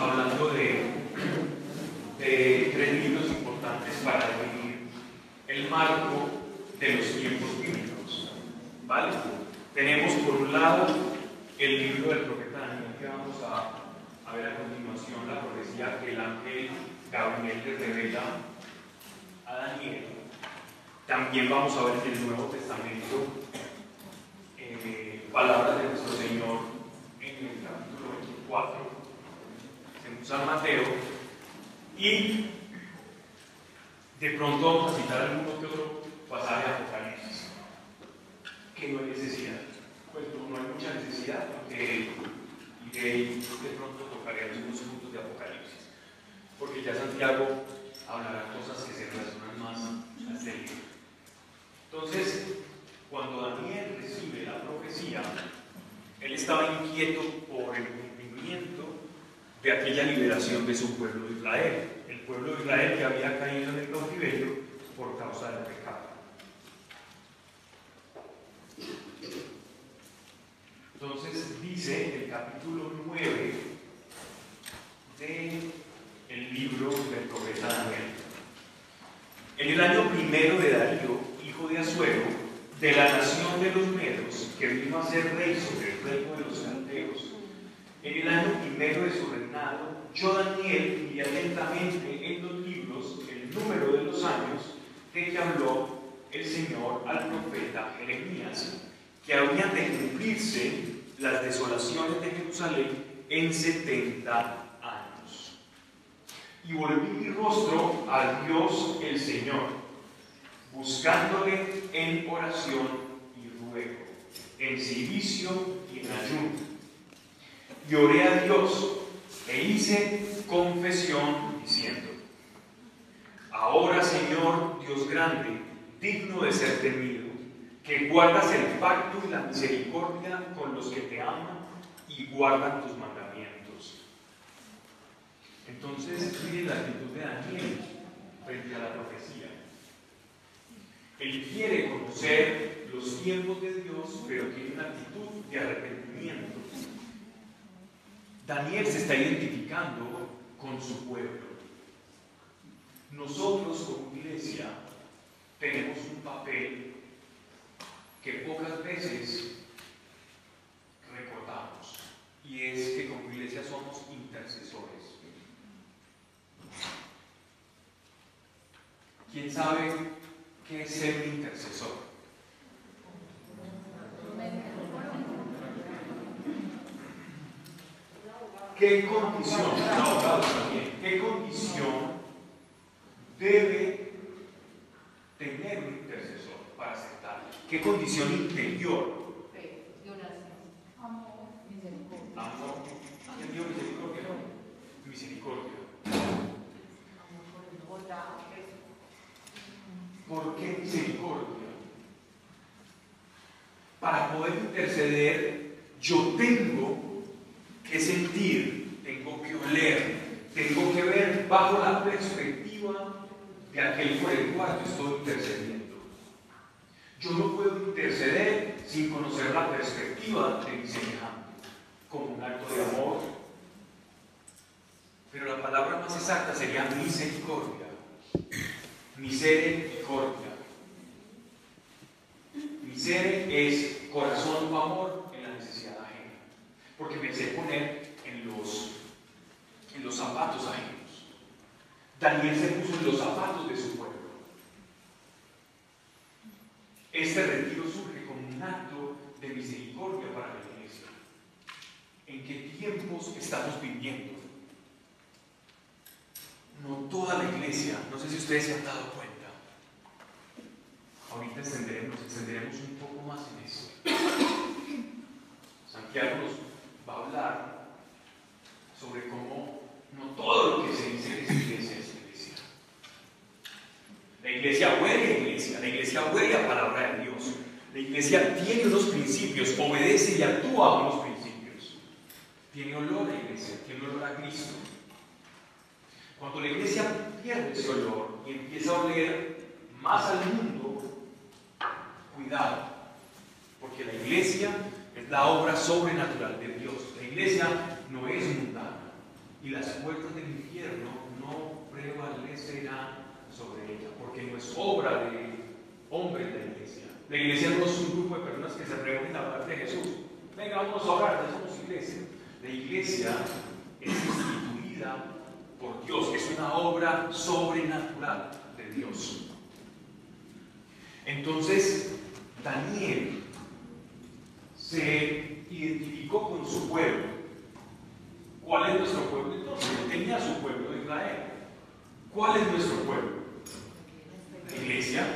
hablando de, tres libros importantes para definir el marco de los tiempos bíblicos. ¿Vale? Tenemos por un lado el libro del profeta Daniel que vamos a, ver a continuación, la profecía que el ángel Gabriel le revela a Daniel. También vamos a ver en el Nuevo Testamento eh, palabras de nuestro Señor en el capítulo 24, San Mateo, y de pronto vamos a citar algún que otro pasaje de Apocalipsis, que no hay necesidad. Pues no, hay mucha necesidad, porque iré de pronto tocaré algunos puntos de Apocalipsis, porque ya Santiago hablará cosas que se relacionan más a este libro. Entonces, cuando Daniel recibe la profecía, él estaba inquieto por el cumplimiento de aquella liberación de su pueblo de Israel, el pueblo de Israel que había caído en el cautiverio por causa del pecado. Entonces dice el capítulo 9 del libro del profeta Daniel. En el año primero de Darío, hijo de Azuero, de la nación de los Medos, que vino a ser rey sobre el reino de los en el año primero de su reinado, yo Daniel vi atentamente en los libros el número de los años de que habló el Señor al profeta Jeremías que habían de cumplirse las desolaciones de Jerusalén en 70 años. Y volví mi rostro a Dios el Señor, buscándole en oración y ruego, en silicio y en ayuno. Y oré a Dios e hice confesión diciendo, Ahora Señor Dios grande, digno de ser temido, que guardas el pacto y la misericordia con los que te aman y guardan tus mandamientos. Entonces, miren la actitud de Daniel frente a la profecía. Él quiere conocer los tiempos de Dios, pero tiene una actitud de arrepentimiento. Daniel se está identificando con su pueblo. Nosotros como iglesia tenemos un papel que pocas veces recordamos, y es que como iglesia somos intercesores. ¿Quién sabe qué es ser un intercesor? ¿Qué condición, qué condición debe tener un intercesor para aceptarlo? ¿Qué condición interior? Amor. Amor. misericordia. Misericordia. ¿Por qué misericordia? Para poder interceder, yo tengo que sentir, tengo que oler, tengo que ver bajo la perspectiva de aquel por el cual estoy intercediendo. Yo no puedo interceder sin conocer la perspectiva de mi semejante, como un acto de amor. Pero la palabra más exacta sería misericordia. Misericordia. Misere es corazón o amor en la necesidad ajena. Porque me sé poner en los, en los zapatos ajenos. Daniel se puso en los zapatos de su pueblo. Este retiro surge como un acto de misericordia para la iglesia. ¿En qué tiempos estamos viviendo? No toda la iglesia, no sé si ustedes se han dado cuenta. Ahorita extenderemos, extenderemos un poco más en eso. Santiago nos sobre cómo no todo lo que se dice es iglesia es iglesia. La iglesia huele a iglesia, la iglesia huele a palabra de Dios. La iglesia tiene unos principios, obedece y actúa a unos principios. Tiene olor a iglesia, tiene olor a Cristo. Cuando la iglesia pierde ese olor y empieza a oler más al mundo, cuidado, porque la iglesia es la obra sobrenatural de Dios. La iglesia no es mundana. Y las puertas del infierno no prevalecerán sobre ella, porque no es obra de hombres de la iglesia. La iglesia no es un grupo de personas que se reúnen a hablar de Jesús. Venga, vamos a orar, ya somos iglesia. La iglesia es instituida por Dios, es una obra sobrenatural de Dios. Entonces, Daniel se identificó con su pueblo. ¿Cuál es nuestro pueblo entonces? Él tenía su pueblo de Israel. ¿Cuál es nuestro pueblo? La iglesia.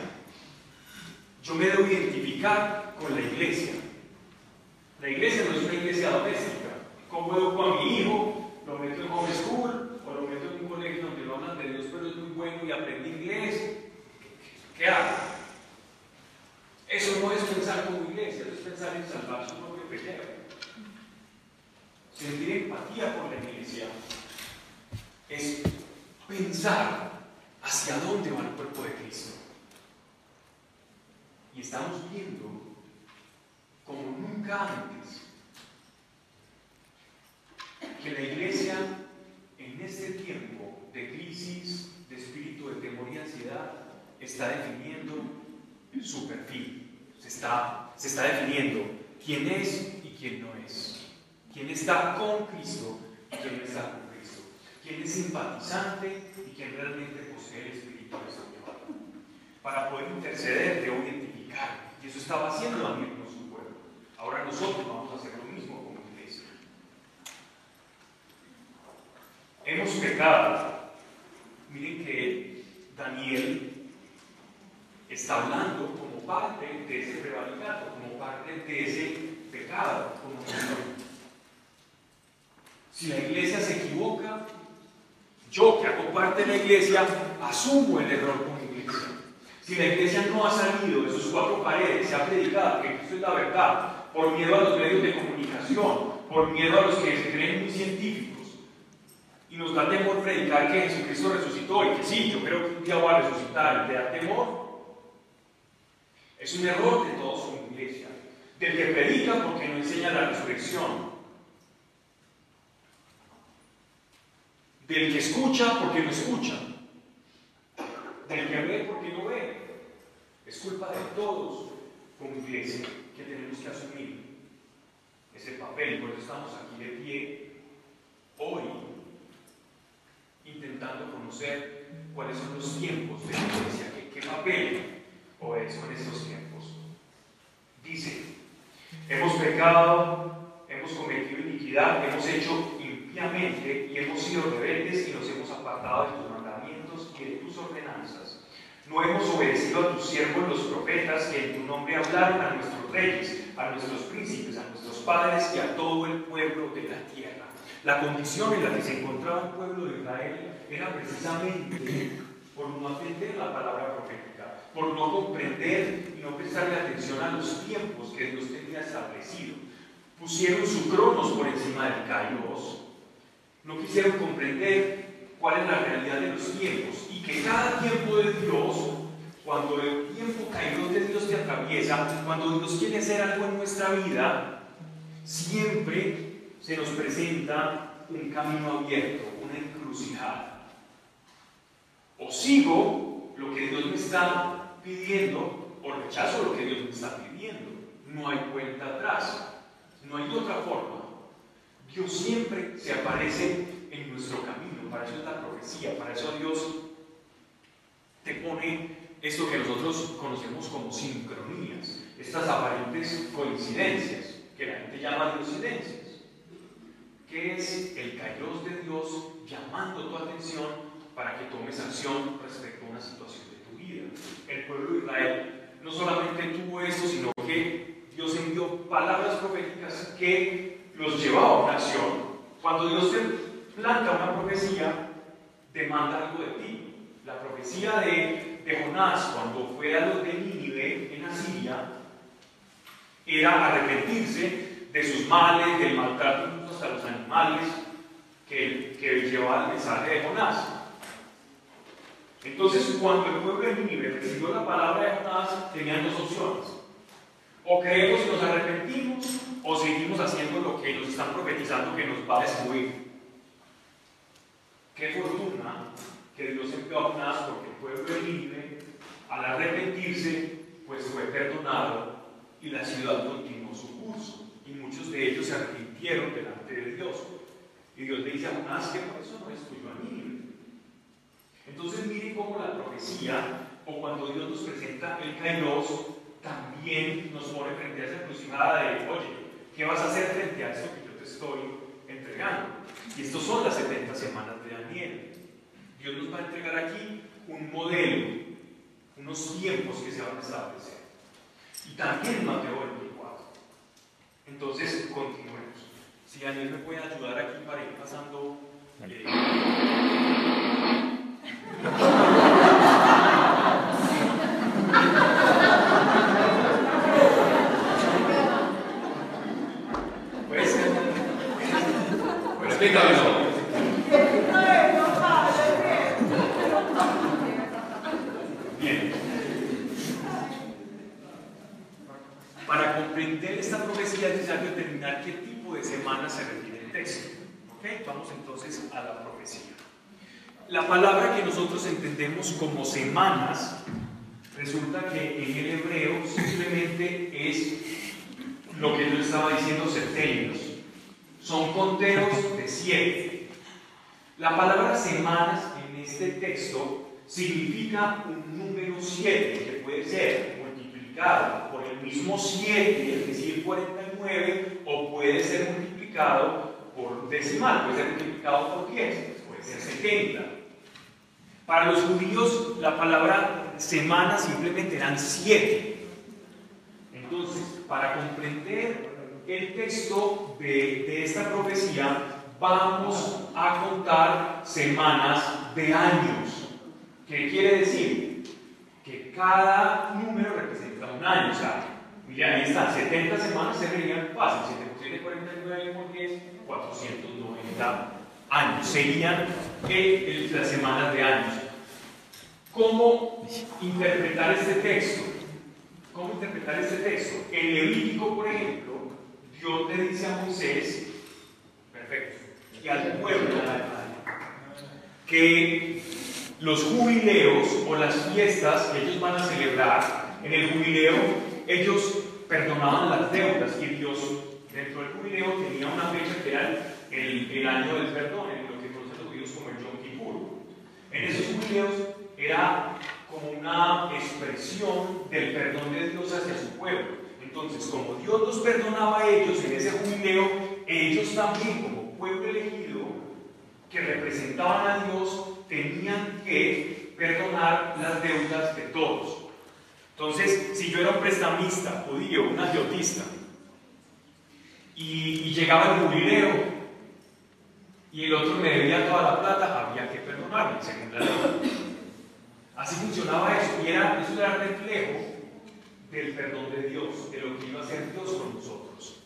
Yo me debo identificar con la iglesia. La iglesia no es una iglesia doméstica. ¿Cómo educo a mi hijo? Lo meto en homeschool o lo meto en un colegio donde no hablan de Dios, pero es muy bueno y aprendí inglés. ¿Qué hago? Eso no es pensar como iglesia, eso es pensar en salvar su propio pellejo. Sentir empatía por la iglesia es pensar hacia dónde va el cuerpo de Cristo. Y estamos viendo como nunca antes que la iglesia en este tiempo de crisis, de espíritu de temor y ansiedad, está definiendo su perfil se está, se está definiendo quién es y quién no. Quién está con Cristo y quién está con Cristo. Quién es simpatizante y quién realmente posee el Espíritu de Señor. Para poder interceder, debo identificar. Y eso estaba haciendo Daniel con su pueblo. Ahora nosotros vamos a hacer lo mismo como iglesia. Hemos pecado. Miren que Daniel está hablando parte de ese prevaricato, como parte de ese pecado. Como si la iglesia se equivoca, yo que hago parte de la iglesia, asumo el error como iglesia. Si la iglesia no ha salido de sus cuatro paredes, se ha predicado que Cristo es la verdad, por miedo a los medios de comunicación, por miedo a los que se creen muy científicos, y nos da temor predicar que Jesucristo resucitó y que sí, yo creo que un día va a resucitar, y te da temor, es un error de todos como iglesia, del que predica porque no enseña la resurrección, del que escucha porque no escucha, del que ve porque no ve. Es culpa de todos como iglesia que tenemos que asumir ese papel. Por eso estamos aquí de pie hoy, intentando conocer cuáles son los tiempos de la iglesia, qué, papel o eso en estos tiempos. Dice, hemos pecado, hemos cometido iniquidad, hemos hecho y hemos sido rebeldes y nos hemos apartado de tus mandamientos y de tus ordenanzas. No hemos obedecido a tus siervos los profetas que en tu nombre hablaron a nuestros reyes, a nuestros príncipes, a nuestros padres y a todo el pueblo de la tierra. La condición en la que se encontraba el pueblo de Israel era precisamente por no atender la palabra profética por no comprender y no prestarle atención a los tiempos que Dios tenía establecido. Pusieron su cronos por encima del kairos. No quisieron comprender cuál es la realidad de los tiempos y que cada tiempo de Dios, cuando el tiempo kairos de Dios te atraviesa, cuando Dios quiere hacer algo en nuestra vida, siempre se nos presenta un camino abierto, una encrucijada. O sigo lo que Dios me está pidiendo o rechazo lo que Dios me está pidiendo. No hay cuenta atrás. No hay otra forma. Dios siempre se aparece en nuestro camino. Para eso es la profecía. Para eso Dios te pone esto que nosotros conocemos como sincronías. Estas aparentes coincidencias que la gente llama coincidencias. Que es el kairos de Dios llamando tu atención para que tomes acción respecto a una situación el pueblo de Israel no solamente tuvo eso, sino que Dios envió palabras proféticas que los llevaban a una acción. Cuando Dios te planta una profecía, demanda algo de ti. La profecía de, Jonás, cuando fue a los de Nínive en Asiria, era arrepentirse de sus males, del maltrato a los animales que, que llevaba el mensaje de Jonás. Entonces, cuando el pueblo de Nínive recibió la palabra de Jonás, tenían dos opciones. O creemos y nos arrepentimos, o seguimos haciendo lo que nos están profetizando que nos va a destruir. que Dios envió a Jonás porque el pueblo de Nínive, al arrepentirse, pues fue perdonado y la ciudad continuó su curso. Y muchos de ellos se arrepintieron delante de Dios. Y Dios le dice a Jonás que por eso no es tuyo a Nínive. Entonces miren cómo la profecía, o cuando Dios nos presenta el Kairos, también nos pone frente a esa encrucijada de, oye, ¿qué vas a hacer frente a esto que yo te estoy entregando? Y estos son las 70 semanas de Daniel. Dios nos va a entregar aquí un modelo, unos tiempos que se van a establecer. Y también Mateo 24. Entonces, continuemos. Si Daniel me puede ayudar aquí para ir pasando. Eh, La palabra que nosotros entendemos como semanas, resulta que en el hebreo simplemente es lo que yo estaba diciendo, septenios. Son conteos de siete. La palabra semanas en este texto significa un número siete que puede ser multiplicado por el mismo siete, es decir, 49, o puede ser multiplicado por decimal, puede ser multiplicado por 10, puede ser 70. Para los judíos la palabra semana simplemente eran siete. Entonces, para comprender el texto de, esta profecía, vamos a contar semanas de años. ¿Qué quiere decir? Que cada número representa un año. O sea, mira, ahí están, 70 semanas se verían fácil. 7 49 por 10, 490 años. Serían las semanas de años. ¿Cómo interpretar este texto? ¿Cómo interpretar este texto? En Levítico, por ejemplo, Dios le dice a Moisés, perfecto, y al pueblo, que los jubileos o las fiestas que ellos van a celebrar, en el jubileo, ellos perdonaban las deudas y Dios dentro del jubileo tenía una fecha que era el, el año del perdón, en lo que conocemos los judíos como el Yom Kippur. En esos jubileos era como una expresión del perdón de Dios hacia su pueblo. Entonces, como Dios los perdonaba a ellos en ese jubileo, ellos también, como pueblo elegido, que representaban a Dios, tenían que perdonar las deudas de todos. Entonces, si yo era un prestamista judío, un agiotista, y, y llegaba el jubileo, y el otro me debía toda la plata, había que perdonarme, según la ley. Así funcionaba eso, y era, eso era reflejo del perdón de Dios, de lo que iba a hacer Dios con nosotros.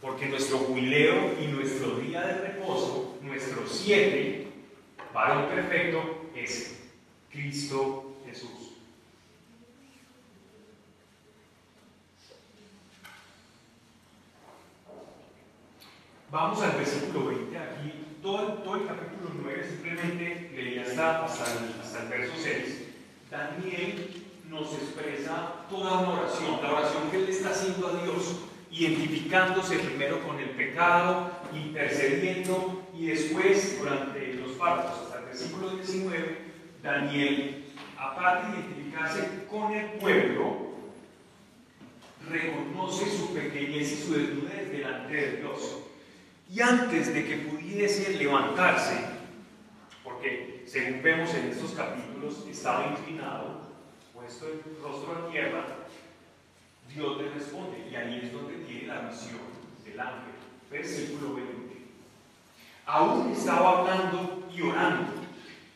Porque nuestro jubileo y nuestro día de reposo, nuestro siete, varón perfecto, es Cristo Jesús. Vamos al versículo 20 aquí todo, el capítulo 9 simplemente leía hasta, hasta, el, verso 6. Daniel nos expresa toda una oración, la oración que él está haciendo a Dios, identificándose primero con el pecado, intercediendo y después, durante los partos, hasta el versículo 19, Daniel, aparte de identificarse con el pueblo, reconoce su pequeñez y su desnudez delante de Dios. Y antes de que pudiese levantarse, porque según vemos en estos capítulos, estaba inclinado, puesto el rostro a tierra, Dios le responde, y ahí es donde tiene la visión del ángel. Versículo 20. Aún estaba hablando y orando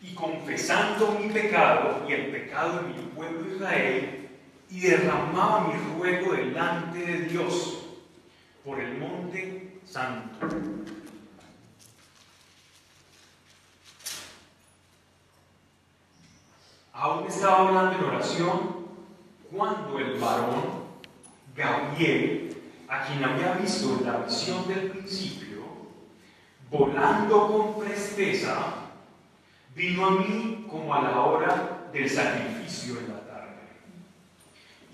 y confesando mi pecado y el pecado de mi pueblo Israel, y derramaba mi ruego delante de Dios por el monte santo. Aún estaba hablando en oración cuando el varón Gabriel, a quien había visto en la visión del principio, volando con presteza, vino a mí como a la hora del sacrificio en la tarde.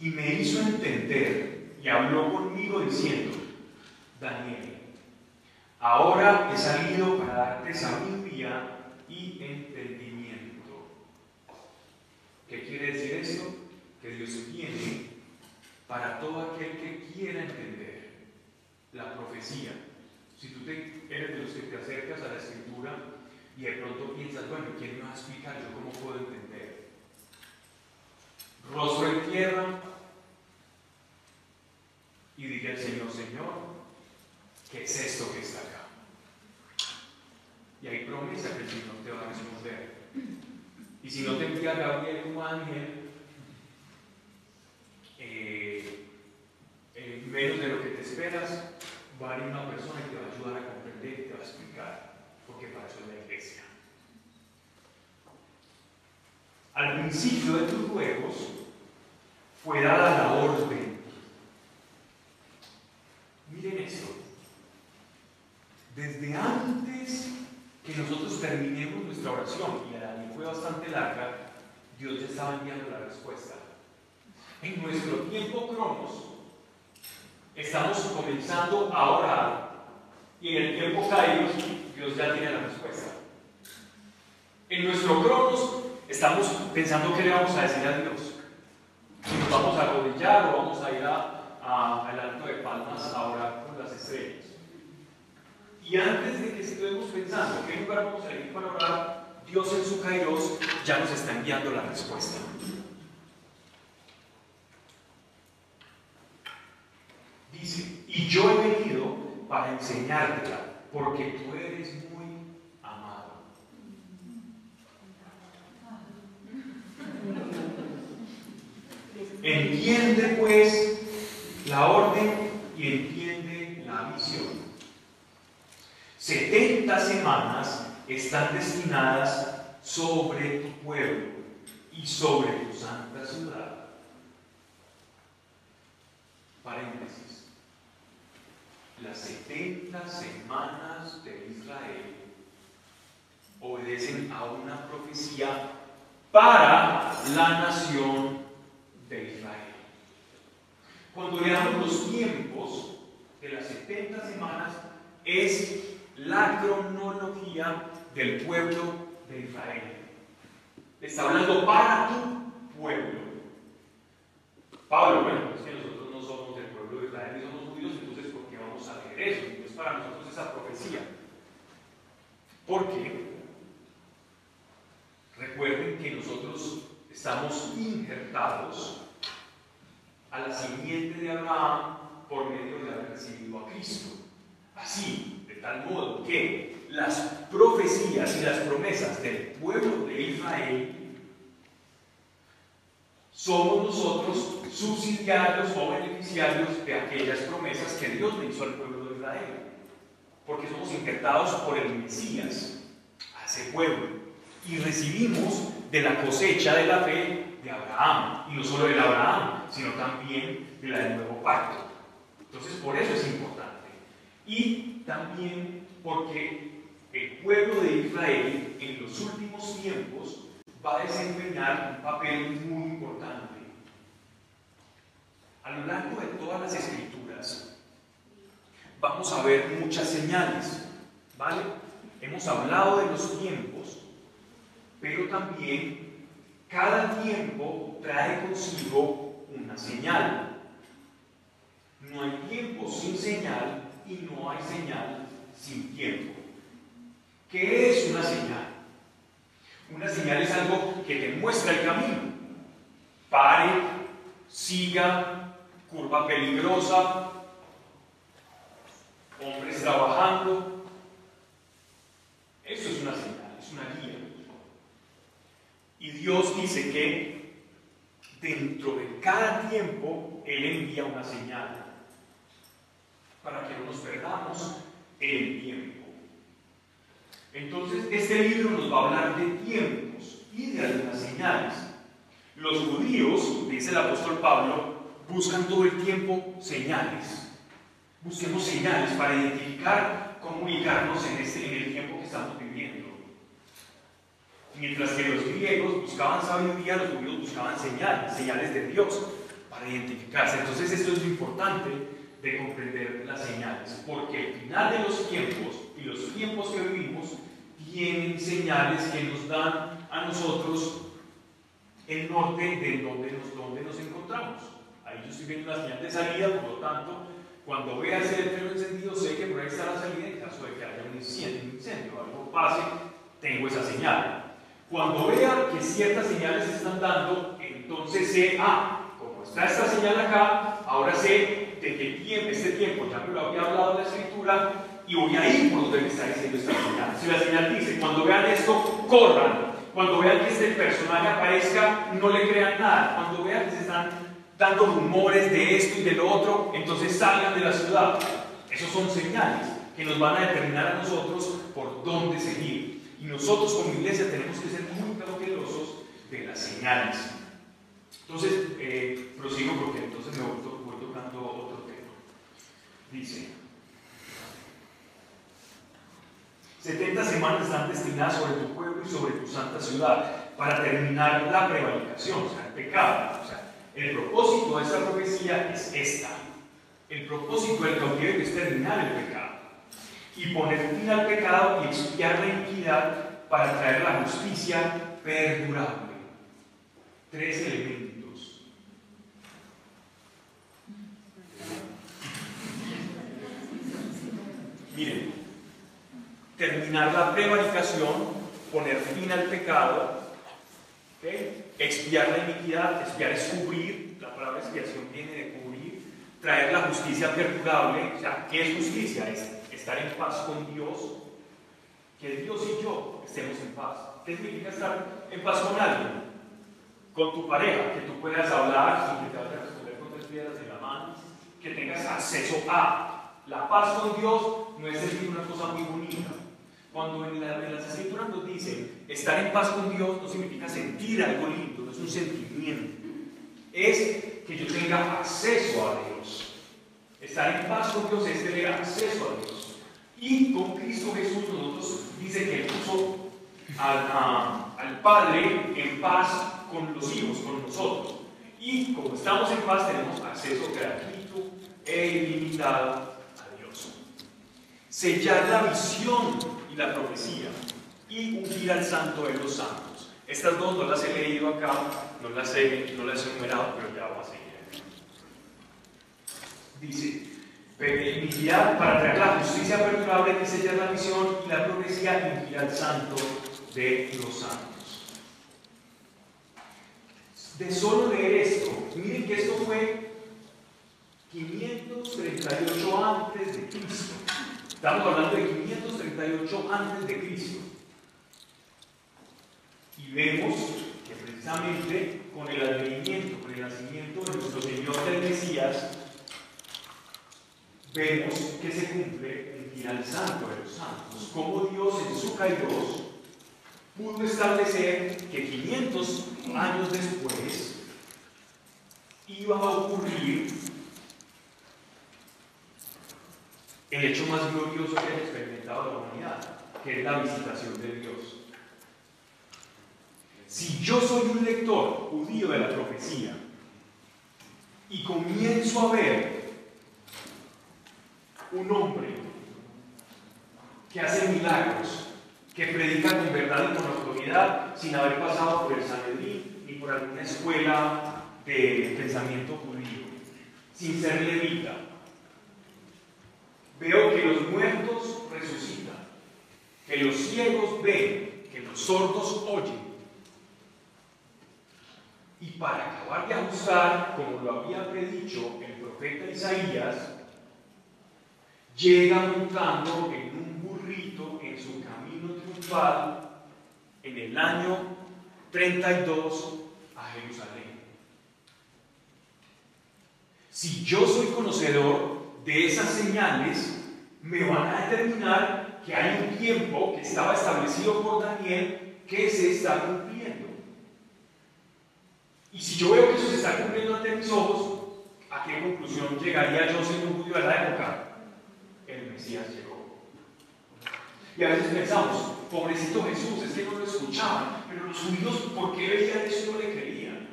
Y me hizo entender y habló conmigo diciendo, Daniel, ahora he salido para darte sabiduría y entendimiento. ¿Qué quiere decir esto? Que Dios viene para todo aquel que quiera entender la profecía. Si tú te, eres de los que te acercas a la escritura y de pronto piensas, bueno, ¿quién me va a explicar yo cómo puedo entender? Rostro en tierra y dile al Señor, Señor, ¿qué es esto que está acá? Y hay promesa que el Señor te va a responder. Y si no te envía Gabriel como ángel, eh, en menos de lo que te esperas, va a haber una persona que te va a ayudar a comprender y te va a explicar, porque para eso es la iglesia. Al principio de tus juegos fue dada la orden. Miren esto. Desde antes que nosotros terminemos nuestra oración, y la fue bastante larga, Dios ya estaba enviando la respuesta. En nuestro tiempo cronos, estamos comenzando a orar y en el tiempo kairos Dios ya tiene la respuesta. En nuestro cronos estamos pensando qué le vamos a decir a Dios. Si nos vamos a arrodillar o vamos a ir al alto de palmas a orar con las estrellas. Y antes de que estemos pensando qué lugar vamos a ir para orar, Dios en su kairos ya nos está enviando la respuesta. Dice, y yo he venido para enseñártela, porque tú eres muy amado. Entiende pues la orden y entiende la visión. 70 semanas están destinadas sobre tu pueblo y sobre tu santa ciudad. Paréntesis las 70 semanas de Israel obedecen a una profecía para la nación de Israel. Cuando leamos los tiempos de las 70 semanas, es la cronología del pueblo de Israel. Está hablando para tu pueblo. Pablo, bueno, es que nosotros no somos del pueblo de Israel ni somos eso, es para nosotros esa profecía. Porque recuerden que nosotros estamos injertados a la simiente de Abraham por medio de haber recibido a Cristo. Así, de tal modo que las profecías y las promesas del pueblo de Israel somos nosotros subsidiarios o beneficiarios de aquellas promesas que Dios le hizo al pueblo porque somos injertados por el Mesías a ese pueblo y recibimos de la cosecha de la fe de Abraham, y no solo de Abraham, sino también de la del nuevo pacto. Entonces, por eso es importante. Y también porque el pueblo de Israel en los últimos tiempos va a desempeñar un papel muy importante. A lo largo de todas las escrituras, vamos a ver muchas señales, ¿vale? Hemos hablado de los tiempos, pero también cada tiempo trae consigo una señal. No hay tiempo sin señal y no hay señal sin tiempo. ¿Qué es una señal? Una señal es algo que te muestra el camino. Pare, siga, curva peligrosa, hombres trabajando. Eso es una señal, es una guía. Y Dios dice que dentro de cada tiempo Él envía una señal para que no nos perdamos en el tiempo. Entonces, este libro nos va a hablar de tiempos y de algunas señales. Los judíos, dice el apóstol Pablo, buscan todo el tiempo señales. Busquemos señales para identificar, comunicarnos en, este, en el tiempo que estamos viviendo. Mientras que los griegos buscaban sabiduría, los judíos buscaban señales, señales de Dios para identificarse. Entonces esto es lo importante de comprender las señales, porque el final de los tiempos y los tiempos que vivimos tienen señales que nos dan a nosotros el norte de donde nos, donde nos encontramos. Ahí yo estoy viendo una señal de salida, por lo tanto, cuando vea ese letrero encendido, sé que por ahí está la salida en caso de que haya un incendio, un incendio algo pase, tengo esa señal. Cuando vea que ciertas señales se están dando, entonces sé, ah, como está esta señal acá, ahora sé de qué tiempo, este tiempo ya me lo había hablado la escritura y voy a ir por donde me está diciendo esta señal. Si la señal dice, cuando vean esto, corran. Cuando vean que este personaje aparezca, no le crean nada. Cuando vean que se están dando rumores de esto y de lo otro, entonces salgan de la ciudad. Esos son señales que nos van a determinar a nosotros por dónde seguir. Y nosotros como iglesia tenemos que ser muy cautelosos de las señales. Entonces, eh, prosigo porque entonces me tema. Dice, 70 semanas están destinadas sobre tu pueblo y sobre tu santa ciudad para terminar la prevaricación, o sea, el pecado. O sea, el propósito de esta profecía es esta. El propósito del cautiverio es terminar el pecado y poner fin al pecado y expiar la iniquidad para traer la justicia perdurable. Tres elementos. Miren, terminar la prevaricación, poner fin al pecado, expiar la iniquidad, expiar es cubrir, la palabra expiación viene de cubrir, traer la justicia perdurable, o sea, ¿qué es justicia? Es estar en paz con Dios, que Dios y yo estemos en paz. ¿Qué significa estar en paz con alguien? Con tu pareja, que tú puedas hablar sin que te vayas a responder con tres piedras en la mano, que tengas acceso a. La paz con Dios no es decir una cosa muy bonita. Cuando en, las escrituras nos dicen estar en paz con Dios no significa sentir algo lindo, no es un sentimiento. Es que yo tenga acceso a Dios. Estar en paz con Dios es tener acceso a Dios. Y con Cristo Jesús nosotros dice que puso al, al Padre en paz con los hijos, con nosotros. Y como estamos en paz tenemos acceso gratuito e ilimitado. Sellar la visión y la profecía y ungir al santo de los santos. Estas dos no las he leído acá, no las he, no las he enumerado, pero ya vamos a seguir. Dice, iniquidad para traer la justicia perdurable que sella la misión y la profecía ungir al santo de los santos. De solo leer esto, miren que esto fue 538 antes de Cristo. Estamos hablando de 538 antes de Cristo. Y vemos que precisamente con el advenimiento, con el nacimiento de nuestro Señor del Mesías, vemos que se cumple el final santo de los santos, como Dios en su kairos pudo establecer que 500 años después iba a ocurrir el hecho más glorioso que ha experimentado la humanidad, que es la visitación de Dios. Si yo soy un lector judío de la profecía y comienzo a ver un hombre que hace milagros, que predica con verdad y con autoridad sin haber pasado por el Sanedrín ni por alguna escuela de pensamiento judío, sin ser levita. Veo que los muertos resucitan, que los ciegos ven, que los sordos oyen. Y para acabar de ajustar, como lo había predicho el profeta Isaías, llega montando en un burrito en su camino triunfal en el año 32 a Jerusalén. Si yo soy conocedor de esas señales, me van a determinar que hay un tiempo que estaba establecido por Daniel que se está cumpliendo. Y si yo veo que eso se está cumpliendo ante mis ojos, ¿a qué conclusión llegaría yo siendo un judío de la época? el Mesías llegó. Y a veces pensamos, pobrecito Jesús, es que no lo escuchaban, pero los judíos, ¿por qué veían eso y no le creían?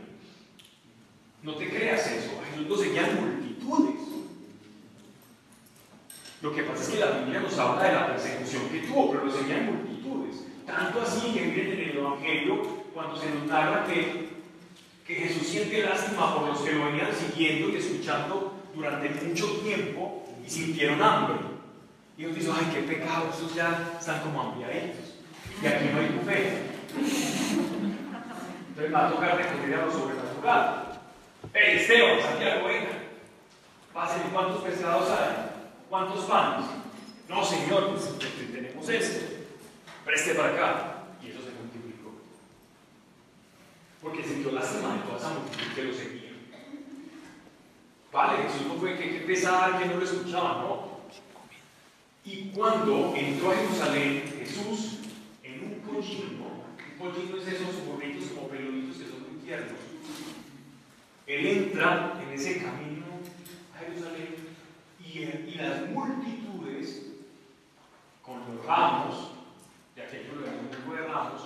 No te creas eso, a Jesús lo seguían multitudes. Lo que pasa es que la Biblia nos habla de la persecución que tuvo, pero lo seguían multitudes. Tanto así que en el Evangelio cuando se nos narra que, que Jesús siente lástima por los que lo venían siguiendo y escuchando durante mucho tiempo y sintieron hambre. Y ellos dicen, ay, qué pecado, esos ya están como hambriaditos. Y aquí no hay buffet. Entonces va a tocar recurrir a lo sobrenatural. ¡Ey, Esteban, Santiago, venga! Pásenme cuántos pescados hay, cuántos panes. No, Señor, pues tenemos este. Preste para acá. Y eso se multiplicó. Porque sintió lástima de toda esa multitud que lo seguía. Vale, Jesús no fue que, que pesar, que no lo escuchaban, no. Y cuando entró a Jerusalén, Jesús, en un pollino, un pollino es esos burritos como peluditos que son muy tiernos, él entra en ese camino a Jerusalén y, las multitudes, con los ramos, de aquello lo un de ramos,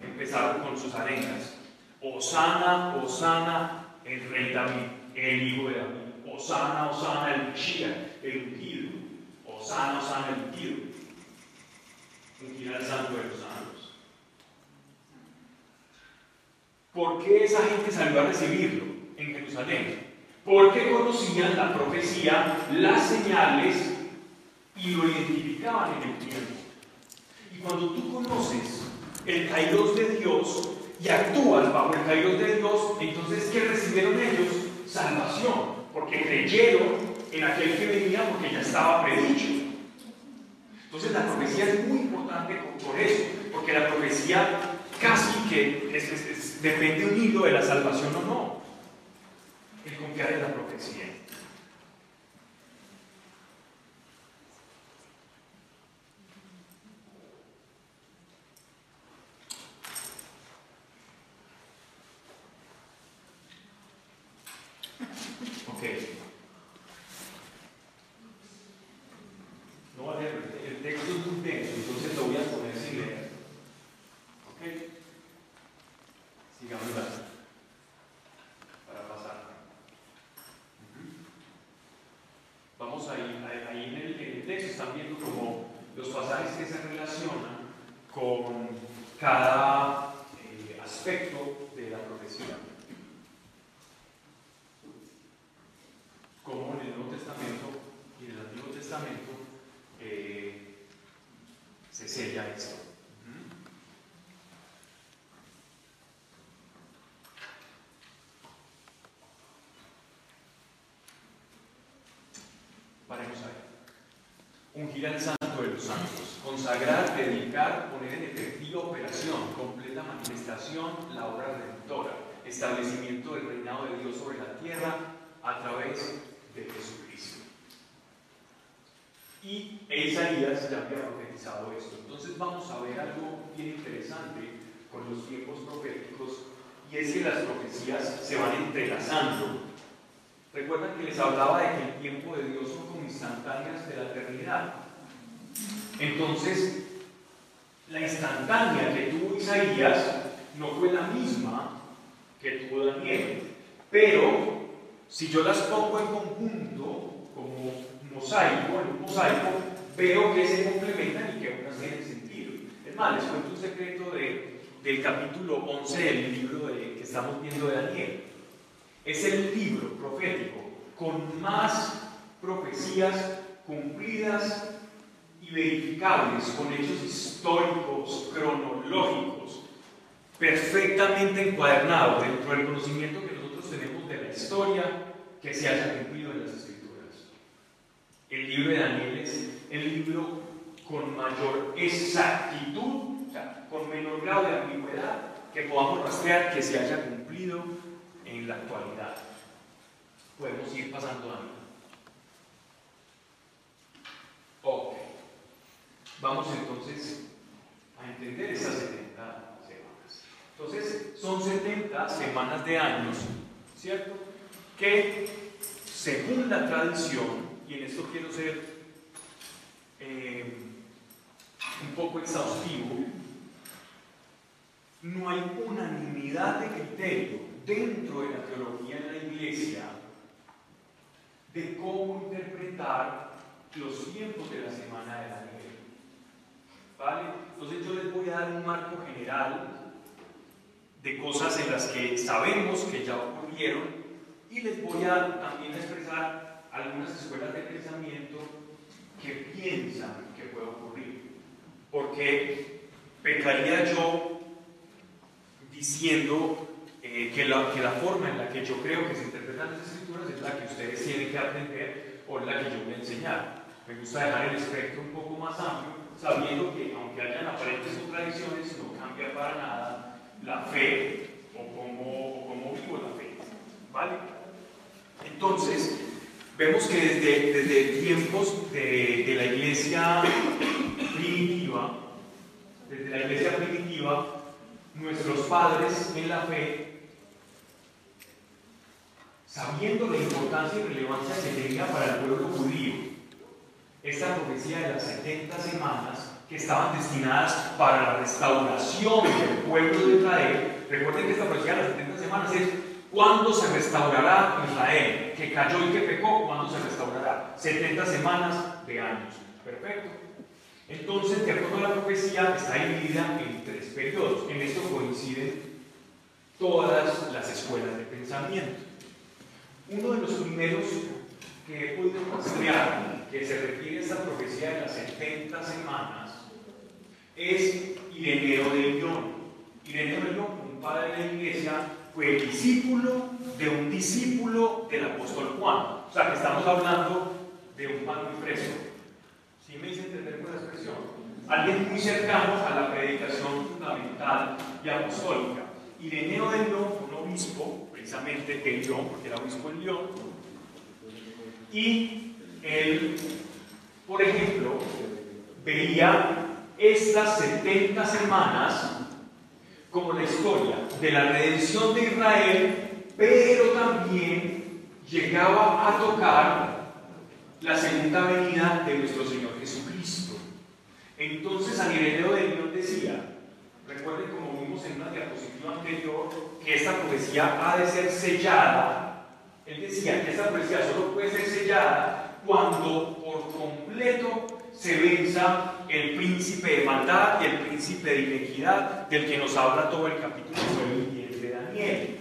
empezaron con sus arengas. Osana, Osana, el rey David, el hijo de David. Osana, Osana, el Mesías, el ungido. Osana, Osana, el ungido. Ungir al santo de los santos. ¿Por qué esa gente salió a recibirlo en Jerusalén? Porque conocían la profecía, las señales y lo identificaban en el tiempo. Y cuando tú conoces el kairos de Dios y actúas bajo el kairos de Dios, entonces ¿qué recibieron ellos? Salvación, porque creyeron en aquel que venía porque ya estaba predicho. Entonces la profecía es muy importante por eso, porque la profecía casi que depende un hilo de la salvación o no. El confiar la profecía. Ungir al santo de los santos, consagrar, dedicar, poner en efectiva operación, completa manifestación, la obra redentora, establecimiento del reinado de Dios sobre la tierra a través de Jesucristo. Y Isaías ya había profetizado esto. Entonces vamos a ver algo bien interesante con los tiempos proféticos y es que las profecías se van entrelazando Recuerdan que les hablaba de que el tiempo de Dios instantáneas de la eternidad. Entonces, la instantánea que tuvo Isaías no fue la misma que tuvo Daniel. Pero, si yo las pongo en conjunto, como mosaico, en un mosaico, veo que se complementan y que unas tienen sentido. Es más, les cuento un secreto de, del capítulo 11 del libro que estamos viendo de Daniel es el libro profético con más profecías cumplidas y verificables con hechos históricos, cronológicos, perfectamente encuadernados dentro del conocimiento que nosotros tenemos de la historia que se haya cumplido en las escrituras. El libro de Daniel es el libro con mayor exactitud, con menor grado de ambigüedad que podamos rastrear que se haya cumplido en la actualidad. Podemos ir pasando a mí. Ok. Vamos entonces a entender esas 70 semanas. Entonces, son 70 semanas de años, ¿cierto? Que según la tradición, y en esto quiero ser eh, un poco exhaustivo, no hay unanimidad de criterio dentro de la teología en la iglesia de cómo interpretar los tiempos de la semana de Daniel. ¿Vale? Entonces yo les voy a dar un marco general de cosas en las que sabemos que ya ocurrieron y les voy a también expresar algunas escuelas de pensamiento que piensan que puede ocurrir. Porque pecaría yo diciendo eh, que, la, que la forma en la que yo creo que se interpretan las escrituras es la que ustedes tienen que aprender o la que yo voy a enseñar. Me gusta dejar el espectro un poco más amplio, sabiendo que aunque hayan aparentes contradicciones, no cambia para nada la fe o cómo, cómo vivo la fe. ¿Vale? Entonces, vemos que desde, desde tiempos de, de la iglesia primitiva, desde la iglesia primitiva, nuestros padres en la fe, sabiendo la importancia y relevancia que tenía para el pueblo judío, esta profecía de las 70 semanas que estaban destinadas para la restauración del pueblo de Israel, recuerden que esta profecía de las 70 semanas es ¿Cuándo se restaurará Israel? Que cayó y que pecó, ¿cuándo se restaurará? 70 semanas de años. Perfecto. Entonces, de acuerdo a la profecía, está dividida en tres periodos. En esto coinciden todas las escuelas de pensamiento. Uno de los primeros que he podido rastrear, que se refiere a esta profecía de las 70 semanas, es Ireneo de León. Ireneo de León, un padre de la iglesia, fue discípulo de un discípulo del apóstol Juan. O sea, que estamos hablando de un pan muy fresco. ¿Sí me hice entender con la expresión? Alguien muy cercano a la predicación fundamental y apostólica. Ireneo de León un obispo, precisamente de León, porque era obispo en León. Y él, por ejemplo, veía estas 70 semanas como la historia de la redención de Israel, pero también llegaba a tocar la segunda venida de nuestro Señor Jesucristo. Entonces San Ireneo de Dios decía, recuerden como vimos en una diapositiva anterior, que esta profecía ha de ser sellada. Él decía que esta profecía solo puede ser sellada cuando por completo se venza el príncipe de maldad y el príncipe de inequidad del que nos habla todo el capítulo de Daniel.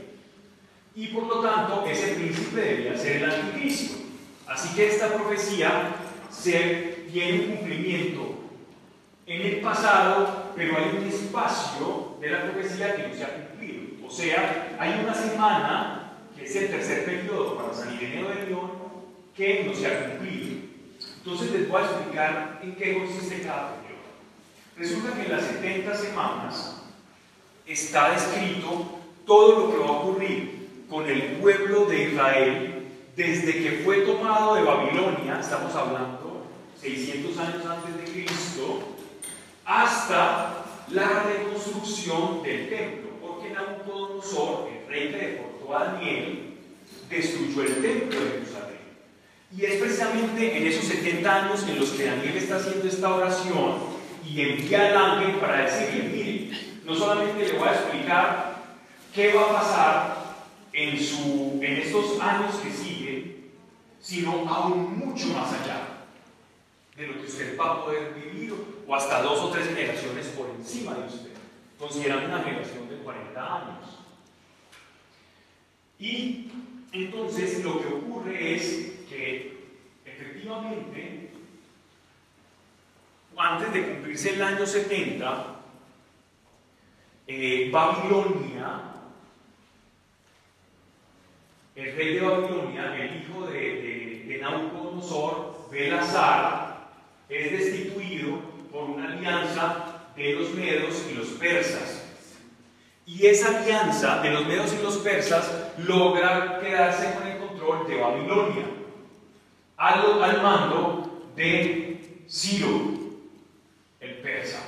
Y por lo tanto, ese príncipe debía ser el anticristo. Así que esta profecía se tiene un cumplimiento en el pasado, pero hay un espacio de la profecía que no se ha cumplido. O sea, hay una semana, es el tercer periodo para San Ireneo de León, que no se ha cumplido. Entonces les voy a explicar en qué consiste cada periodo. Resulta que en las 70 semanas está descrito todo lo que va a ocurrir con el pueblo de Israel desde que fue tomado de Babilonia, estamos hablando 600 años antes de Cristo, hasta la reconstrucción del templo, porque Nabucodonosor, el rey que a Daniel, destruyó el templo de Jerusalén. Y es precisamente en esos 70 años en los que Daniel está haciendo esta oración y envía al ángel para decirle, mire, no solamente le voy a explicar qué va a pasar en, su, en estos años que siguen, sino aún mucho más allá de lo que usted va a poder vivir o hasta dos o tres generaciones por encima de usted, considerando una generación de 40 años. Y entonces lo que ocurre es que efectivamente, antes de cumplirse el año 70, eh, Babilonia, el rey de Babilonia, el hijo de, de, Nabucodonosor, Belazar, es destituido por una alianza de los medos y los persas. Y esa alianza de los medos y los persas logra quedarse con el control de Babilonia al, al mando de Ciro, el persa,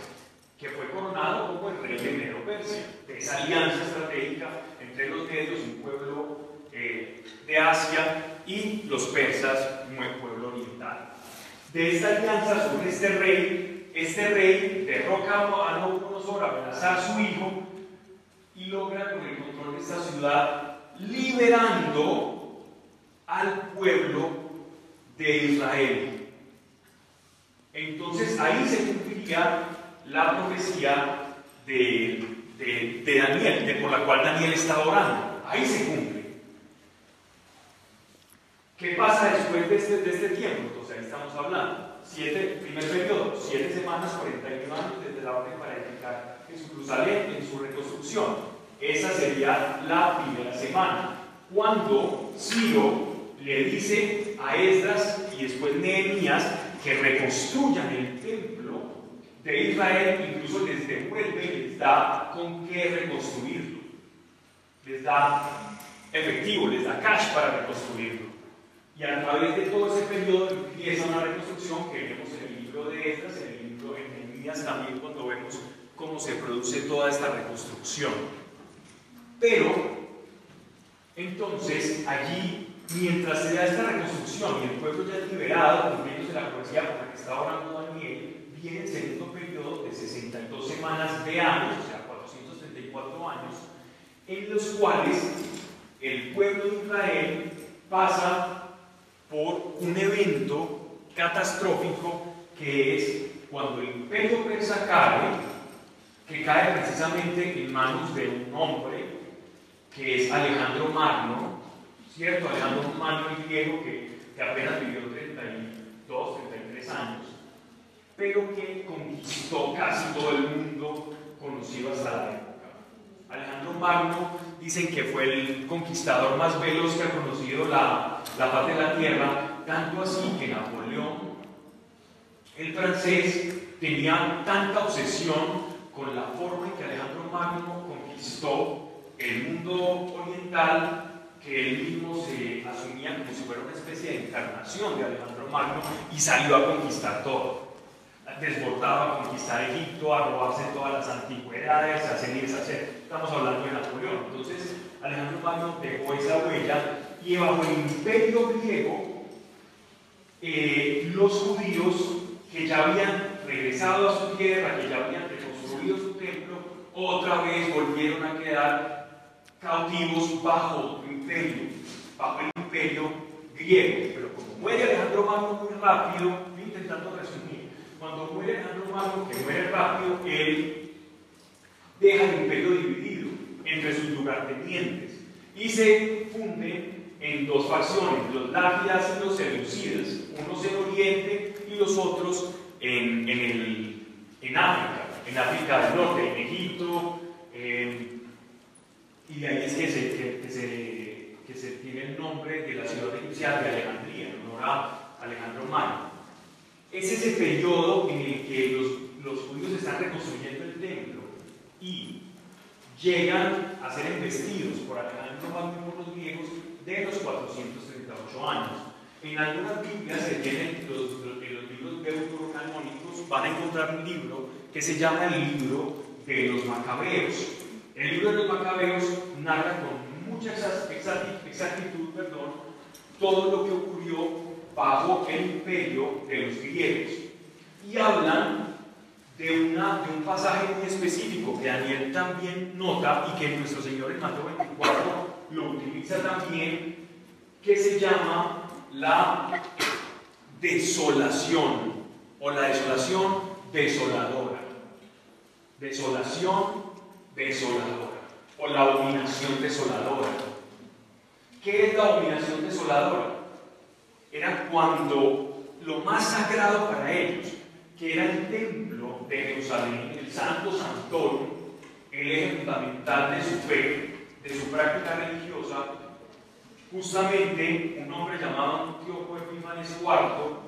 que fue coronado como el rey de Medo Persia, de esa alianza estratégica entre los medios, un pueblo eh, de Asia, y los persas, un pueblo oriental. De esta alianza sobre este rey, este rey derroca a Nabucodonosor, amenaza a su hijo y logra con el control de esta ciudad, liberando al pueblo de Israel. Entonces ahí se cumpliría la profecía de, Daniel, de por la cual Daniel está orando. Ahí se cumple. ¿Qué pasa después de este, de este tiempo? Entonces ahí estamos hablando. Siete, primer periodo, siete semanas, 41 años desde la orden para edificar Jerusalén en su reconstrucción. Esa sería la primera semana. Cuando Ciro le dice a Esdras y después Nehemías que reconstruyan el templo de Israel, incluso les devuelve les da con qué reconstruirlo. Les da efectivo, les da cash para reconstruirlo. Y a través de todo ese periodo empieza una reconstrucción que vemos en el libro de Esdras, en el libro de Nehemías también cuando vemos cómo se produce toda esta reconstrucción. Pero, entonces, allí, mientras se da esta reconstrucción y el pueblo ya es liberado, cumpliéndose la profecía por la que está orando Daniel, viene el segundo periodo de 62 semanas de años, o sea, 434 años, en los cuales el pueblo de Israel pasa por un evento catastrófico que es cuando el imperio persa cae, que cae precisamente en manos de un hombre que es Alejandro Magno, ¿cierto? Alejandro Magno el viejo que, que apenas vivió 32, 33 años, pero que conquistó casi todo el mundo conocido hasta la época. Alejandro Magno dicen que fue el conquistador más veloz que ha conocido la, la paz de la tierra, tanto así que Napoleón, el francés, tenía tanta obsesión con la forma en que Alejandro Magno conquistó el mundo oriental que él mismo se asumía como si fuera una especie de encarnación de Alejandro Magno y salió a conquistar todo desbordaba a conquistar Egipto, a robarse todas las antigüedades, a hacer y deshacer. Estamos hablando de Napoleón. Entonces, Alejandro Magno dejó esa huella y bajo el imperio griego, eh, los judíos que ya habían regresado a su tierra, que ya habían otra vez volvieron a quedar cautivos bajo imperio, bajo el imperio griego. Pero como muere Alejandro Magno muy rápido, intentando resumir, cuando muere Alejandro Magno, que muere rápido, él deja el imperio dividido entre sus lugartenientes y se funde en dos facciones, los lápidas y los seducidas, unos en Oriente y los otros en, en, el, en África, en África del Norte, en Egipto, y de ahí es que se, que, se, que se tiene el nombre de la ciudad egipcia de Alejandría, en honor a Alejandro Magno. Es ese periodo en el que los, los judíos están reconstruyendo el templo y llegan a ser embestidos por Alejandro Magno y por los griegos de los 438 años. En algunas Biblias se tienen los, los, los libros van a encontrar un libro que se llama el libro de los Macabeos. El libro de los Macabeos narra con mucha exactitud perdón, todo lo que ocurrió bajo el imperio de los griegos. Y hablan de, una, de un pasaje muy específico que Daniel también nota y que nuestro Señor en Mateo 24 lo utiliza también, que se llama la desolación o la desolación desoladora. Desolación desoladora o la abominación desoladora. ¿Qué es la abominación desoladora? Era cuando lo más sagrado para ellos, que era el templo de Jerusalén, el santo santorum, el eje fundamental de su fe, de su práctica religiosa, justamente un hombre llamado Antíoco Epimanes IV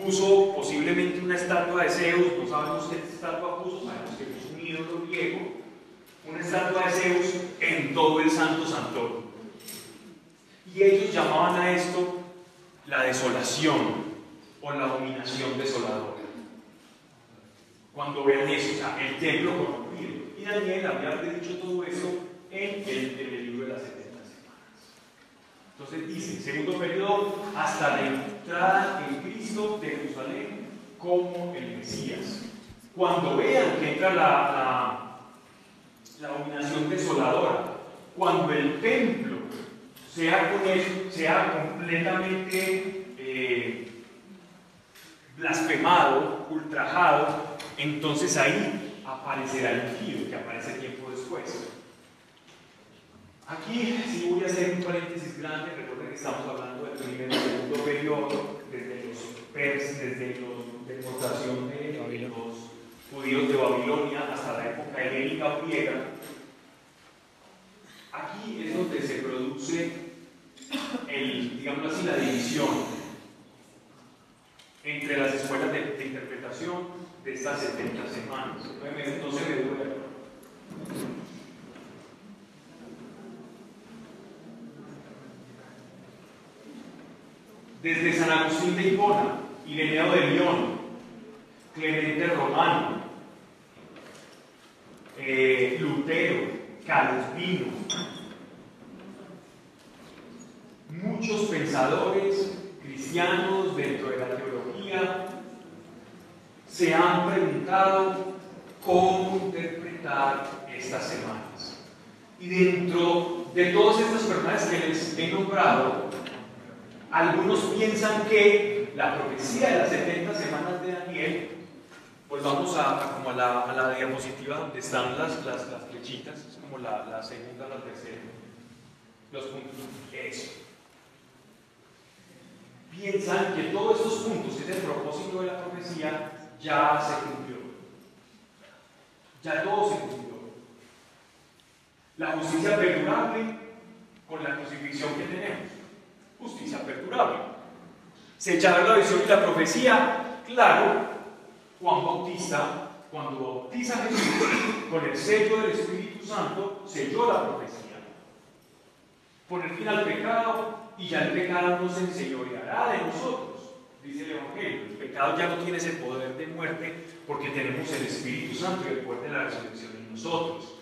puso posiblemente una estatua de Zeus, no sabemos qué estatua puso, sabemos que puso un ídolo griego, una estatua de Zeus en todo el santo santuario. Y ellos llamaban a esto la desolación o la abominación desoladora. Cuando vean eso, o sea, el templo corrompido. Y Daniel había dicho todo eso en el, libro de las 70 semanas. Entonces dice, segundo periodo, hasta la entrada en Cristo de Jerusalén como el Mesías. cuando vean que entra la, la, dominación desoladora, cuando el templo sea, sea completamente eh, blasfemado, ultrajado, entonces ahí aparecerá el ungido, que aparece tiempo después. Aquí sí voy a hacer un paréntesis grande, recuerden que estamos hablando del primer y segundo periodo, desde los pers, desde la deportación de los judíos de Babilonia hasta la época helénica griega. Aquí es donde se produce el, digamos así, la división entre las escuelas de, de interpretación de estas 70 semanas. No se me duele. Desde San Agustín de Hipona, Ireneo de León, Clemente Romano, eh, Lutero, Calvino, muchos pensadores cristianos dentro de la teología se han preguntado cómo interpretar estas semanas. Y dentro de todas estas personas que les he nombrado, algunos piensan que la profecía de las 70 semanas de Daniel, pues vamos a, como a la, diapositiva donde están las, las, flechitas, es como la, segunda, la tercera, los puntos. Eso. Piensan que todos estos puntos, que es el propósito de la profecía, ya se cumplió. Ya todo se cumplió. La justicia perdurable con la crucifixión que tenemos justicia perdurable. Se echaron la visión y la profecía, claro, Juan Bautista, cuando bautiza a Jesús con el sello del Espíritu Santo, selló la profecía. Poner fin al pecado y ya el pecado no se enseñoreará de nosotros, dice el Evangelio. El pecado ya no tiene ese poder de muerte porque tenemos el Espíritu Santo y el poder de la resurrección en nosotros.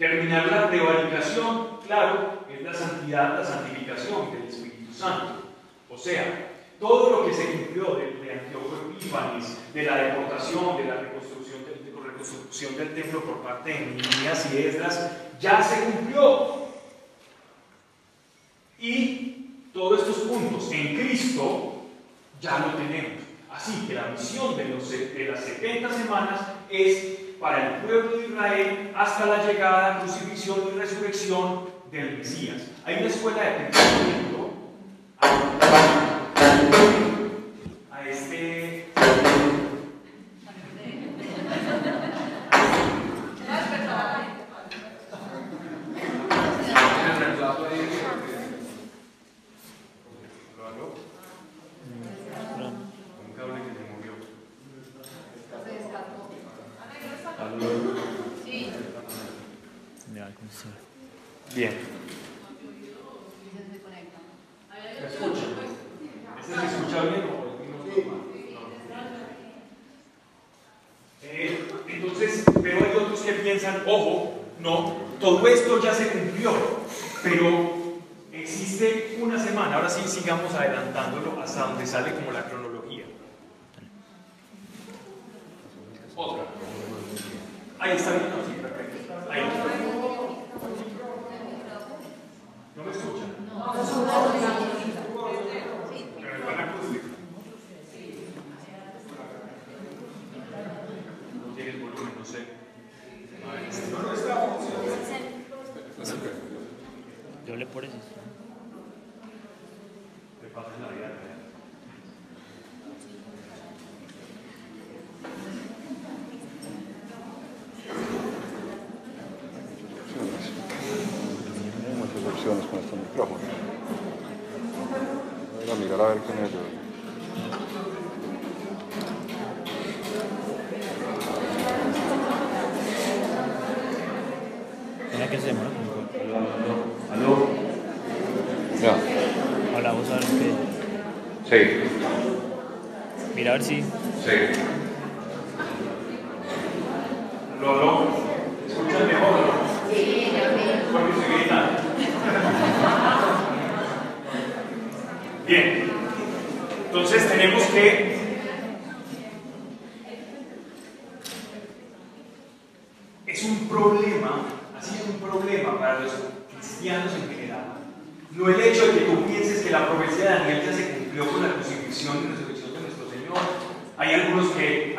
Terminar la prevaricación, claro, es la santidad, la santificación del Espíritu Santo. O sea, todo lo que se cumplió de, de Antioco Epífanes, de la deportación, de la reconstrucción, de, la reconstrucción del templo por parte de Nehemías y Esdras, ya se cumplió. Y todos estos puntos en Cristo ya lo tenemos. Así que la misión de, de las 70 semanas es para el pueblo de Israel hasta la llegada, crucifixión y resurrección del Mesías. Hay una escuela de pensamiento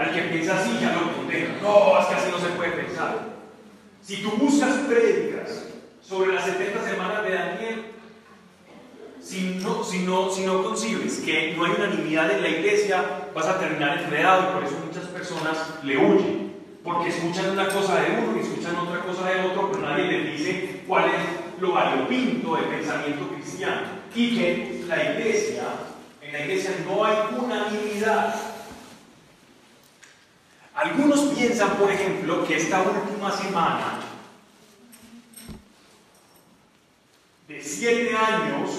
al que piensa así ya lo condenan. No, es que así no se puede pensar. Si tú buscas prédicas sobre las 70 semanas de Daniel, si no, si, no, si no concibes que no hay unanimidad en la iglesia, vas a terminar enredado y por eso muchas personas le huyen. Porque escuchan una cosa de uno y escuchan otra cosa de otro, pero nadie les dice cuál es lo variopinto del pensamiento cristiano. Y que la iglesia, en la iglesia no hay unanimidad. Algunos piensan, por ejemplo, que esta última semana de siete años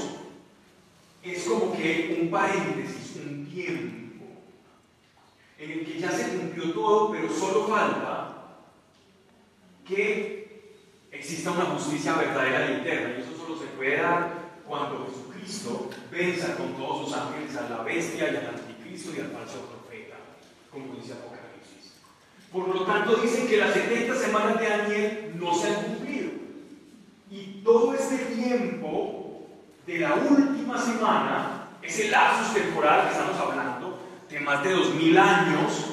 es como que un paréntesis, un tiempo, en el que ya se cumplió todo, pero solo falta que exista una justicia verdadera y eterna. Y eso solo se puede dar cuando Jesucristo venza con todos sus ángeles a la bestia y al anticristo y al falso profeta, como dice Apocalipsis. Por lo tanto, dicen que las 70 semanas de Daniel no se han cumplido. Y todo este tiempo de la última semana, ese lapsus temporal que estamos hablando, de más de dos mil años,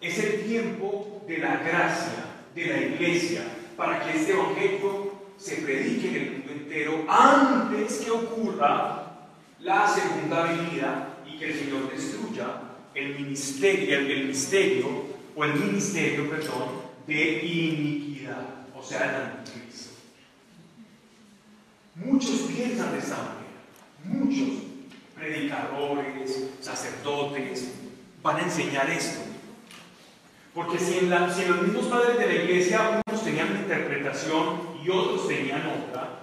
es el tiempo de la gracia, de la iglesia, para que este evangelio se predique en el mundo entero antes que ocurra la segunda venida y que el Señor destruya el ministerio, el misterio, o el ministerio, perdón, de iniquidad, o sea, el anticristo. Muchos piensan de esta manera, muchos predicadores, sacerdotes, van a enseñar esto. Porque si en, los mismos padres de la iglesia unos tenían una interpretación y otros tenían otra,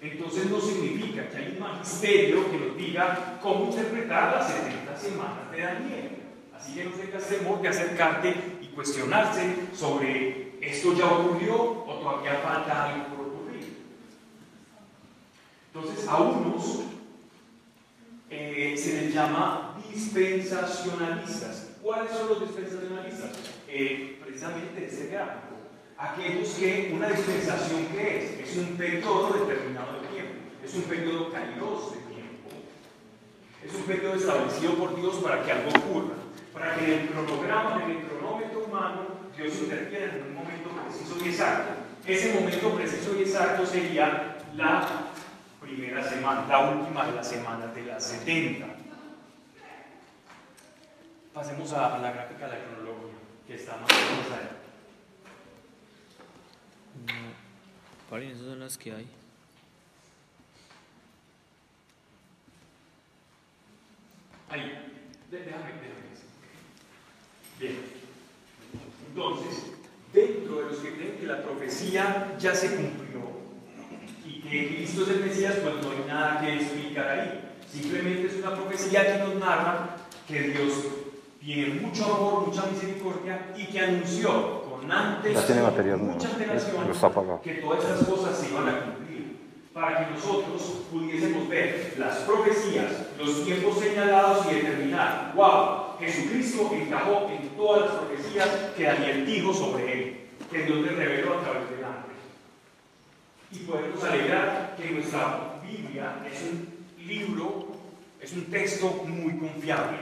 entonces no significa que hay un magisterio que nos diga cómo interpretar las 70 semanas de Daniel. Así que no tengas temor de acercarte y cuestionarse sobre esto ya ocurrió o todavía falta algo por ocurrir. Entonces a unos eh, se les llama dispensacionalistas. ¿Cuáles son los dispensacionalistas? Eh, precisamente este gráfico. Aquellos que una dispensación que es, es un periodo determinado de tiempo, es un periodo kairos de tiempo, es un periodo establecido por Dios para que algo ocurra, para que el cronograma, en el cronómetro humano, Dios interfiera en un momento preciso y exacto. Ese momento preciso y exacto sería la primera semana, la última de las semanas de las 70. Pasemos a, a la gráfica de la cronología, que está más o menos ahí. No. Paren, esas son las que hay. Ahí, déjame, déjame. Bien. Entonces, dentro de los que creen que la profecía ya se cumplió y que Cristo es el Mesías, pues no hay nada que explicar ahí. Simplemente es una profecía que nos narra que Dios tiene mucho amor, mucha misericordia y que anunció con antes material nuevo. mucha antelación Pero está apagado. que todas estas cosas se iban a cumplir para que nosotros pudiésemos ver las profecías, los tiempos señalados y determinar, wow, Jesucristo encajó en todas las profecías que Daniel dijo sobre él, que Dios le reveló a través del ángel. Y podemos alegrar que nuestra Biblia es un libro, es un texto muy confiable.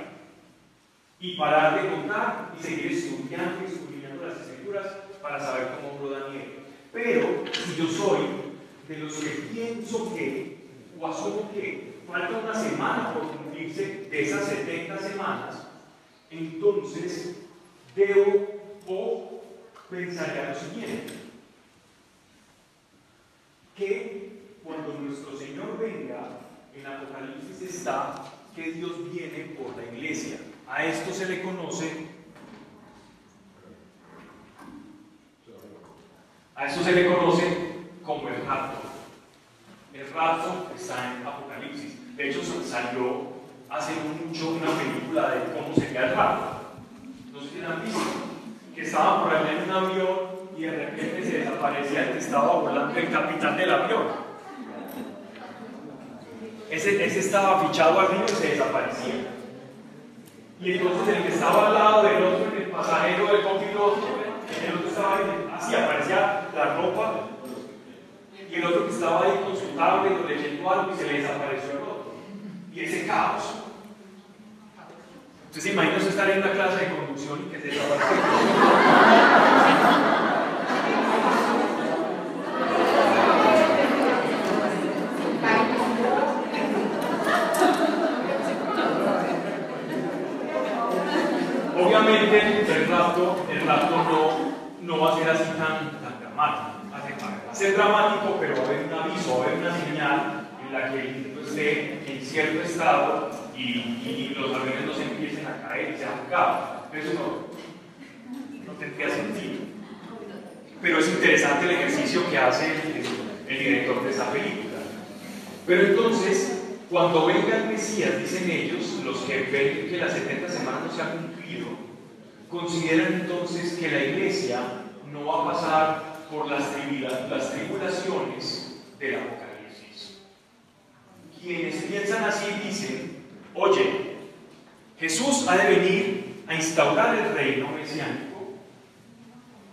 Y parar de contar y seguir estudiando y estudiando las escrituras para saber cómo obró Daniel. Pero si yo soy de los que pienso que, o asumo que falta una semana por cumplirse de esas 70 semanas, entonces debo o pensaría lo siguiente, que cuando nuestro Señor venga, en Apocalipsis está que Dios viene por la iglesia. A esto se le conoce A eso se le conoce como el rapto. El rapto está en Apocalipsis. De hecho, salió hace mucho una película de cómo sería el rapto. No sé si la han visto. Que estaba por allá en un avión y de repente se desaparecía el que estaba volando, el capitán del avión. Ese, estaba fichado arriba y se desaparecía. Y entonces el que estaba al lado del otro, el pasajero del copiloto, el otro estaba ahí, hacía y el otro que estaba ahí con su tablet o leyendo algo y se le desapareció el otro. Y ese caos. Entonces, imagínense estar en una clase de conducción y que se. Obviamente el rapto, el rapto no, no va a ser así tan, dramático. Va a ser dramático, pero va a haber un aviso, va a haber una señal en la que individuo esté en cierto estado y, los aviones empiecen a caer y se acaban. Eso no, no tendría sentido. Pero es interesante el ejercicio que hace el, director de esa película. Pero entonces, cuando venga el Mesías, dicen ellos, los que ven que las 70 semanas no se han cumplido, consideran entonces que la iglesia no va a pasar por las, las tribulaciones del Apocalipsis. Quienes piensan así dicen, oye, Jesús ha de venir a instaurar el reino mesiánico,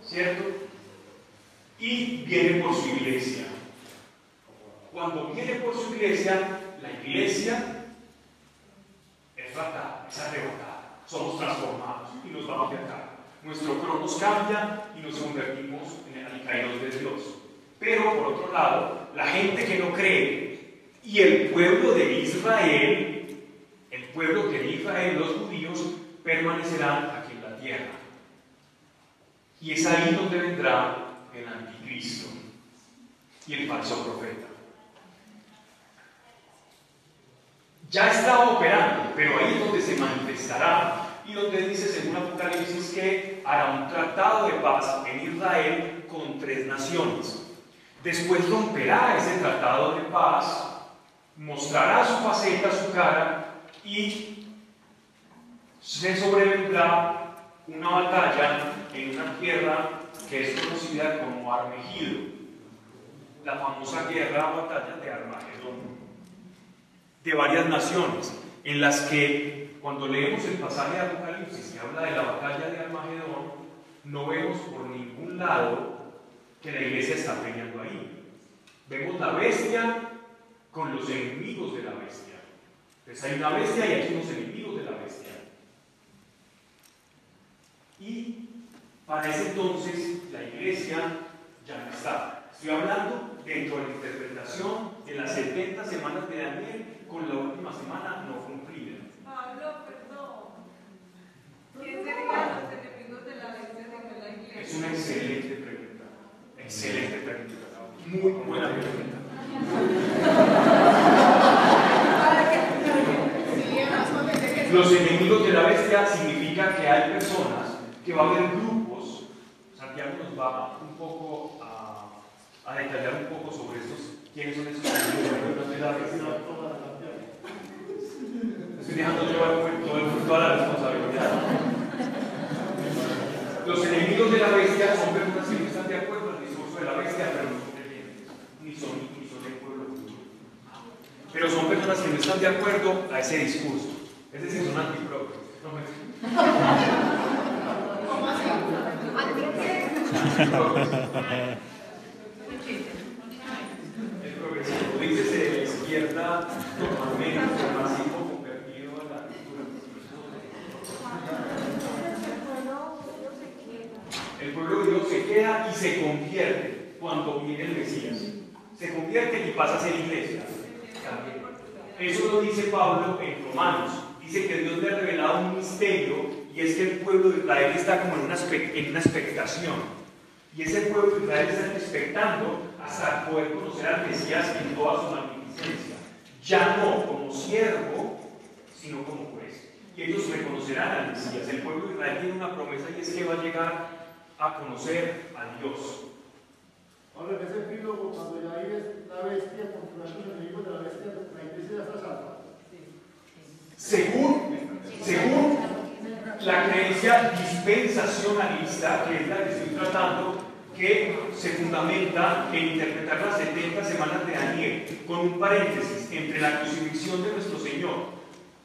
¿cierto? Y viene por su iglesia. Cuando viene por su iglesia, la iglesia es raptada, es arrebatada. Somos transformados y nos vamos de acá. Nuestro cronos cambia y nos convertimos en alicaídos de Dios. Pero por otro lado, la gente que no cree y el pueblo de Israel, el pueblo de Israel, los judíos, permanecerán aquí en la tierra. Y es ahí donde vendrá el anticristo y el falso profeta. ya estaba operando, pero ahí es donde se manifestará y donde dice según Apocalipsis que hará un tratado de paz en Israel con tres naciones. Después romperá ese tratado de paz, mostrará su faceta, su cara y se sobrevendrá una batalla en una tierra que es conocida como Armegido, la famosa guerra o batalla de Armagedón de varias naciones, en las que cuando leemos el pasaje de Apocalipsis que habla de la batalla de Armagedón, no vemos por ningún lado que la iglesia está peleando ahí. Vemos la bestia con los enemigos de la bestia. Entonces hay una bestia y hay unos enemigos de la bestia. Y para ese entonces la iglesia ya no está. Estoy hablando dentro de la interpretación de las 70 semanas de Daniel con la última semana no cumplida. Pablo, perdón. ¿Quién serían los enemigos de la iglesia de la iglesia? Es una excelente pregunta. Excelente pregunta. Muy buena pregunta. Para que sí, más o menos que Los enemigos de la bestia significa que hay personas, que va a haber grupos. Santiago nos va un poco a, detallar un poco sobre estos, quiénes son esos enemigos de la bestia. Estoy dejando llevar toda la responsabilidad. Los enemigos de la bestia son personas que no están de acuerdo al discurso de la bestia, pero no son creyentes, ni son, ni son del pueblo. Pero son personas que no están de acuerdo a ese discurso. Es decir, son antipropios. No me. El progresivo, dícese de la izquierda, normalmente, el marxismo convertido a la cultura. El pueblo de Dios se queda y se convierte cuando viene el Mesías. Se convierte y pasa a ser iglesia. Eso lo dice Pablo en Romanos. Dice que Dios le ha revelado un misterio y es que el pueblo de Israel está como en una, en una expectación. Y ese pueblo de Israel está expectando hasta poder conocer al Mesías en toda su magnificencia. Ya no como siervo, sino como juez. Y ellos reconocerán al Mesías. El pueblo de Israel tiene una promesa y es que va a llegar a conocer a Dios. Ahora, en ese epílogo, cuando ya hay la bestia contra los enemigos de la bestia, la iglesia ya está salva. Según, según la creencia dispensacionalista, que es la que estoy tratando, que se fundamenta en interpretar las 70 semanas de Daniel, con un paréntesis entre la crucifixión de nuestro Señor,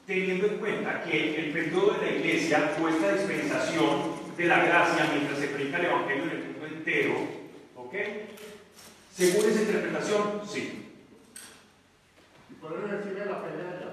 teniendo en cuenta que el periodo de la iglesia o esta dispensación de la gracia mientras se predica el Evangelio en el mundo entero, ¿ok? Según esa interpretación, sí. Y por eso la pelea.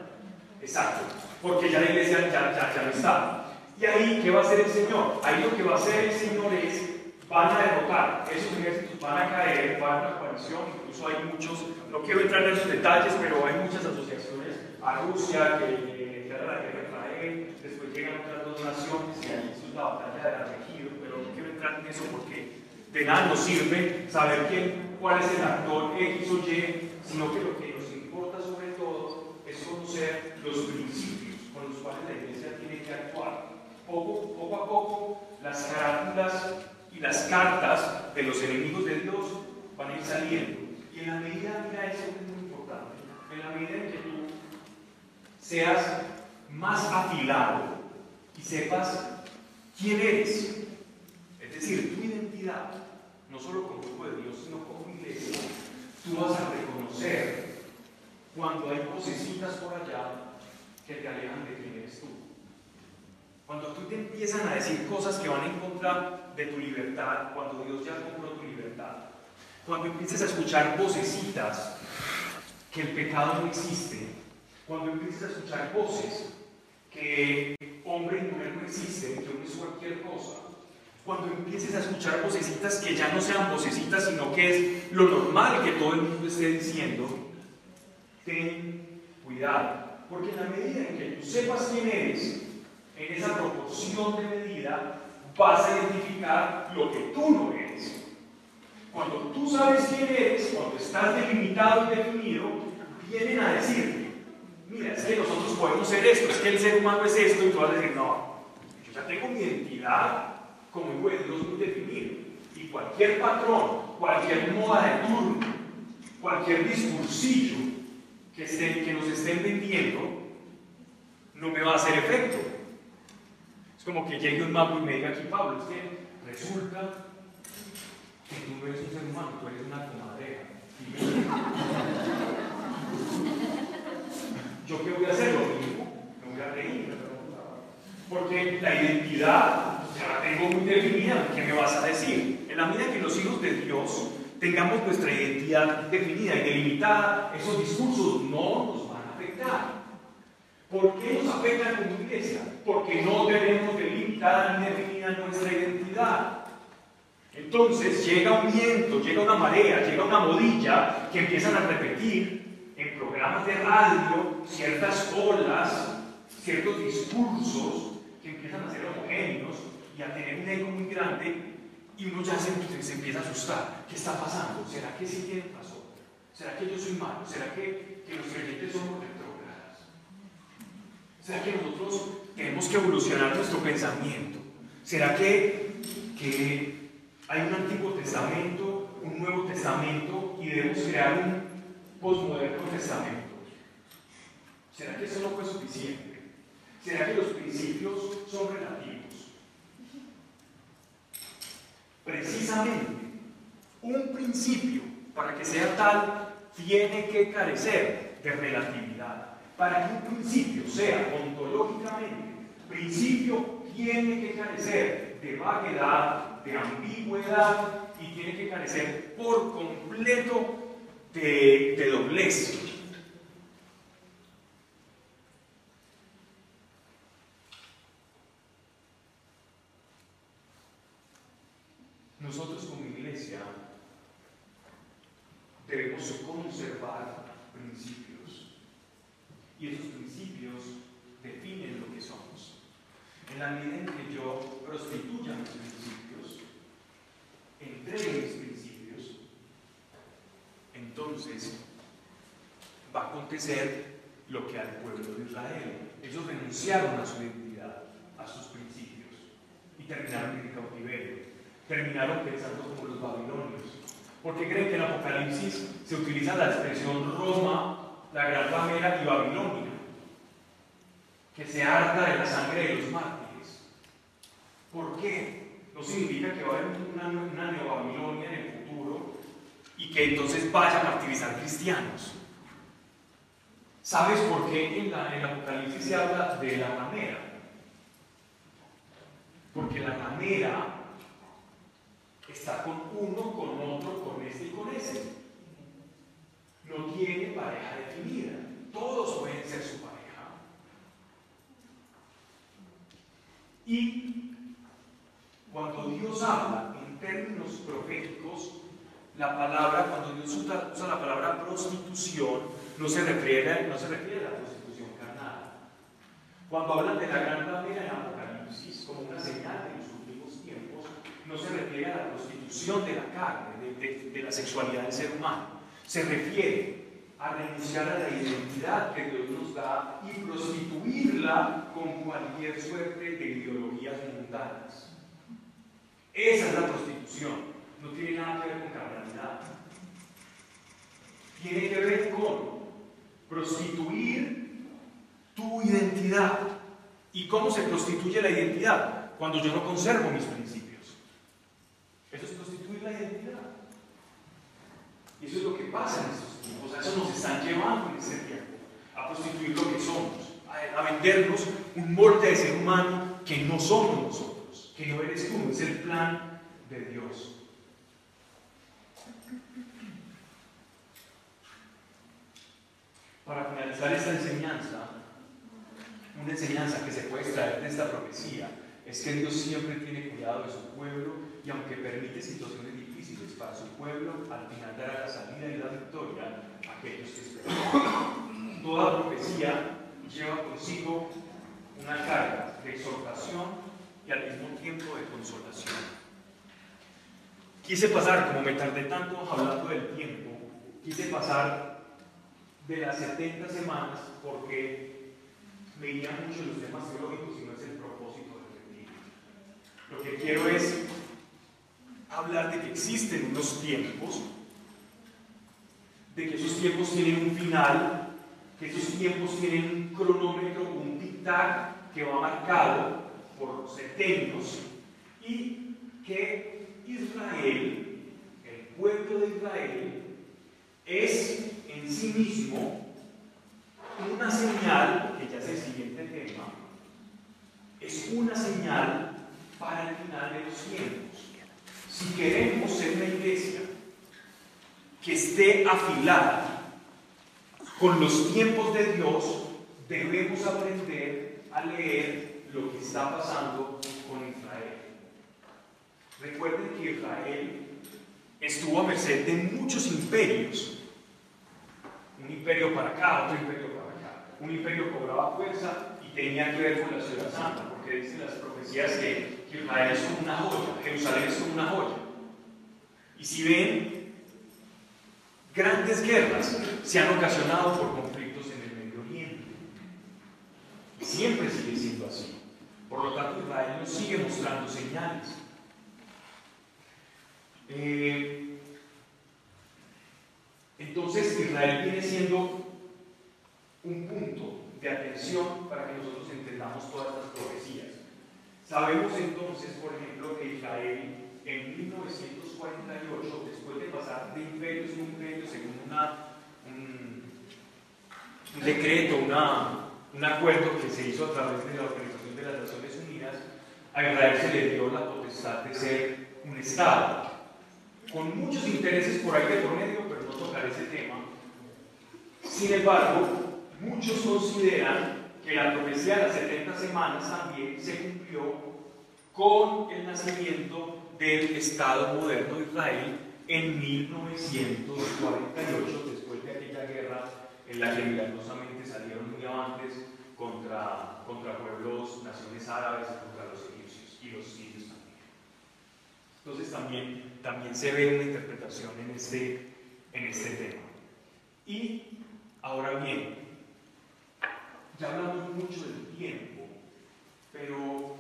Exacto. Porque ya la iglesia ya, ya, ya no está. Y ahí, ¿qué va a hacer el Señor? Ahí lo que va a hacer el Señor es, van a derrotar, esos ejércitos van a caer, van a una coalición, incluso hay muchos, no quiero entrar en esos detalles, pero hay muchas asociaciones a Rusia que declaran la guerra a Israel, después llegan otras dos naciones y ahí es la batalla de Arregido, pero no quiero entrar en eso porque de nada nos sirve saber quién, cuál es el actor X o Y, sino que lo que nos importa sobre todo es conocer los principios con los cuales la iglesia tiene que actuar. Poco, a poco, las carátulas y las cartas de los enemigos de Dios van a ir saliendo. Y en la medida, mira, eso es muy importante, en la medida en que tú seas más afilado y sepas quién eres, es decir, tu identidad, no solo como hijo de Dios, sino como iglesia, tú vas a reconocer cuando hay vocecitas por allá que te alejan de quién eres tú. Cuando tú te empiezan a decir cosas que van en contra de tu libertad, cuando Dios ya compró tu libertad, cuando empieces a escuchar vocecitas que el pecado no existe, cuando empieces a escuchar voces que hombre y mujer no existen, que uno es cualquier cosa, cuando empieces a escuchar vocecitas que ya no sean vocecitas, sino que es lo normal que todo el mundo esté diciendo, ten cuidado, porque en la medida en que tú sepas quién eres, en esa proporción de medida, vas a identificar lo que tú no eres. Cuando tú sabes quién eres, cuando estás delimitado y definido, vienen a decirte, mira, es que nosotros podemos ser esto, es que el ser humano es esto, y tú vas a decir, no, yo ya tengo mi identidad como hijo de Dios muy definido. Y cualquier patrón, cualquier moda de turno, cualquier discursillo que, estén, que nos estén vendiendo, no me va a hacer efecto. Es como que llegue un mago y me diga aquí, Pablo, es que resulta que tú no eres un ser humano, tú eres una comadreja. ¿Yo qué voy a hacer? Lo mismo, me voy a reír. Porque la identidad ya la tengo muy definida. ¿Qué me vas a decir? En la medida que los hijos de Dios tengamos nuestra identidad definida y delimitada, esos discursos no nos van a afectar. ¿Por qué nos afectan como iglesia? Porque no tenemos delimitada ni definida nuestra identidad. Entonces llega un viento, llega una marea, llega una modilla que empiezan a repetir en programas de radio ciertas olas, ciertos discursos que empiezan a ser homogéneos y a tener un eco muy grande y uno ya se, se empieza a asustar. ¿Qué está pasando? ¿Será que sí tiene razón? ¿Será que yo soy malo? ¿Será que, que los creyentes somos retrógradas? ¿Será que nosotros tenemos que evolucionar nuestro pensamiento? ¿Será que, que hay un Antiguo Testamento, un Nuevo Testamento y debemos crear un postmoderno testamento? ¿Será que eso no fue suficiente? ¿Será que los principios son relativos? Precisamente, un principio, para que sea tal, tiene que carecer de relatividad. Para que un principio sea ontológicamente principio, tiene que carecer de vaguedad, de ambigüedad y tiene que carecer por completo de, de doblez. Nosotros como iglesia debemos conservar principios y esos principios definen lo que somos. En la medida en que yo prostituya mis principios, entregue mis principios, entonces va a acontecer lo que al pueblo de Israel. Ellos renunciaron a su identidad, a sus principios y terminaron en el cautiverio terminaron pensando como los babilonios. Porque creen que en Apocalipsis se utiliza la expresión Roma, la gran ramera y Babilonia, que se harta de la sangre de los mártires. ¿Por qué? No significa que va a haber una, una neobabilonia en el futuro y que entonces vaya a martirizar cristianos. ¿Sabes por qué en, la, en el Apocalipsis se habla de la ramera? Porque la ramera está con uno, con otro, No tiene pareja definida. Todos pueden ser su pareja. Y cuando Dios habla en términos proféticos, la palabra, cuando Dios usa, usa la palabra prostitución, no se, refiere, no se refiere a la prostitución carnal. Cuando hablan de la gran ramera en Apocalipsis como una señal de los últimos tiempos, no se refiere a la prostitución de la carne, de, la sexualidad del ser humano. Se refiere a renunciar a la identidad que Dios nos da y prostituirla con cualquier suerte de ideologías mundanas. Esa es la prostitución. No tiene nada que ver con carnalidad. Tiene que ver con prostituir tu identidad. ¿Y cómo se prostituye la identidad? Cuando yo no conservo mis principios. Eso es prostituir la identidad. Y eso es lo que pasa en estos tiempos. A eso nos están llevando en este tiempo. A prostituir lo que somos. A, vendernos un molde de ser humano que no somos nosotros. Que no eres tú. Es el plan de Dios. Para finalizar esta enseñanza, una enseñanza que se puede extraer de esta profecía es que Dios siempre tiene cuidado de su pueblo y aunque permite situaciones para su pueblo, al final dará la salida y la victoria a aquellos que esperan. Toda profecía lleva consigo una carga de exhortación y al mismo tiempo de consolación. Quise pasar, como me tardé tanto hablando del tiempo, quise pasar de las 70 semanas porque me guían mucho los temas teológicos y no es el propósito del retiro. Lo que quiero es hablar de que existen unos tiempos, de que esos tiempos tienen un final, que esos tiempos tienen un cronómetro, un tic-tac que va marcado por setenios y que Israel, el pueblo de Israel, es en sí mismo una señal, que ya es el siguiente tema, es una señal para el final de los tiempos. Si queremos ser una iglesia que esté afilada con los tiempos de Dios, debemos aprender a leer lo que está pasando con Israel. Recuerden que Israel estuvo a merced de muchos imperios. Un imperio para acá, otro imperio para acá. Un imperio cobraba fuerza y tenía que ver con la ciudad santa, porque dicen las profecías que, Israel es como una joya, Jerusalén es como una joya. Y si ven, grandes guerras se han ocasionado por conflictos en el Medio Oriente. Y siempre sigue siendo así. Por lo tanto, Israel nos sigue mostrando señales. Eh, entonces Israel viene siendo un punto de atención para que nosotros entendamos todas estas profecías. Sabemos entonces, por ejemplo, que Israel en 1948, después de pasar de imperios en imperios según un, decreto, un acuerdo que se hizo a través de la Organización de las Naciones Unidas, a Israel se le dio la potestad de ser un Estado con muchos intereses por ahí de por pero no tocar ese tema. Sin embargo, muchos consideran que la profecía de las 70 semanas también se cumplió con el nacimiento del Estado moderno de Israel en 1948, después de aquella guerra en la que milagrosamente salieron muy avantes contra, contra pueblos, naciones árabes contra los egipcios y los sirios también. Entonces también, también se ve una interpretación en este, en este tema. Y ahora bien, ya hablamos mucho del tiempo, pero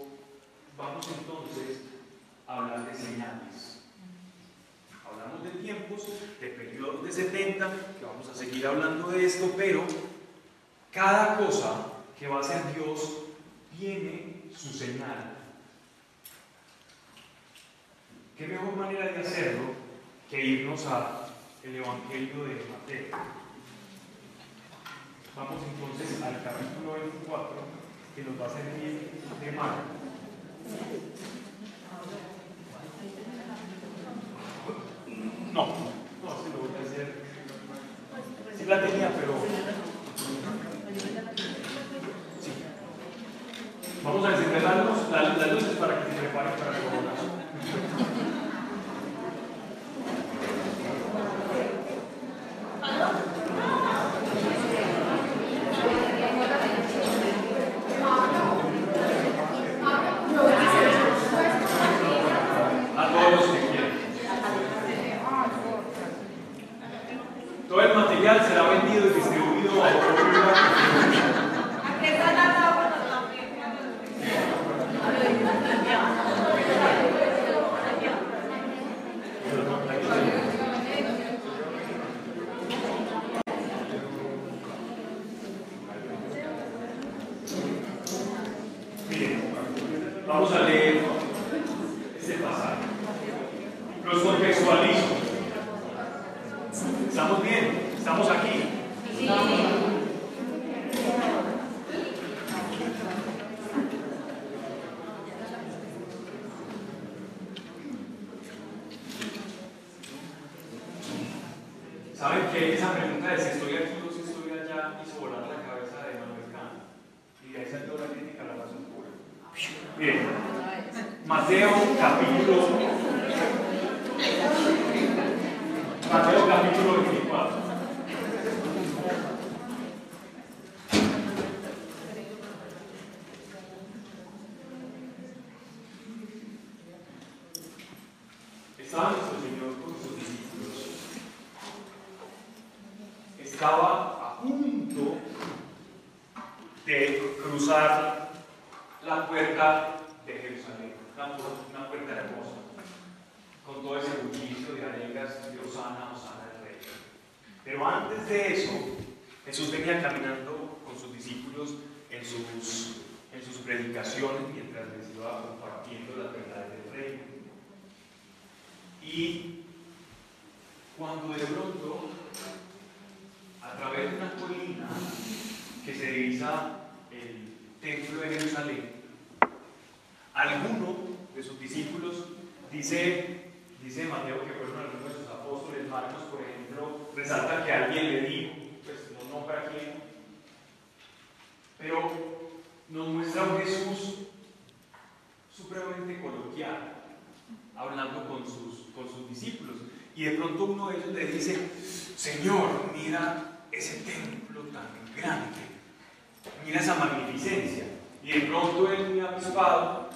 vamos entonces a hablar de señales. Hablamos de tiempos, de periodos de 70, que vamos a seguir hablando de esto, pero cada cosa que va a hacer Dios tiene su señal. ¿Qué mejor manera de hacerlo que irnos al Evangelio de Mateo? Vamos entonces al capítulo 24 que nos va a servir de mano. No, no, se lo voy a hacer. Sí la tenía, pero. Vamos a desenredarnos las, luces para que se preparen para el coronazo. Uno de ellos le dice, Señor, mira ese templo tan grande, mira esa magnificencia. Y de pronto él, muy avispado,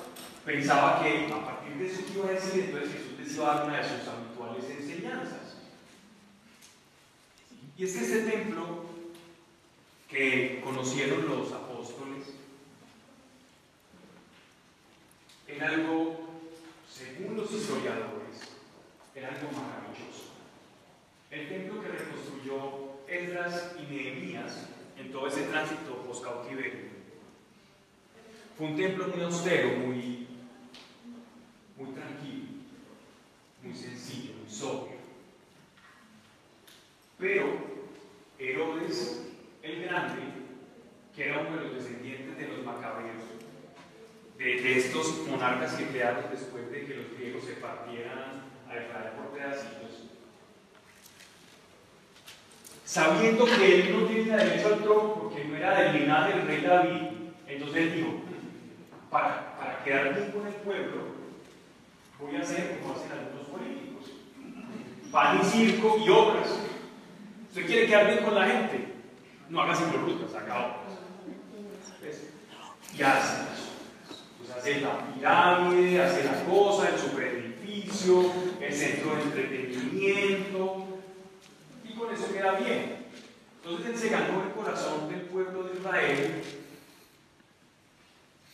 pensaba que a partir de eso que iba a decir, entonces Jesús les iba a dar una de sus habituales enseñanzas. Y es que este templo que conocieron los apóstoles era algo, según los historiadores, era algo maravilloso. El templo que reconstruyó Esdras y Nehemías en todo ese tránsito post-cautiverio fue un templo muy austero, muy, muy tranquilo, muy sencillo, muy sobrio. Pero Herodes el Grande, que era uno de los descendientes de los macabeos, de, de estos monarcas que crearon después de que los griegos se partieran a Israel por pedacitos, sabiendo que él no tenía derecho al trono porque no era del linaje del rey David, entonces dijo, para, para quedar bien con el pueblo, voy a hacer como hacen algunos políticos, pan y circo y obras. ¿Usted quiere quedar bien con la gente? No haga simbologías, haga obras. ¿Ves? Y hace las obras. Pues hace la pirámide, hace la cosa, el superedificio, el centro de entretenimiento, y con eso queda bien. Entonces él se ganó el corazón del pueblo de Israel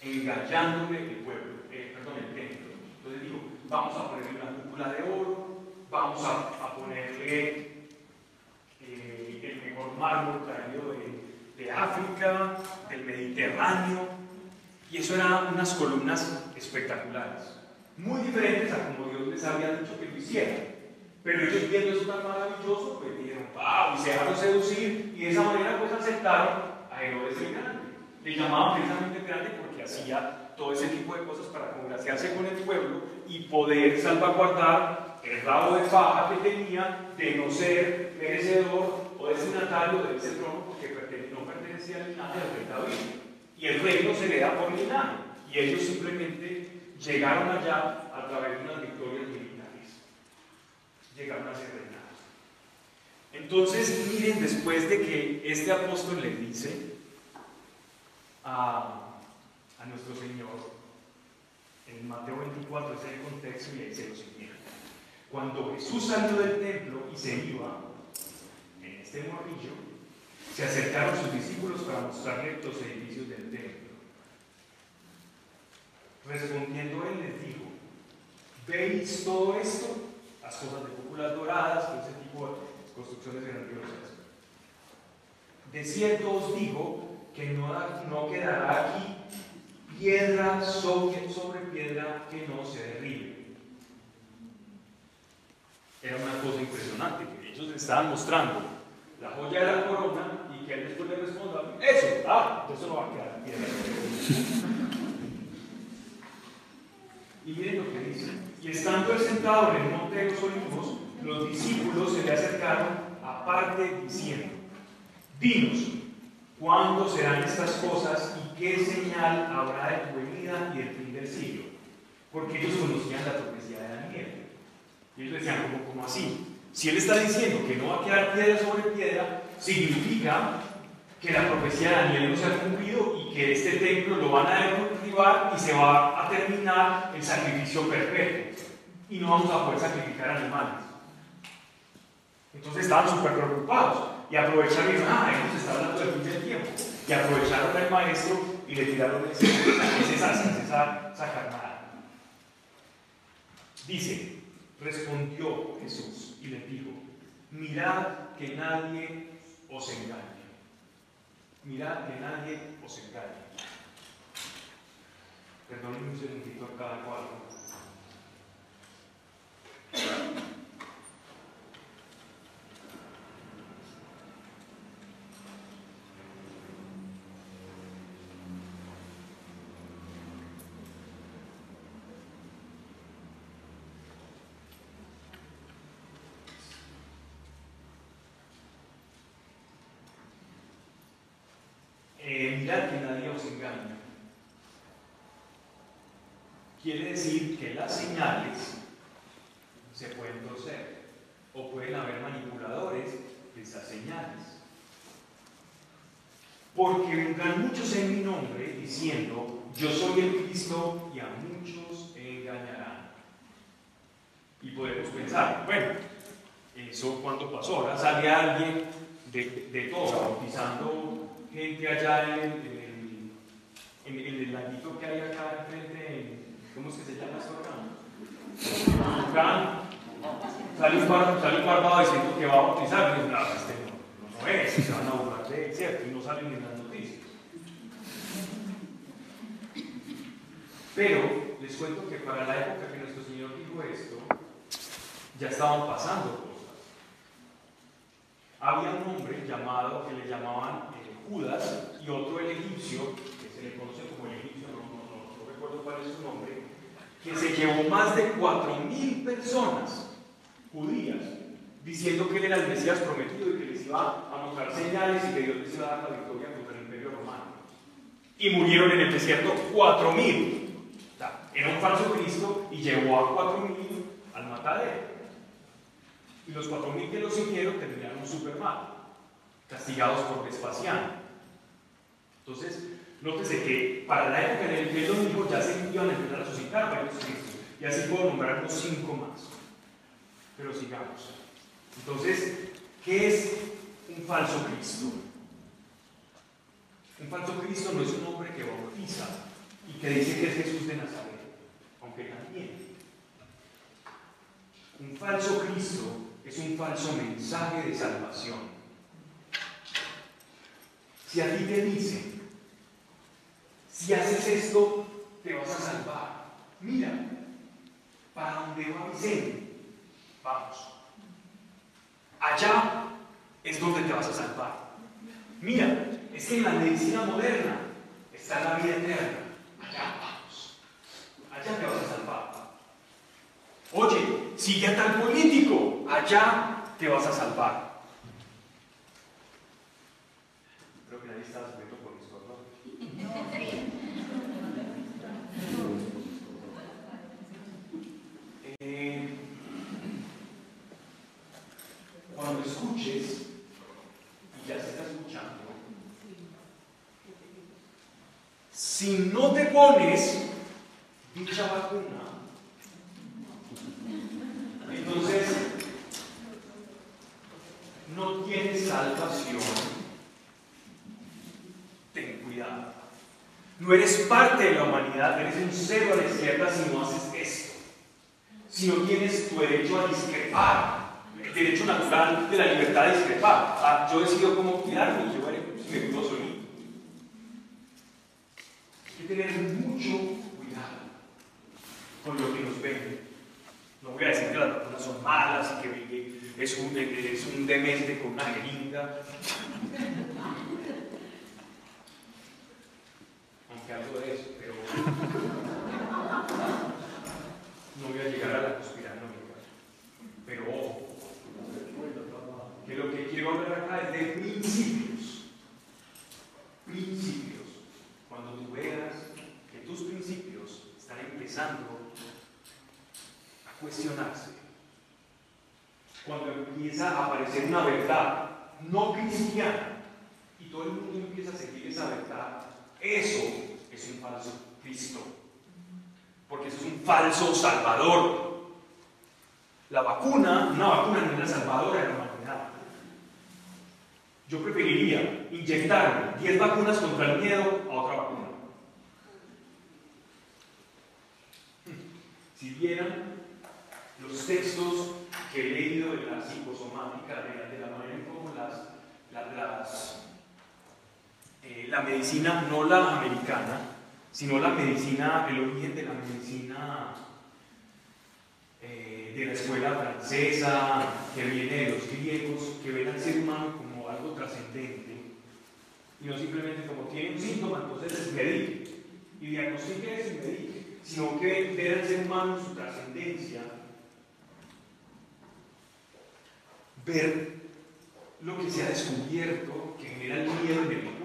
engañándole el pueblo, eh, perdón, el templo. Entonces digo, vamos a ponerle una cúpula de oro, vamos a, a ponerle eh, el mejor mármol traído de, de África, del Mediterráneo, y eso eran unas columnas espectaculares, muy diferentes a como Dios les había dicho que lo hicieran. Pero ellos viendo eso tan maravilloso, pues dijeron, wow, y se dejaron seducir, y de esa manera pues aceptaron a Herodes el Grande. Le llamaban precisamente Grande porque hacía todo ese tipo de cosas para congraciarse con el pueblo y poder salvaguardar el rabo de faja que tenía de no ser merecedor o destinatario de ese trono porque no pertenecía al linaje del rey David. Y el reino se le da por linaje. Y ellos simplemente llegaron allá a través de unas victorias militares. Llegaron a ser reinados. Entonces, miren, después de que este apóstol le dice a, a nuestro Señor, en Mateo 24 es el contexto y dice lo siguiente. Cuando Jesús salió del templo y se iba, en este morrillo, se acercaron sus discípulos para mostrarle los edificios del templo. Respondiendo él les dijo, ¿veis todo esto? Las cosas de cúpulas doradas, todo ese tipo de construcciones grandiosas. De cierto os digo que no, no quedará aquí piedra sobre, sobre piedra que no se derribe. Era una cosa impresionante que ellos le estaban mostrando la joya de la corona y que él después le responda, eso, ah, eso no va a quedar piedra. Y miren lo que dice. Y estando él sentado en el monte de los olivos, los discípulos se le acercaron aparte diciendo, dinos, ¿cuándo serán estas cosas y qué señal habrá de tu venida y del fin del siglo? Porque ellos conocían la profecía de Daniel. Y ellos decían, ¿cómo, así? Si él está diciendo que no va a quedar piedra sobre piedra, significa que la profecía de Daniel no se ha cumplido y que este templo lo van a y se va a terminar el sacrificio perpetuo. Y no vamos a poder sacrificar animales. Entonces estaban súper preocupados y aprovecharon y ah, hemos está hablando del fin del tiempo. Y aprovecharon al maestro y le tiraron ese, esa, esa, esa carnada. Dice, respondió Jesús y les dijo, mirad que nadie os engañe. Mirad que nadie os engañe. Perdónenme un segundito cada cuadro. Eh, mirad que nadie os engañe. Quiere decir que las señales se pueden torcer o pueden haber manipuladores de esas señales. Porque vendrán muchos en mi nombre diciendo, yo soy el Cristo y a muchos engañarán. Y podemos pensar, bueno, eso cuando pasó, ahora sale alguien de, todo, bautizando gente allá en el laguito que hay acá enfrente, ¿cómo es que se llama esto acá? Sale un, bar, sale un barbado diciendo que va a bautizar, y no, este no, no, es, se van a burlar de él, ¿cierto? Y no salen ni las noticias. Pero les cuento que para la época que nuestro Señor dijo esto, ya estaban pasando cosas. Había un hombre llamado, que le llamaban eh, Judas, y otro el egipcio, que se le conoce como el egipcio, no, no, no recuerdo cuál es su nombre, que se llevó más de 4.000 personas judías, diciendo que él era el Mesías prometido y que les iba a mostrar señales y que Dios les iba a dar la victoria contra el imperio romano. Y murieron en el desierto 4.000. O sea, era un falso Cristo y llevó a 4.000 al matadero. Y los 4.000 que lo siguieron terminaron súper mal, castigados por Vespasiano. Entonces, nótese que para la época en la que él lo dijo ya se iban a empezar a suscitar varios Cristos. Y así puedo nombrar unos cinco más. Pero sigamos. Entonces, ¿qué es un falso Cristo? Un falso Cristo no es un hombre que bautiza y que dice que es Jesús de Nazaret, aunque también. Un falso Cristo es un falso mensaje de salvación. Si a ti te dicen, si haces esto, te vas a salvar. Mira, para donde va Vicente, vamos. Allá es donde te vas a salvar. Mira, es que en la medicina moderna está la vida eterna. Allá vamos. Allá te vas a salvar. Oye, sigue a tal político, allá te vas a salvar. Creo que nadie está sujeto por mis Eh, cuando escuches, y ya se está escuchando, si no te pones dicha vacuna, entonces no tienes salvación, ten cuidado. No eres parte de la humanidad, eres un cero a la izquierda si no haces. Si no tienes tu derecho a discrepar, el derecho natural de la libertad de discrepar. Ah, yo decido cómo cuidarme y yo veré si me cuido solito. Hay que tener mucho cuidado con lo que nos ven. No voy a decir que las vacunas son malas y que es un, es un demente con una jeringa. Aunque algo de eso, pero llegar a la conspiranoica. Pero ojo, que lo que quiero hablar acá es de principios. Principios. Cuando tú veas que tus principios están empezando a cuestionarse, cuando empieza a aparecer una verdad no cristiana y todo el mundo empieza a seguir esa verdad, eso es un falso Cristo. Porque eso es un falso Salvador. La vacuna, una vacuna no es la salvadora de la humanidad. Yo preferiría inyectar 10 vacunas contra el miedo a otra vacuna. Si vieran los textos que he leído de la psicosomática, de, la manera en cómo las, las eh, la medicina, no la americana, sino la medicina, el origen de la medicina eh, de la escuela francesa, que viene de los griegos, que ven al ser humano como algo trascendente, y no simplemente como tiene un síntoma, entonces medique, y diagnostique eso y sino que ver al ser humano su trascendencia, ver lo que se ha descubierto que genera el miedo en el.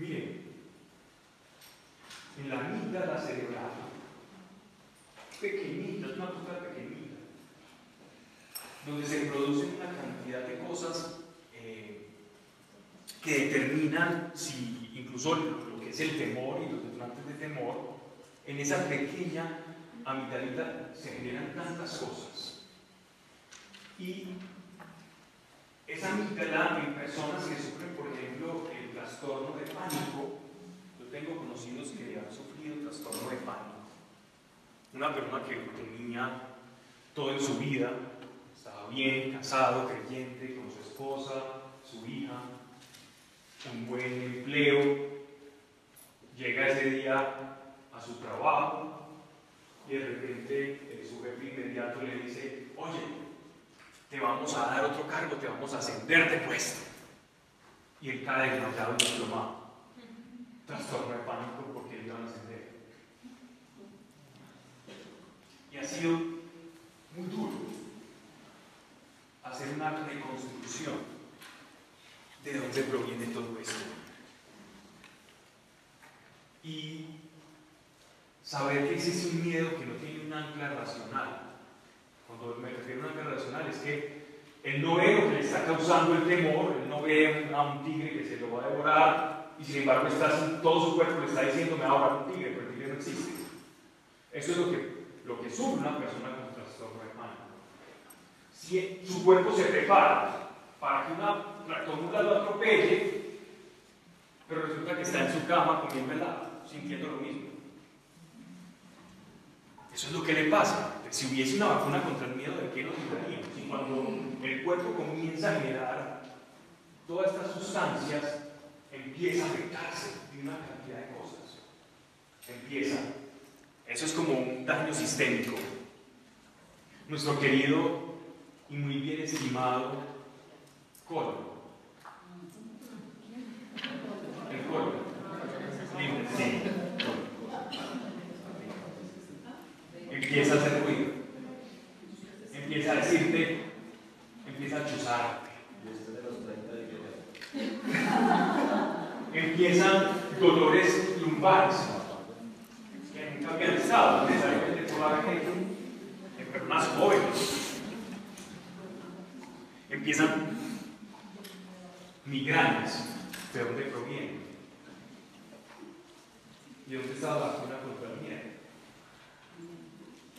Miren, en la amígdala cerebral, pequeñita, es una cosa pequeñita, donde se producen una cantidad de cosas eh, que determinan si incluso lo que es el temor y los detonantes de temor, en esa pequeña amigdalita se generan tantas cosas. Y esa amígdala en personas que sufren, por ejemplo, trastorno de pánico, yo tengo conocidos que han sufrido trastorno de pánico. Una persona que tenía todo en su vida, estaba bien, casado, creyente, con su esposa, su hija, un buen empleo, llega ese día a su trabajo y de repente su jefe inmediato le dice, oye, te vamos a dar otro cargo, te vamos a ascender de puesto. Y él cae desmayado y desplomado. Trastorno de pánico porque le iban a ascender. Y ha sido muy duro hacer una reconstrucción de dónde proviene todo esto. Y saber que existe un miedo que no tiene un ancla racional. Cuando me refiero a un ancla racional es que él no ve lo que le está causando el temor, él no ve a un tigre que se lo va a devorar y sin embargo está, todo su cuerpo le está diciendo me va a devorar un tigre, pero el tigre no existe. Eso es lo que, lo que sufre una persona con trastorno de pánico. Si su cuerpo se prepara para que una tractomula lo atropelle, pero resulta que está en su cama comiendo helado, sintiendo lo mismo. Eso es lo que le pasa. Si hubiese una vacuna contra el miedo, ¿de qué nos libraríamos? Cuando el cuerpo comienza a generar todas estas sustancias, empieza a afectarse de una cantidad de cosas. Empieza. Eso es como un daño sistémico. Nuestro querido y muy bien estimado colon. El colon. Sí. Empieza a hacer ruido. Empieza a decirte, empieza a chuzarte. Empiezan dolores lumbares que nunca habían estado necesariamente por la vejez en personas jóvenes. Empiezan migrañas. ¿De dónde provienen? ¿Y dónde está la vacuna contra el miedo?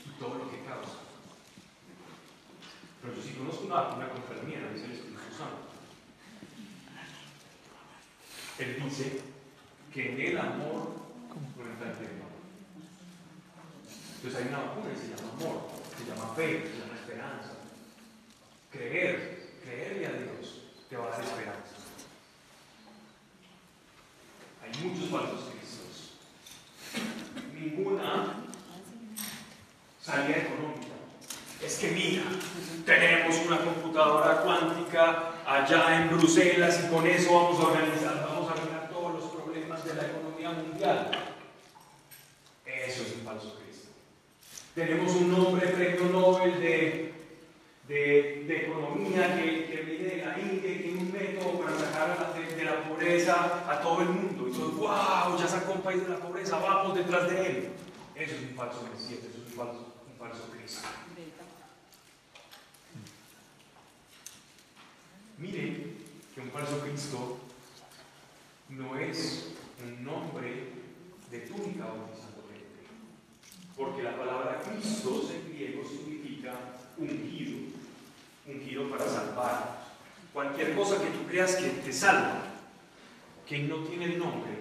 Y todo lo que causa. Pero yo sí conozco Marco, una compañía, dice el Espíritu Santo. Él dice que en el amor entra el temor. Entonces hay una vacuna que se llama amor, se llama fe, se llama esperanza. Creer, creerle a Dios te va a dar esperanza. Hay muchos falsos cristos. Ninguna salida económica. Es que mira, tenemos una computadora cuántica allá en Bruselas y con eso vamos a organizar, vamos a arreglar todos los problemas de la economía mundial. Eso es un falso Cristo. Tenemos un nombre premio Nobel de, de, economía que, que viene de la India tiene un método para sacar de, de la pobreza a todo el mundo. Y todos, wow, ya sacó un país de la pobreza, vamos detrás de él. Eso es un falso Mesías, eso es un falso, un falso Cristo. Miren que un falso Cristo no es un nombre de túnica gente. Porque la palabra Cristo en griego significa ungido, ungido para salvar. Cualquier cosa que tú creas que te salva, que no tiene el nombre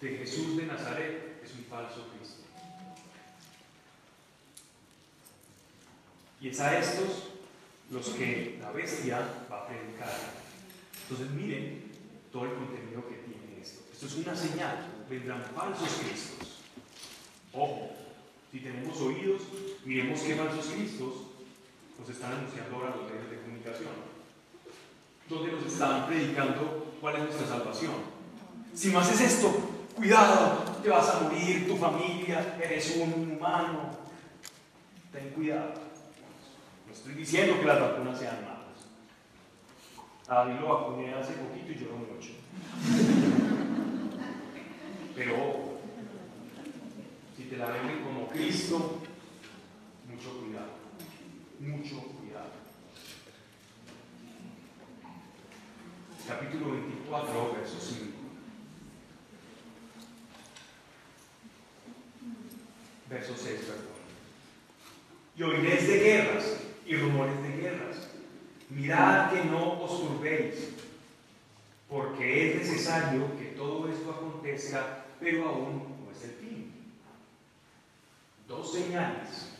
de Jesús de Nazaret, es un falso Cristo. Y es a estos los que la bestia va a predicar. Entonces miren todo el contenido que tiene esto. Esto es una señal. Vendrán falsos cristos. Ojo, si tenemos oídos, miremos qué falsos cristos nos están anunciando ahora los medios de comunicación. Donde nos están predicando cuál es nuestra salvación. Si no haces esto, cuidado, te vas a morir, tu familia, eres un humano. Ten cuidado. No estoy diciendo que las vacunas sean malas. A David lo vacuné hace poquito y lloró mucho. Pero si te la venden como Cristo, mucho cuidado. Mucho cuidado. Capítulo 24, verso 5. Verso 6, perdón. Y oiréis de guerras y rumores de guerras. Mirad que no os turbéis, porque es necesario que todo esto acontezca, pero aún no es el fin. Dos señales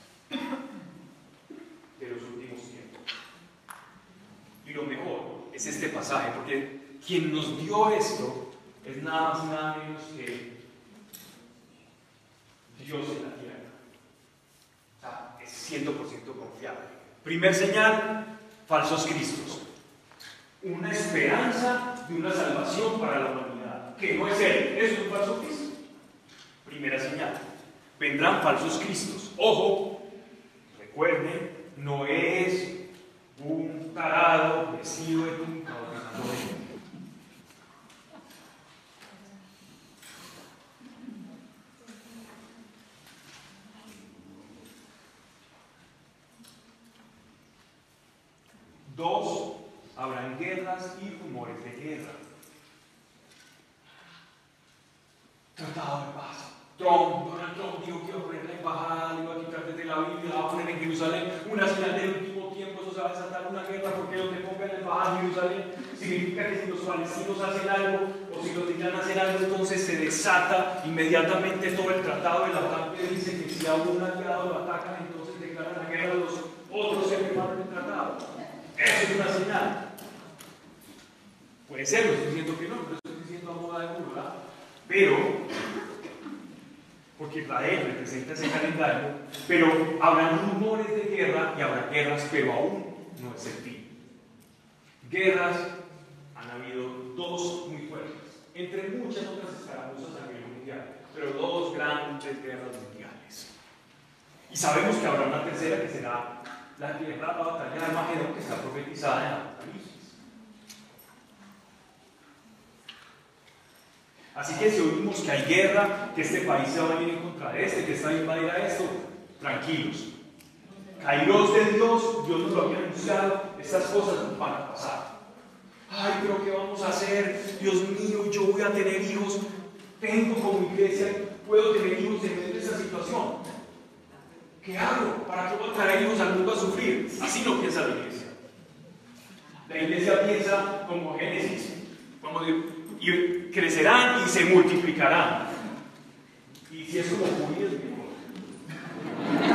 de los últimos tiempos. Y lo mejor es este pasaje, porque quien nos dio esto es nada más y nada menos que Dios en la tierra. O sea, es 100% confiable. Primer señal, falsos cristos. Una esperanza de una salvación para la humanidad, que no es Él, es un falso Cristo. Primera señal. Vendrán falsos cristos. Ojo, recuerden, no es un tarado vestido de túnica Dos, habrán guerras y rumores de guerra. Tratado de paz. Trump, Donald Trump dijo que iba a poner la embajada, iba a quitar desde la Biblia, va a poner en Jerusalén. Una señal del último tiempo, eso se va a desatar una guerra porque donde pongan la embajada en Jerusalén significa que si los palestinos hacen algo o si los israelíes hacen algo, entonces se desata inmediatamente todo el tratado de la OTAN que dice que si a un aliado lo atacan, entonces declaran la guerra a los otros que firmaron el tratado. Eso es una señal. Puede ser, no estoy diciendo que no, pero estoy diciendo a moda de burla. Pero, porque Israel representa ese calendario, pero habrán rumores de guerra y habrá guerras, pero aún no es el fin. Guerras han habido dos muy fuertes, entre muchas otras escaramuzas a nivel mundial, pero dos grandes guerras mundiales. Y sabemos que habrá una tercera que será la guerra, la batalla de Armagedón que está profetizada en Apocalipsis. Así que si oímos que hay guerra, que este país se va a venir en contra de este, que esta va a invadir a esto, tranquilos. Kairos de Dios, Dios nos lo había anunciado, estas cosas van a pasar. Ay, pero ¿qué vamos a hacer? Dios mío, yo voy a tener hijos. Tengo como iglesia, puedo tener hijos en medio de esta situación. ¿Qué hago? ¿Para qué voy a traer hijos al mundo a sufrir? Así no piensa la iglesia. La iglesia piensa como Génesis, como y crecerán y se multiplicarán. Y si es como judíos, mejor.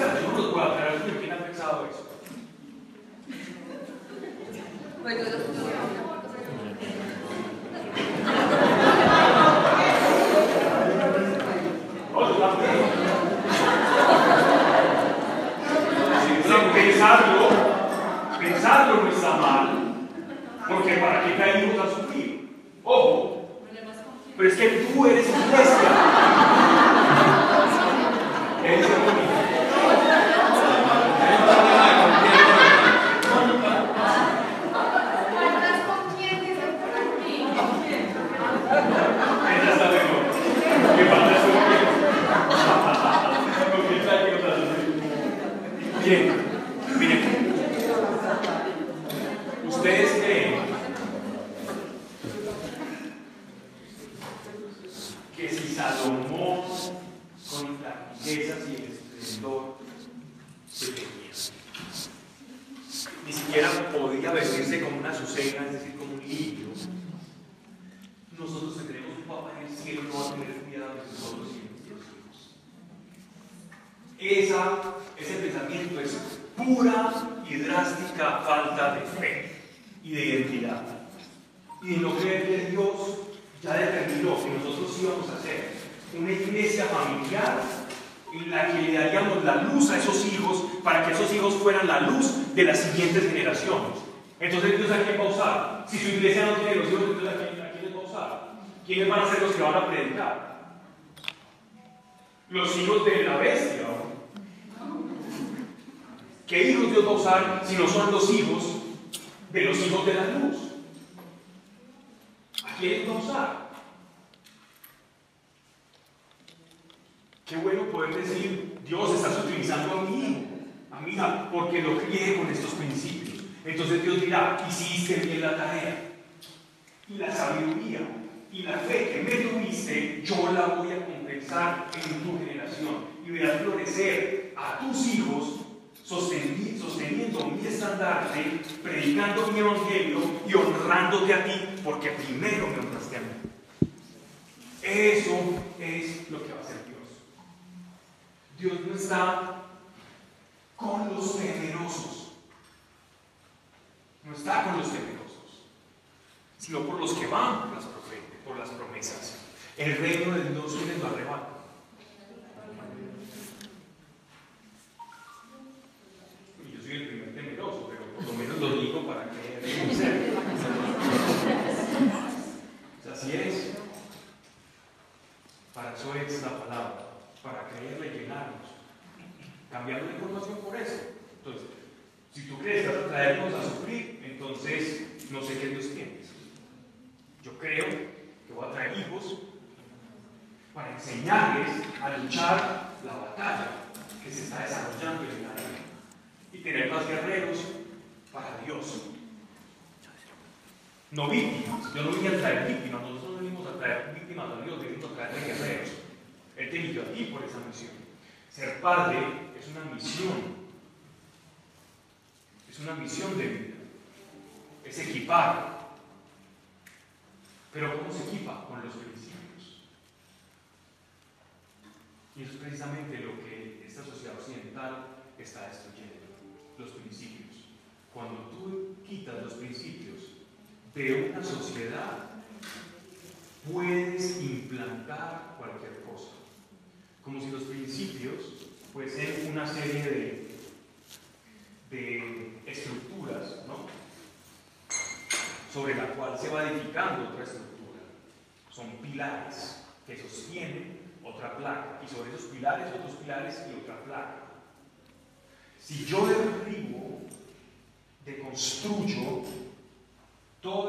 expertos son los cuadrados, pero ¿quién ha pensado eso? Bueno, pensarlo, pensarlo no está mal, porque para qué caímos a sufrir. Ojo, pero es que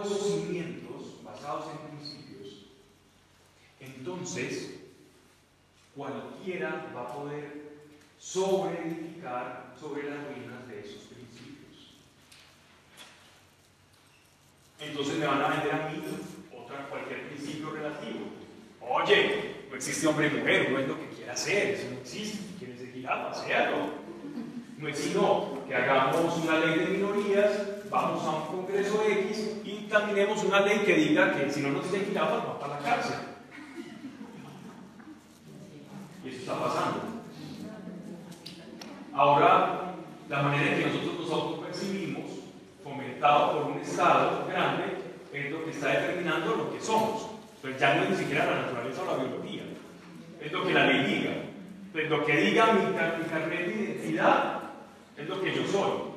cimientos basados en principios, entonces cualquiera va a poder sobreedificar sobre las ruinas de esos principios. Entonces me van a vender a mí otra, cualquier principio relativo. Oye, no existe hombre y mujer, no es lo que quiera hacer, eso no existe. ¿Quieres seguir a pasearlo? No es sino que hagamos una ley de minorías vamos a un congreso X y terminemos una ley que diga que si no nos dicen jirafas, va para la cárcel. Y eso está pasando. Ahora, la manera en que nosotros nos autopercibimos, fomentado por un Estado grande, es lo que está determinando lo que somos. Entonces ya no es ni siquiera la naturaleza o la biología, es lo que la ley diga. Entonces lo que diga mi carnet de identidad es lo que yo soy.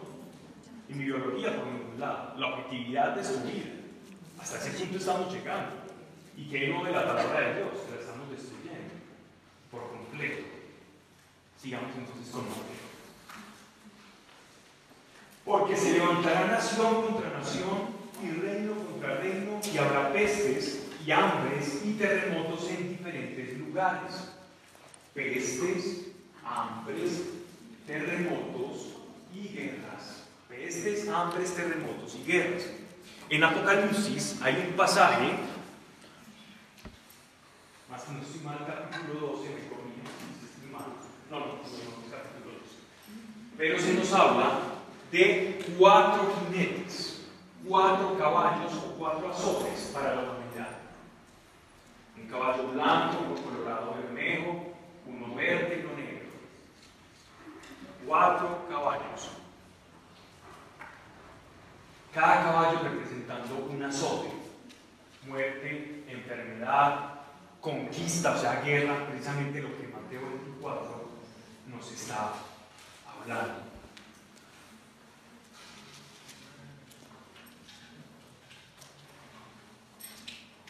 Y mi biología por ningún lado. La objetividad de su vida. Hasta ese punto estamos llegando. Y que no de la palabra de Dios, la estamos destruyendo por completo. Sigamos entonces con Mateo. Porque se levantará nación contra nación y reino contra reino y habrá pestes y hambres y terremotos en diferentes lugares. Pestes, hambres, terremotos y guerras. Pestes, hambres, terremotos y guerras. En Apocalipsis hay un pasaje, más que no estoy mal, capítulo 12, me corrijo, no, no, no, capítulo 12. Pero se nos habla de cuatro jinetes, cuatro caballos o cuatro azotes para la humanidad. Un caballo blanco, uno colorado bermejo, uno verde y uno negro cuatro caballos. Cada caballo representando un azote, muerte, enfermedad, conquista, o sea, guerra, precisamente lo que Mateo 24 nos está hablando.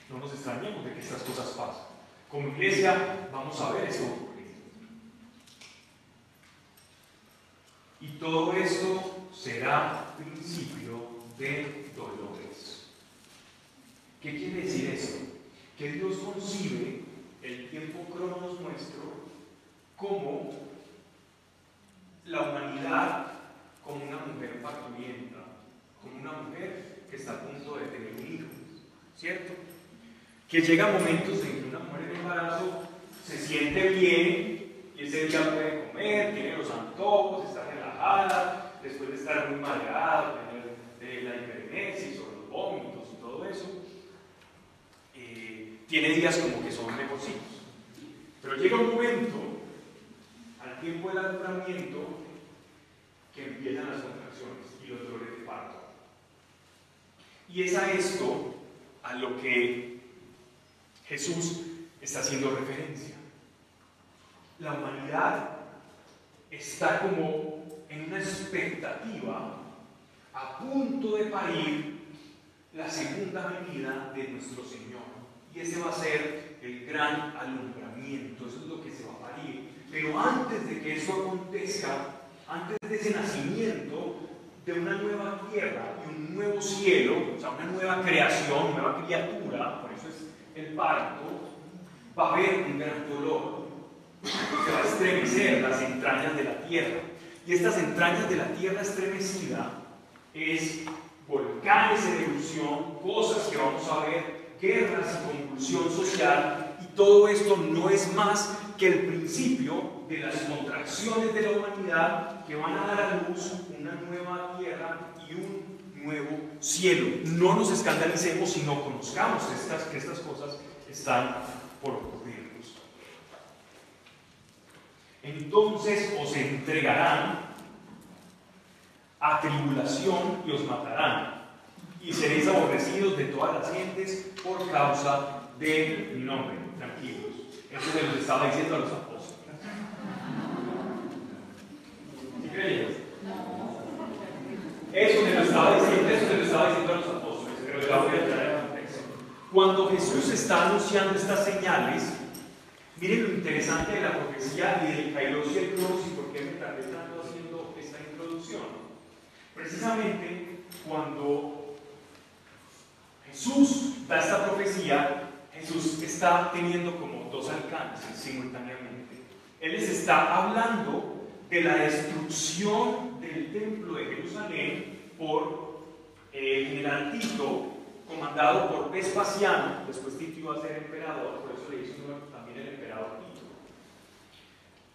No nos extrañemos de que estas cosas pasen. Como iglesia vamos a ver eso Y todo esto será principio de dolores. ¿Qué quiere decir eso? Que Dios concibe el tiempo cronos nuestro como la humanidad como una mujer parturienta, como una mujer que está a punto de tener un ¿cierto? Que llega momentos en que una mujer en embarazo se siente bien y ese día puede comer, tiene los antojos, está después de estar muy mareado, tener la hipermesis o los vómitos y todo eso, eh, tiene días como que son mejorcitos. Pero llega un momento, al tiempo del alumbramiento, que empiezan las contracciones y los dolores de parto. Y es a esto a lo que Jesús está haciendo referencia. La humanidad está como en una expectativa a punto de parir la segunda venida de nuestro Señor. Y ese va a ser el gran alumbramiento, eso es lo que se va a parir. Pero antes de que eso acontezca, antes de ese nacimiento de una nueva tierra y un nuevo cielo, o sea, una nueva creación, nueva criatura, por eso es el parto, va a haber un gran dolor. Se va a estremecer las entrañas de la tierra. Y estas entrañas de la tierra estremecida es volcanes en erupción, cosas que vamos a ver, guerras y convulsión social, y todo esto no es más que el principio de las contracciones de la humanidad que van a dar a luz una nueva tierra y un nuevo cielo. No nos escandalicemos si no conozcamos estas, que estas cosas están por ocurrir entonces os entregarán a tribulación y os matarán, y seréis aborrecidos de todas las gentes por causa de mi nombre. Tranquilos. Eso se lo estaba diciendo a los apóstoles. ¿Sí creías? Eso se lo estaba diciendo, eso se lo estaba diciendo a los apóstoles, pero le voy a traer contexto. Cuando Jesús está anunciando estas señales, Miren lo interesante de la profecía y del Kairos y el y por qué me tardé tanto. Precisamente cuando Jesús da esta profecía, Jesús está teniendo como dos alcances simultáneamente. Él les está hablando de la destrucción del templo de Jerusalén por el general Tito comandado por Vespasiano, después Tito iba a ser emperador, por eso le hizo también el emperador Tito.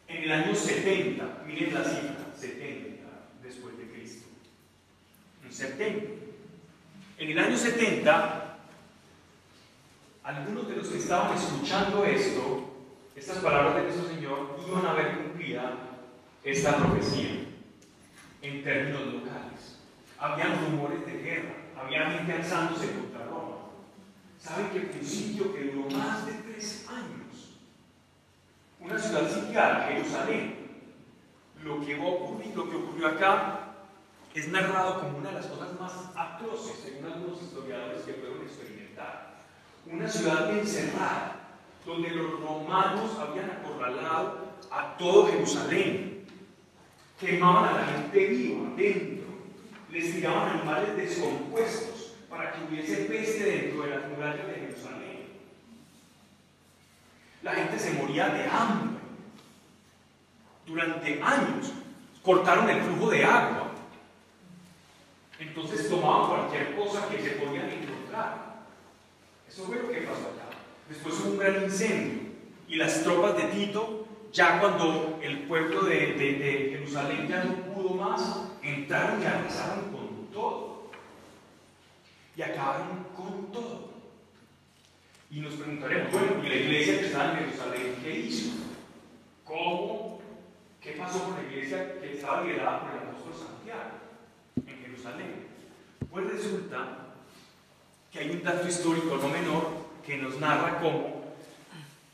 En el año 70, miren la cifra, 70 después de Cristo. En 70. En el año 70, algunos de los que estaban escuchando esto, estas palabras de nuestro Señor, iban a ver cumplida esta profecía en términos locales. Habían rumores de guerra, había gente alzándose contra Roma. ¿Saben que fue un que duró más de tres años? Una ciudad sitiada, Jerusalén. Lo que, ocurrir, lo que ocurrió acá es narrado como una de las cosas más atroces, según algunos historiadores que fueron experimentar. Una ciudad encerrada, donde los romanos habían acorralado a todo Jerusalén, quemaban a la gente viva dentro, les tiraban animales descompuestos para que hubiese peste dentro de las murallas de Jerusalén. La gente se moría de hambre. Durante años cortaron el flujo de agua. Entonces tomaban cualquier cosa que se podían encontrar. Eso fue lo que pasó acá. Después hubo un gran incendio y las tropas de Tito, ya cuando el pueblo de, de, de Jerusalén ya no pudo más, entraron y arrasaron con todo. Y acabaron con todo. Y nos preguntaremos, bueno, ¿y la iglesia que estaba en Jerusalén qué hizo? ¿Cómo? ¿Qué pasó con la iglesia que estaba liderada por el apóstol Santiago Pues resulta que hay un dato histórico no menor que nos narra cómo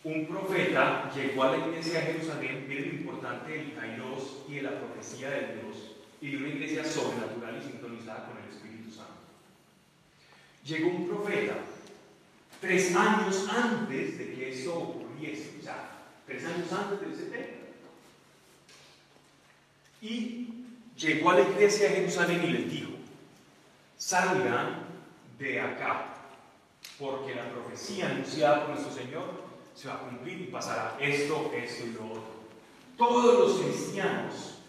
un profeta llegó a la iglesia de Jerusalén, miren lo importante del Kairos y de la profecía de Dios, y de una iglesia sobrenatural y sintonizada con el Espíritu Santo. Llegó un profeta tres años antes de que esto ocurriese, o sea, tres años antes del 70. Y llegó a la iglesia de Jerusalén y les dijo, salgan de acá, porque la profecía anunciada por nuestro Señor se va a cumplir y pasará esto, esto y lo otro. Todos los cristianos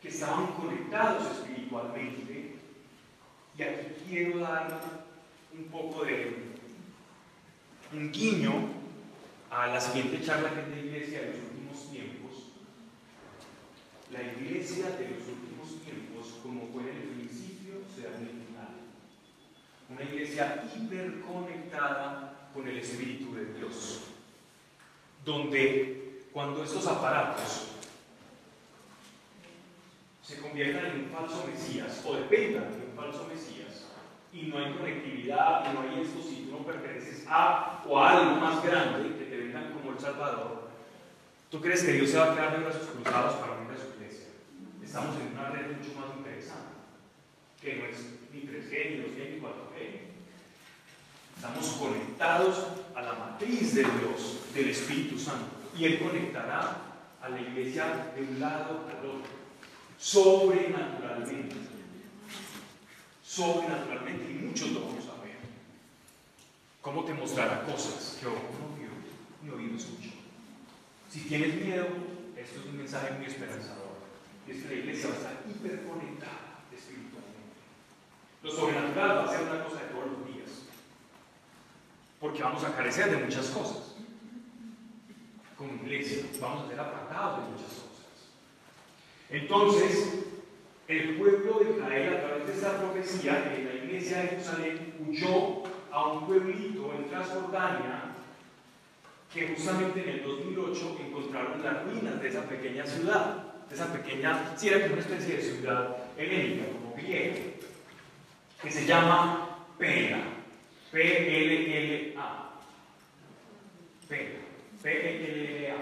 que estaban conectados espiritualmente, y aquí quiero dar un poco de un guiño a la siguiente charla que es de iglesia de los últimos tiempos. La iglesia de los últimos como fue en el principio, será en el final. Una iglesia hiperconectada con el Espíritu de Dios, donde cuando estos aparatos se conviertan en un falso Mesías o dependan de un falso Mesías y no hay conectividad y no hay esto si tú no perteneces a o a algo más grande que te vengan como el Salvador, ¿tú crees que Dios se va a quedar de brazos cruzados para unir a su iglesia? Estamos en una red mucho más que no es ni 3G, ni 2G, ni 4G. Estamos conectados a la matriz de Dios, del Espíritu Santo, y Él conectará a la iglesia de un lado al otro sobrenaturalmente. Sobrenaturalmente, y muchos lo vamos a ver. ¿Cómo te mostrará cosas que ojo no vio ni oído escuchó? Si tienes miedo, esto es un mensaje muy esperanzador. Y es que la iglesia va a estar hiperconectada espiritualmente. Lo sobrenatural va a ser una cosa de todos los días. Porque vamos a carecer de muchas cosas. Como iglesia, vamos a ser apartados de muchas cosas. Entonces, el pueblo de Israel, a través de esta profecía, en la iglesia de Jerusalén huyó a un pueblito en Transjordania que justamente en el 2008 encontraron las ruinas de esa pequeña ciudad, de esa pequeña, sí era como una especie de ciudad helénica, como griega, que se llama Pela, P-L-L-A, Pela, P-L-L-A.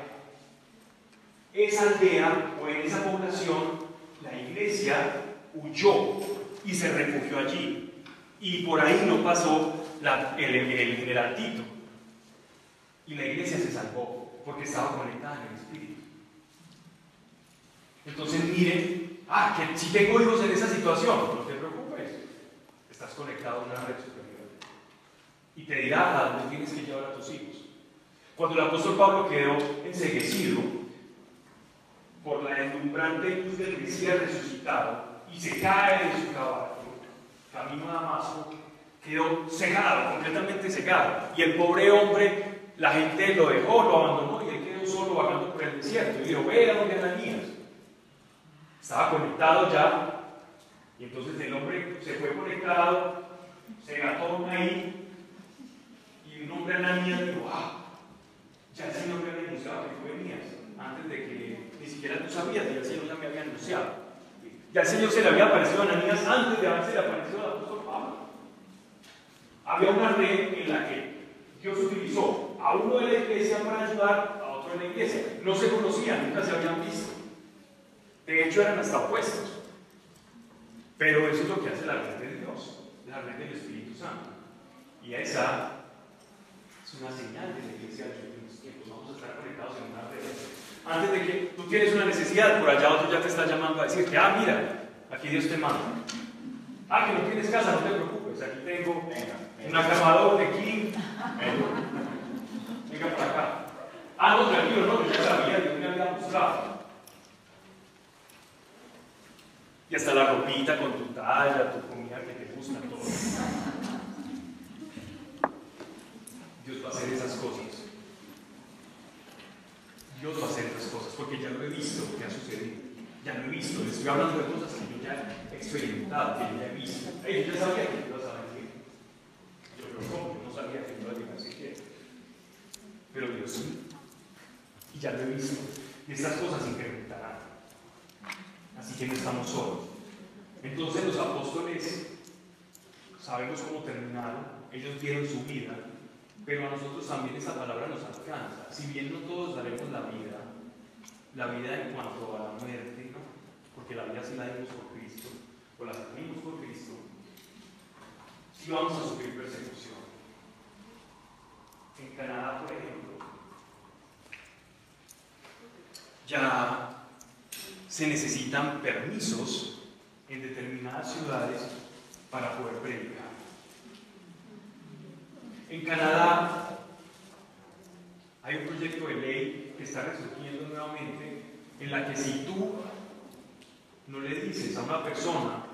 Esa aldea o en esa población, la iglesia huyó y se refugió allí. Y por ahí no pasó la, el, el general Tito. Y la iglesia se salvó porque estaba conectada en el Espíritu. Entonces miren, ah, que si tengo hijos en esa situación, no te estás conectado a una red superior. Y te dirá a dónde tienes que llevar a tus hijos. Cuando el apóstol Pablo quedó enseguecido por la deslumbrante luz del Mesías resucitado y se cae de su caballo, camino a Damasco, quedó cegado, completamente cegado. Y el pobre hombre, la gente lo dejó, lo abandonó y él quedó solo vagando por el desierto. Y dijo, ve a donde Ananías. Estaba conectado ya. Entonces el hombre se fue conectado, se gató ahí. Y un hombre Ananías dijo, ah, ya el Señor me había anunciado que tú venías, antes de que ni siquiera tú sabías, ya el Señor ya me había anunciado. Ya el Señor se le había aparecido a Ananías antes de haberse le aparecido al apóstol Pablo. Había una red en la que Dios utilizó a uno de la iglesia para ayudar a otro de la iglesia. No se conocían, nunca se habían visto. De hecho, eran hasta opuestos. Pero eso es lo que hace la red de Dios, la red del Espíritu Santo. Y esa es una señal de la iglesia de los últimos tiempos. Vamos a estar conectados en una red. Antes de que tú tienes una necesidad, por allá otro ya te está llamando a decirte, ah, mira, aquí Dios te manda. Ah, que no tienes casa, no te preocupes, aquí tengo un acabador de King. Venga para acá. Ah, no, tranquilo, no, yo ya sabía, Dios me había mostrado. Hasta la ropita con tu talla, tu comida que te gusta, todo. Dios va a hacer esas cosas. Dios va a hacer esas cosas, porque ya lo he visto que ha sucedido. Ya lo he visto, le estoy hablando de cosas que yo ya he experimentado, que yo ya he visto. Yo ya sabía que ibas a venir. Yo creo que yo no sabía que iba a llegar siquiera. Pero Dios sí. Y ya lo he visto. Y estas cosas incrementarán. Así que no estamos solos. Entonces los apóstoles, sabemos cómo terminaron. Ellos dieron su vida pero a nosotros también esa palabra nos alcanza. Si bien no todos daremos la vida, la vida en cuanto a la muerte, ¿no? porque la vida sí la dimos por Cristo, o la tenemos por Cristo, sí vamos a sufrir persecución. En Canadá, por ejemplo, ya se necesitan permisos en determinadas ciudades para poder predicar. En Canadá hay un proyecto de ley que está resurgiendo nuevamente en la que si tú no le dices a una persona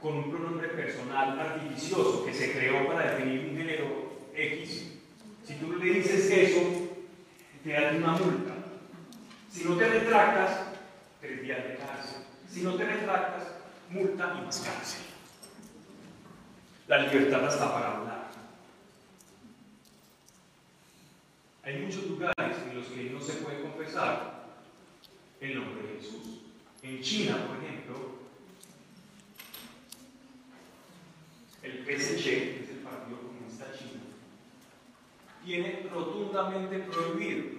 con un pronombre personal artificioso que se creó para definir un género X, si tú no le dices eso, te dan una multa. Si no te retractas, de cárcel. Si no te retractas, multa y más cárcel. La libertad está para hablar. Hay muchos lugares en los que no se puede confesar el nombre de Jesús. En China, por ejemplo, el PSC, que es el Partido Comunista Chino, tiene rotundamente prohibido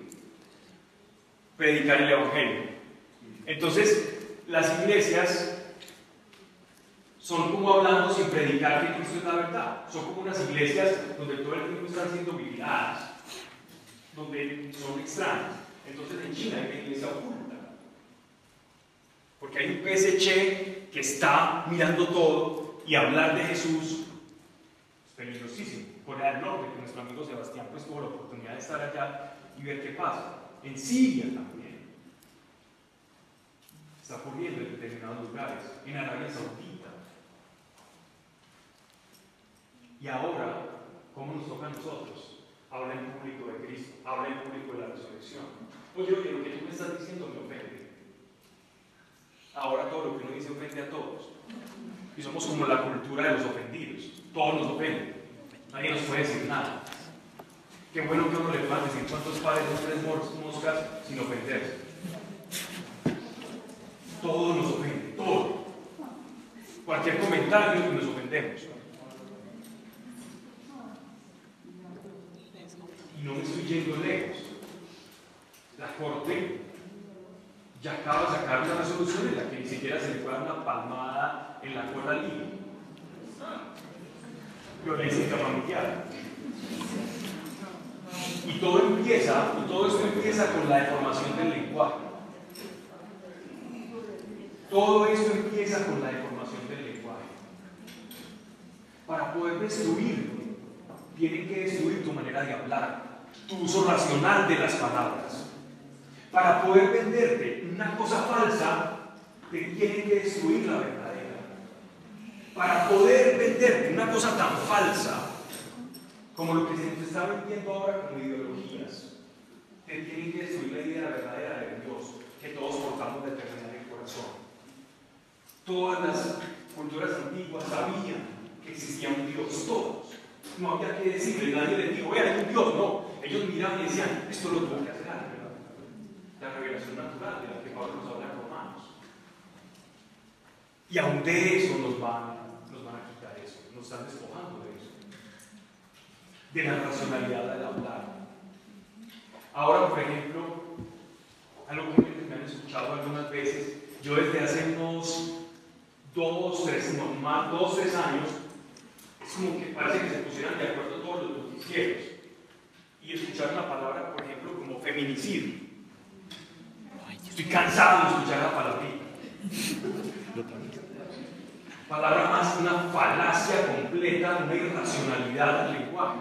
predicar el Evangelio. Entonces, las iglesias son como hablando sin predicar que Cristo es la verdad. Son como unas iglesias donde todo el tiempo están siendo vigiladas donde son extraños. Entonces en China hay una iglesia oculta. Porque hay un PSC que está mirando todo y hablar de Jesús es peligrosísimo. Corea del Norte, que nuestro amigo Sebastián pues tuvo la oportunidad de estar allá y ver qué pasa. En Siria también. Está ocurriendo en determinados lugares. En Arabia Saudita. Y ahora, ¿cómo nos toca a nosotros? habla en público de Cristo, habla en público de la resurrección. Oye, oye, lo que tú me estás diciendo me ofende. Ahora todo lo que uno dice ofende a todos. Y somos como la cultura de los ofendidos. Todos nos ofenden. Nadie nos puede decir nada. Qué bueno que uno le pueda decir cuántos padres son tres moscas sin ofenderse. Todo nos ofende, todo. Cualquier comentario nos ofendemos. y no me estoy yendo lejos. La Corte ya acaba de sacar una resolución en la que ni siquiera se le puede dar una palmada en la cola libre. Violencia familiar. Y todo empieza, todo esto empieza con la deformación del lenguaje. Todo esto empieza con la deformación del lenguaje. Para poder destruirlo, tienen que destruir tu manera de hablar, tu uso racional de las palabras. Para poder venderte una cosa falsa, te tienen que destruir la verdadera. para poder venderte una cosa tan falsa como lo que se nos está vendiendo ahora como ideologías, te tienen que destruir la idea verdadera de Dios que todos portamos de eternidad en el corazón. Todas las culturas antiguas sabían que existía un Dios, todos. No había que decirle, nadie les dijo, vea, hay un Dios, no. Ellos miraban y decían, esto lo tuvo que hacer alguien. La revelación natural de la que Pablo nos habla en Romanos. Y aún de eso nos van, nos van a quitar eso, nos están despojando de eso. De la racionalidad del hablar. Ahora, por ejemplo, algo que me han escuchado algunas veces, yo desde hace unos dos, tres, no, más, dos, tres años, es como que parece que se pusieran de acuerdo todos los noticieros y escuchar una palabra, por ejemplo, como feminicidio. Estoy cansado de escuchar la palabrita. Palabra más una falacia completa, una irracionalidad del lenguaje.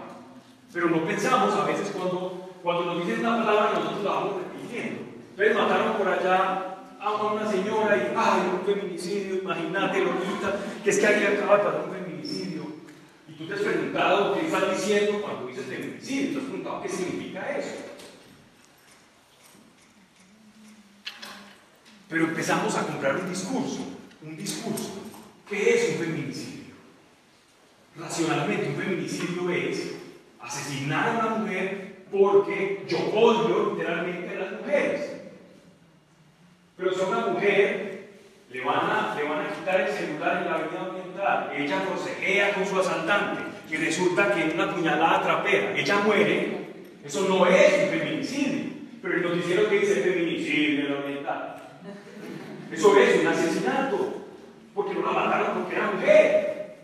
Pero no pensamos a veces cuando, cuando nos dicen una palabra nosotros la vamos repitiendo. Entonces mataron por allá a una señora y, ay, un feminicidio, imagínate, Lolita, que es que aquí acaba de pasar un feminicidio. Y tú te has preguntado qué estás diciendo cuando dices feminicidio, te has preguntado qué significa eso. Pero empezamos a comprar un discurso, un discurso. ¿Qué es un feminicidio? Racionalmente, un feminicidio es asesinar a una mujer porque yo odio literalmente a las mujeres. Pero si a una mujer le van, a, le van a quitar el celular en la avenida ambiental, ella forcejea con su asaltante y resulta que una puñalada trapera, ella muere, eso no es un feminicidio. Pero el noticiero que dice feminicidio en la oriental. Eso es un asesinato, porque no la mataron porque era mujer.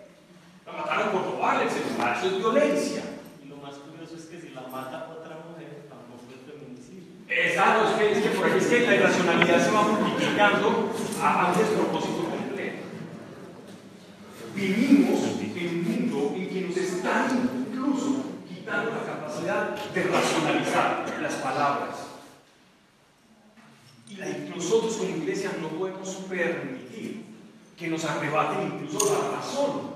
La mataron por robarle el celular, eso es violencia. Y lo más curioso es que si la mata otra mujer, tampoco es es que, es que por es que la irracionalidad se va multiplicando a, a un despropósito completo. Vivimos en un mundo en que nos están incluso quitando la capacidad de racionalizar las palabras. Y nosotros como iglesia no podemos permitir que nos arrebaten incluso la razón.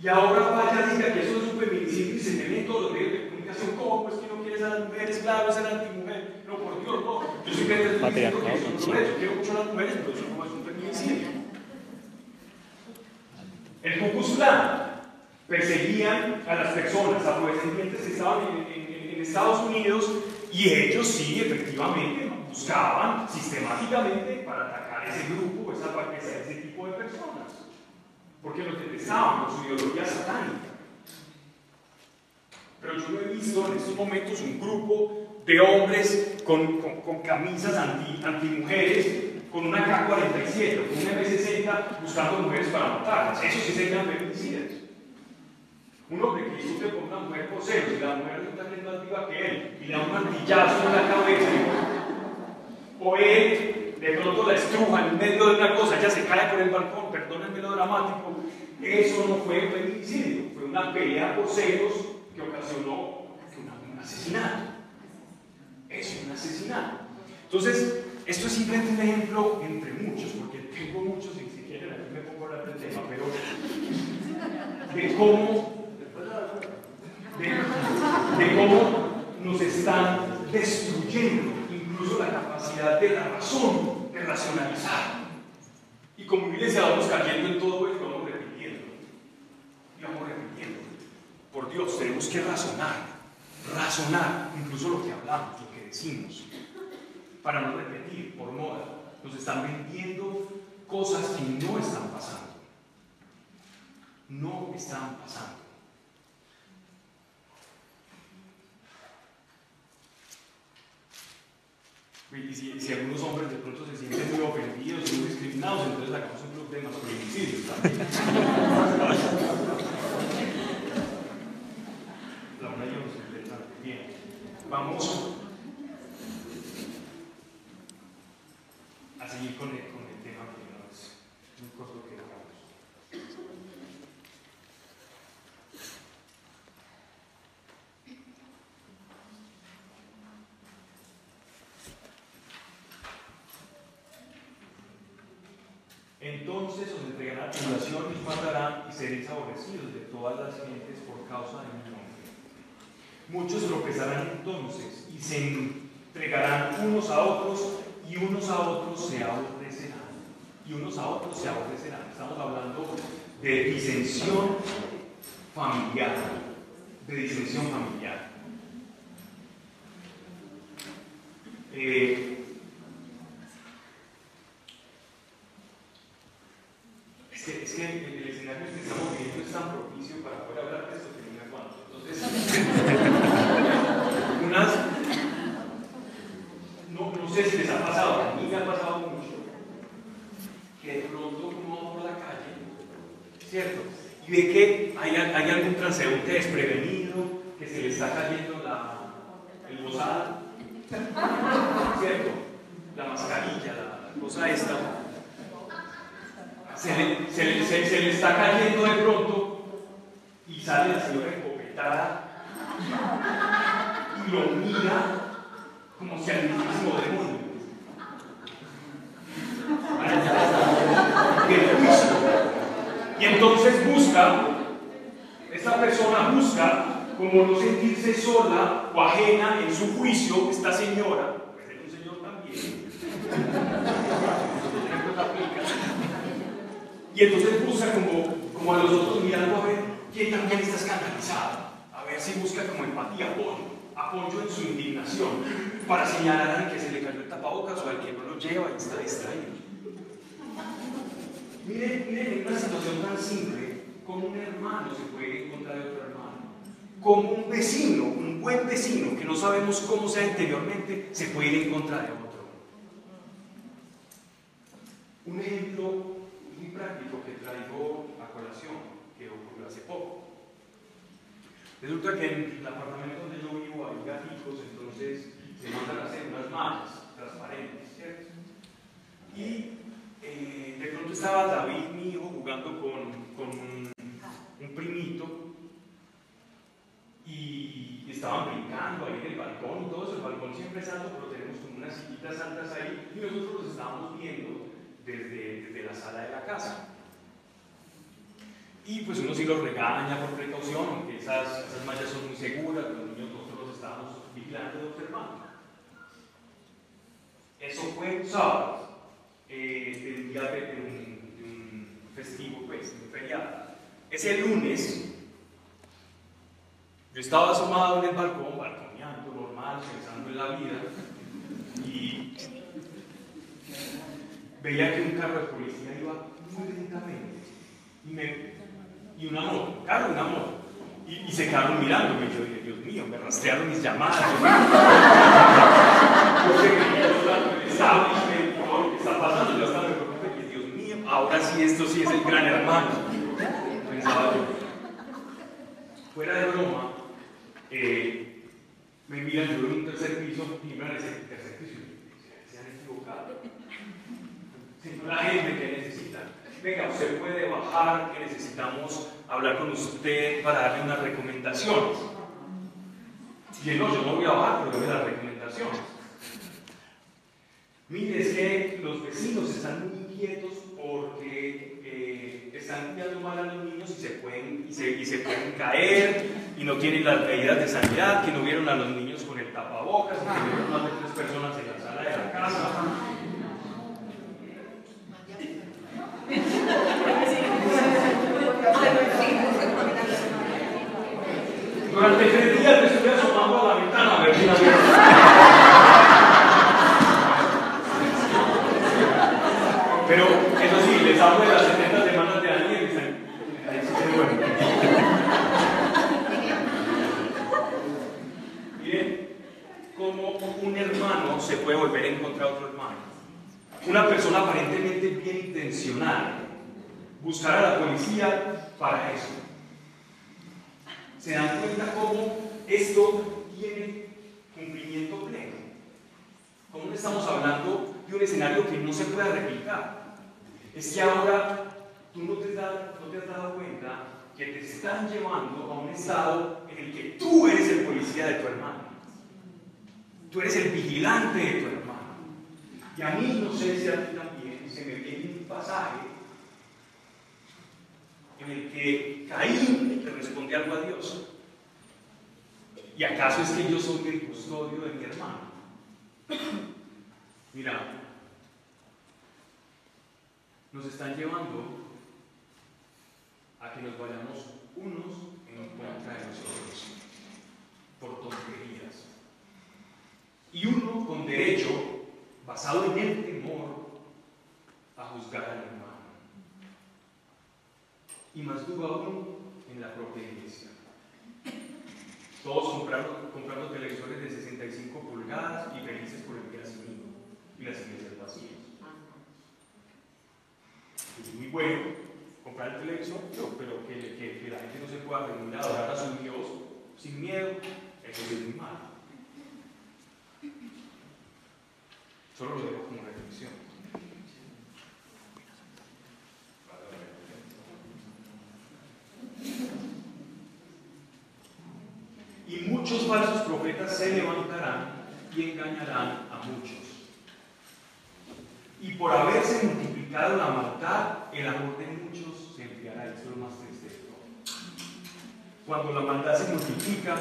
Y ahora vaya diga que eso es un feminicidio y se en todos los medios de comunicación. ¿Cómo es que no quieres a las mujeres? Claro, es el antimujer. No, por Dios, no. Yo no es. Yo quiero mucho a las mujeres, pero eso no es un feminicidio. El Klan perseguían a las personas afrodescendientes que estaban en, en- en Estados Unidos y ellos sí, efectivamente, buscaban sistemáticamente para atacar ese grupo, esa, ese tipo de personas, porque los detestaban por su ideología satánica. Pero yo no he visto en estos momentos un grupo de hombres con, camisas anti, antimujeres, con una K-47, con una M60, buscando mujeres para matarlas. Eso sí serían feminicidas. Un hombre que discute con una mujer por celos y la mujer resulta que es más viva que él y le da un martillazo en la cabeza o él de pronto la estruja en medio de una cosa, ella se cae por el balcón, perdónenme lo dramático, eso no fue un feminicidio, fue una pelea por celos que ocasionó un asesinato. Es un asesinato. Entonces, esto es simplemente un ejemplo entre muchos, porque tengo muchos y si quieren aquí me pongo a hablar del tema, pero de cómo de, de cómo nos están destruyendo incluso la capacidad de la razón, de racionalizar. Y como iglesia vamos cayendo en todo esto, vamos repitiendo. Y vamos repitiendo. Por Dios, tenemos que razonar, razonar incluso lo que hablamos, lo que decimos, para no repetir por moda. Nos están vendiendo cosas que no están pasando. No están pasando. Y si, algunos hombres de pronto se sienten muy ofendidos muy discriminados, entonces sacamos un club de masculinicidios también. La una y yo completamente bien. Vamos a seguir con el, tema que no es muy corto que dejamos. Entonces os entregarán a tribulación y os matarán y seréis aborrecidos de todas las gentes por causa de nombre. Muchos tropezarán entonces y se entregarán unos a otros y unos a otros se aborrecerán. Y unos a otros se aborrecerán. Estamos hablando de disensión familiar. De disensión familiar. Eh, es, que, es que el, el escenario que estamos viviendo es tan propicio para poder hablar de esto que ni me aguanto. Entonces, unas, no, no sé si les ha pasado, a mí me ha pasado mucho, que de pronto uno va por la calle, ¿cierto? Y ve que hay, hay algún transeúnte desprevenido, que se le está cayendo la, el bozal, ¿cierto? La mascarilla, la, la cosa esta. Se le, se, le, se, se le está cayendo de pronto y sale la señora escopetada y lo mira como si al mismísimo demonio. Del juicio. Y entonces busca, esta persona busca como no sentirse sola o ajena en su juicio, esta señora, pues es un señor también. Y entonces busca como, como a los otros mirando a ver quién también está escandalizado, a ver si busca como empatía, apoyo, apoyo en su indignación, para señalar al que se le cayó el tapabocas o al que no lo lleva y está distraído. Miren, miren, en una situación tan simple, como un hermano se puede encontrar de otro hermano, como un vecino, un buen vecino, que no cómo sea interiormente, se puede ir en contra de otro. Un ejemplo muy práctico que traigo a colación, que ocurrió hace poco. Resulta que en el apartamento donde yo vivo hay gaticos, entonces se mandan a hacer unas mallas transparentes, ¿cierto? Y eh, de pronto estaba David, mi hijo, jugando con, un, primito y estaban brincando ahí en el balcón y todo eso. El balcón siempre es alto, pero tenemos como unas sillitas altas ahí y nosotros los estábamos viendo desde, desde la sala de la casa. Y pues uno sí los regaña por precaución, aunque esas, esas mallas son muy seguras, los niños nosotros los estábamos vigilando y observando. Eso fue sábado, eh, del día de, un, de, un, festivo, pues, un feriado. Ese lunes, yo estaba asomado en el balcón, balconeando, normal, pensando en la vida, y veía que un carro de policía iba muy lentamente. Y me y una moto, claro, una moto. Y, y se quedaron mirándome. Yo dije, Dios mío, me rastrearon mis llamadas. Y ahora sí, esto sí es el gran hermano. Pensaba yo. Fuera de broma, eh, me miran, yo en un tercer piso, y me ese tercer piso. Se han equivocado. Siempre la gente que necesita venga, usted puede bajar, que necesitamos hablar con usted para darle unas recomendaciones. Y no, yo no voy a bajar, pero doy las recomendaciones. Mire, es que los vecinos están muy inquietos porque están cuidando mal a los niños y se, pueden, y, se, pueden caer y no tienen las medidas de sanidad, que no vieron a los niños con el tapabocas, que vieron más de tres personas en la sala de la casa. Durante tres días me estuve asomando a la ventana a ver si la Pero eso sí, les hablo de las 70 semanas de Daniel y dicen, ahí sí que bueno. Miren cómo un hermano se puede volver a encontrar otro hermano. Una persona aparentemente bien intencionada buscar a la policía para eso. ¿Se dan cuenta cómo esto tiene cumplimiento pleno? ¿Cómo estamos hablando de un escenario que no se puede replicar? Es que ahora tú no te has dado cuenta que te están llevando a un estado en el que tú eres el policía de tu hermano. Tú eres el vigilante de tu hermano. Y a mí, no sé si a ti también, se me viene un pasaje en el que Caín le responde algo a Dios. ¿Y acaso es que yo soy el custodio de mi hermano? Mira, nos están llevando a que nos vayamos unos en contra de nosotros por tonterías. Y uno con derecho, basado en el temor, a juzgar al hermano. Y más duro aún en la propia iglesia. Todos comprando, comprando televisores de 65 pulgadas y felices por el crecimiento y las iglesias vacías. Es muy bueno comprar el televisor, pero, que la gente no se pueda reunir a adorar a su Dios sin miedo, eso es muy malo. Solo lo dejo como reflexión. Y muchos falsos profetas se levantarán y engañarán a muchos. Y por haberse multiplicado la maldad, el amor de muchos se enfriará. Esto es lo más triste. Cuando la maldad se multiplica,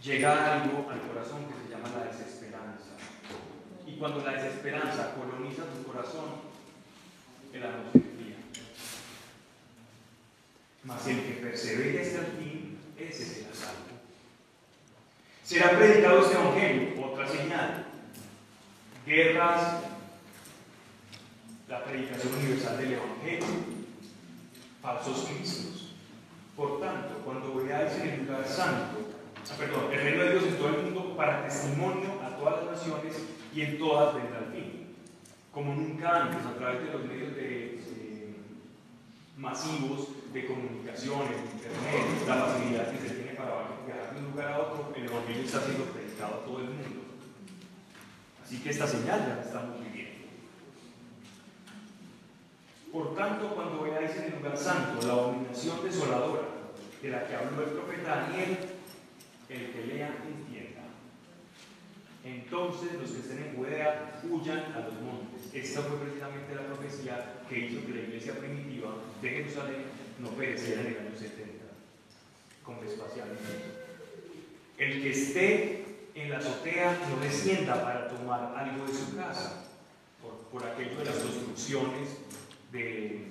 llega algo al corazón que se llama la desesperanza. Cuando la desesperanza coloniza tu corazón, el amor se enfría. Mas el que persevere hasta el fin, ese será salvo. Será predicado este evangelio, otra señal. Guerras, la predicación universal del evangelio, falsos cristos. Por tanto, cuando veáis en el lugar santo, ah, perdón, el reino de Dios en todo el mundo para testimonio a todas las naciones y en todas vendrá el fin. Como nunca antes, a través de los medios eh, masivos de comunicación, el internet, la facilidad que se tiene para viajar de un lugar a otro, el evangelio está siendo predicado a todo el mundo. Así que esta señal ya la estamos viviendo. Por tanto, cuando veáis en el lugar santo la abominación desoladora de la que habló el profeta Daniel, el que lea. Entonces los que estén en Judea huyan a los montes. Esta fue precisamente la profecía que hizo que la iglesia primitiva de Jerusalén no pereciera en el año 70 con Vespasiano. El que esté en la azotea no descienda para tomar algo de su casa, por, aquello de las construcciones de,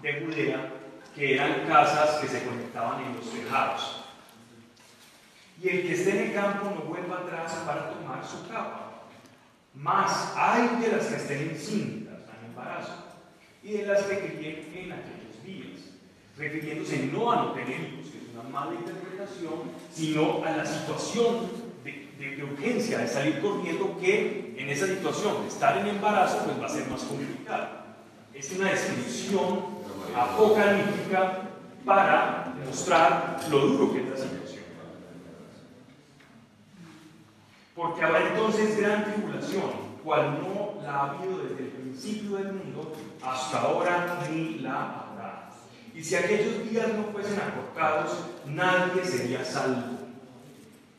de Judea, que eran casas que se conectaban en los tejados. Y el que esté en el campo no vuelva atrás para tomar su capa. Más hay de las que estén encintas, en embarazo, y de las que críen en aquellos días, refiriéndose no a no tener hijos, que es una mala interpretación, sino a la situación de, urgencia, de salir corriendo, que en esa situación de estar en embarazo, pues va a ser más complicado. Es una descripción apocalíptica para mostrar lo duro que es la. Porque habrá entonces gran tribulación, cual no la ha habido desde el principio del mundo hasta ahora ni la habrá. Y si aquellos días no fuesen acortados, nadie sería salvo.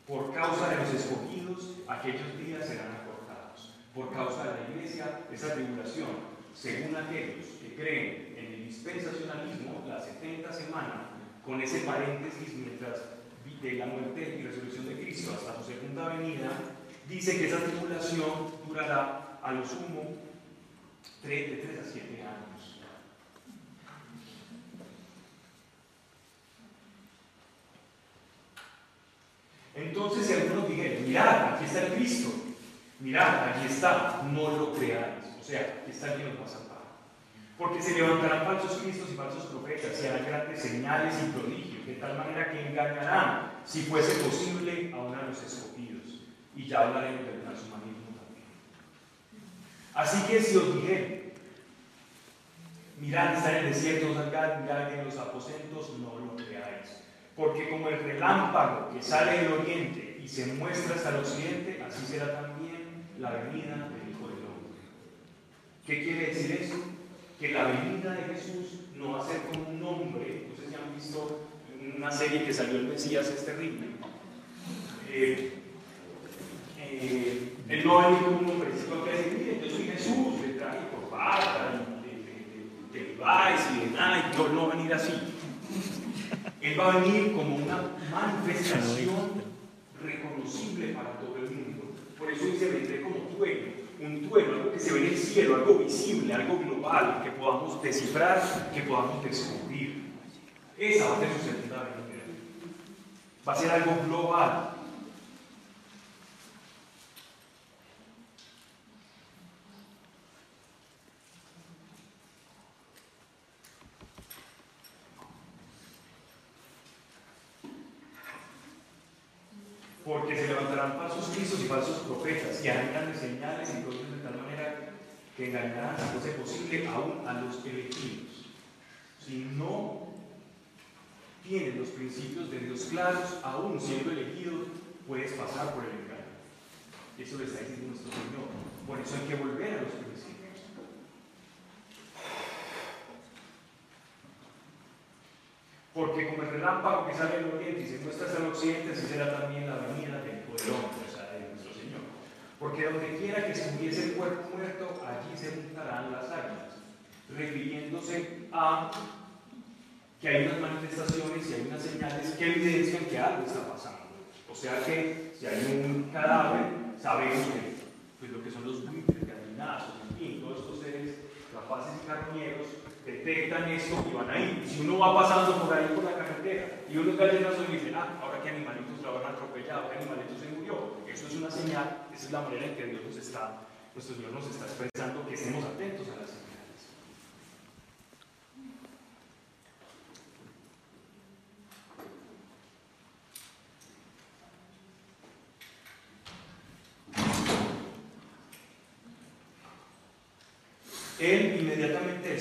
Por causa de los escogidos, aquellos días serán acortados. Por causa de la iglesia, esa tribulación, según aquellos que creen en el dispensacionalismo, las 70 semanas, con ese paréntesis mientras de la muerte y resurrección de Cristo hasta su segunda venida, dice que esa tribulación durará a lo sumo de 3 a 7 años. Entonces, si algunos dijeron, mirad, aquí está el Cristo, mirad, aquí está, no lo creáis. O sea, aquí está el que nos va a. Porque se levantarán falsos cristos y falsos profetas, y harán grandes señales y prodigios, de tal manera que engañarán, si fuese posible, aún a los escogidos. Y ya hablaremos del transhumanismo también. Así que si os dijere, mirad, está en el desierto, salgan, en los aposentos, no lo creáis. Porque como el relámpago que sale del oriente y se muestra hasta el occidente, así será también la venida del Hijo del Hombre. ¿Qué quiere decir eso? Que la venida de Jesús no va a ser como un hombre, no sé si han visto una serie que salió el Mesías, es terrible. Eh, eh, él no va a venir como un hombrecito que dice, mire, yo soy Jesús, de traje y corbata, y de, de, y de mecánico, Él no va a venir así. Él va a venir como una manifestación reconocible para todo el mundo. Por eso dice, vendré como trueno, un trueno, algo que se ve en el cielo, algo visible, algo global, que podamos descifrar, que podamos descubrir. Esa va a ser su segunda venida. Va a ser algo global. Porque se levantarán falsos cristos y falsos profetas y harán grandes señales y cosas de tal manera que engañarán a cosa posible aún a los elegidos. Si no tienes los principios de Dios claros, aún siendo elegido, puedes pasar por el engaño. Eso le está diciendo nuestro Señor. Por eso hay que volver a los principios. Porque como el relámpago que sale del oriente y se muestra hacia el occidente, así será también la venida del Hombre, o sea, de nuestro Señor. Porque donde quiera que se hubiese el cuerpo muerto, allí se juntarán las águilas, refiriéndose a que hay unas manifestaciones y hay unas señales que evidencian que algo está pasando. O sea que si hay un cadáver, sabemos que pues, lo que son los buitres, gallinazos, en fin, todos estos seres rapaces y carroñeros detectan esto y van ahí. Si uno va pasando por ahí por la carretera y unos gallinazos y dicen, ah, ahora qué animalitos lo han atropellado, qué animalito se murió. Eso es una señal, esa es la manera en que Dios nos está, nuestro Dios nos está expresando que estemos atentos a las señales. Él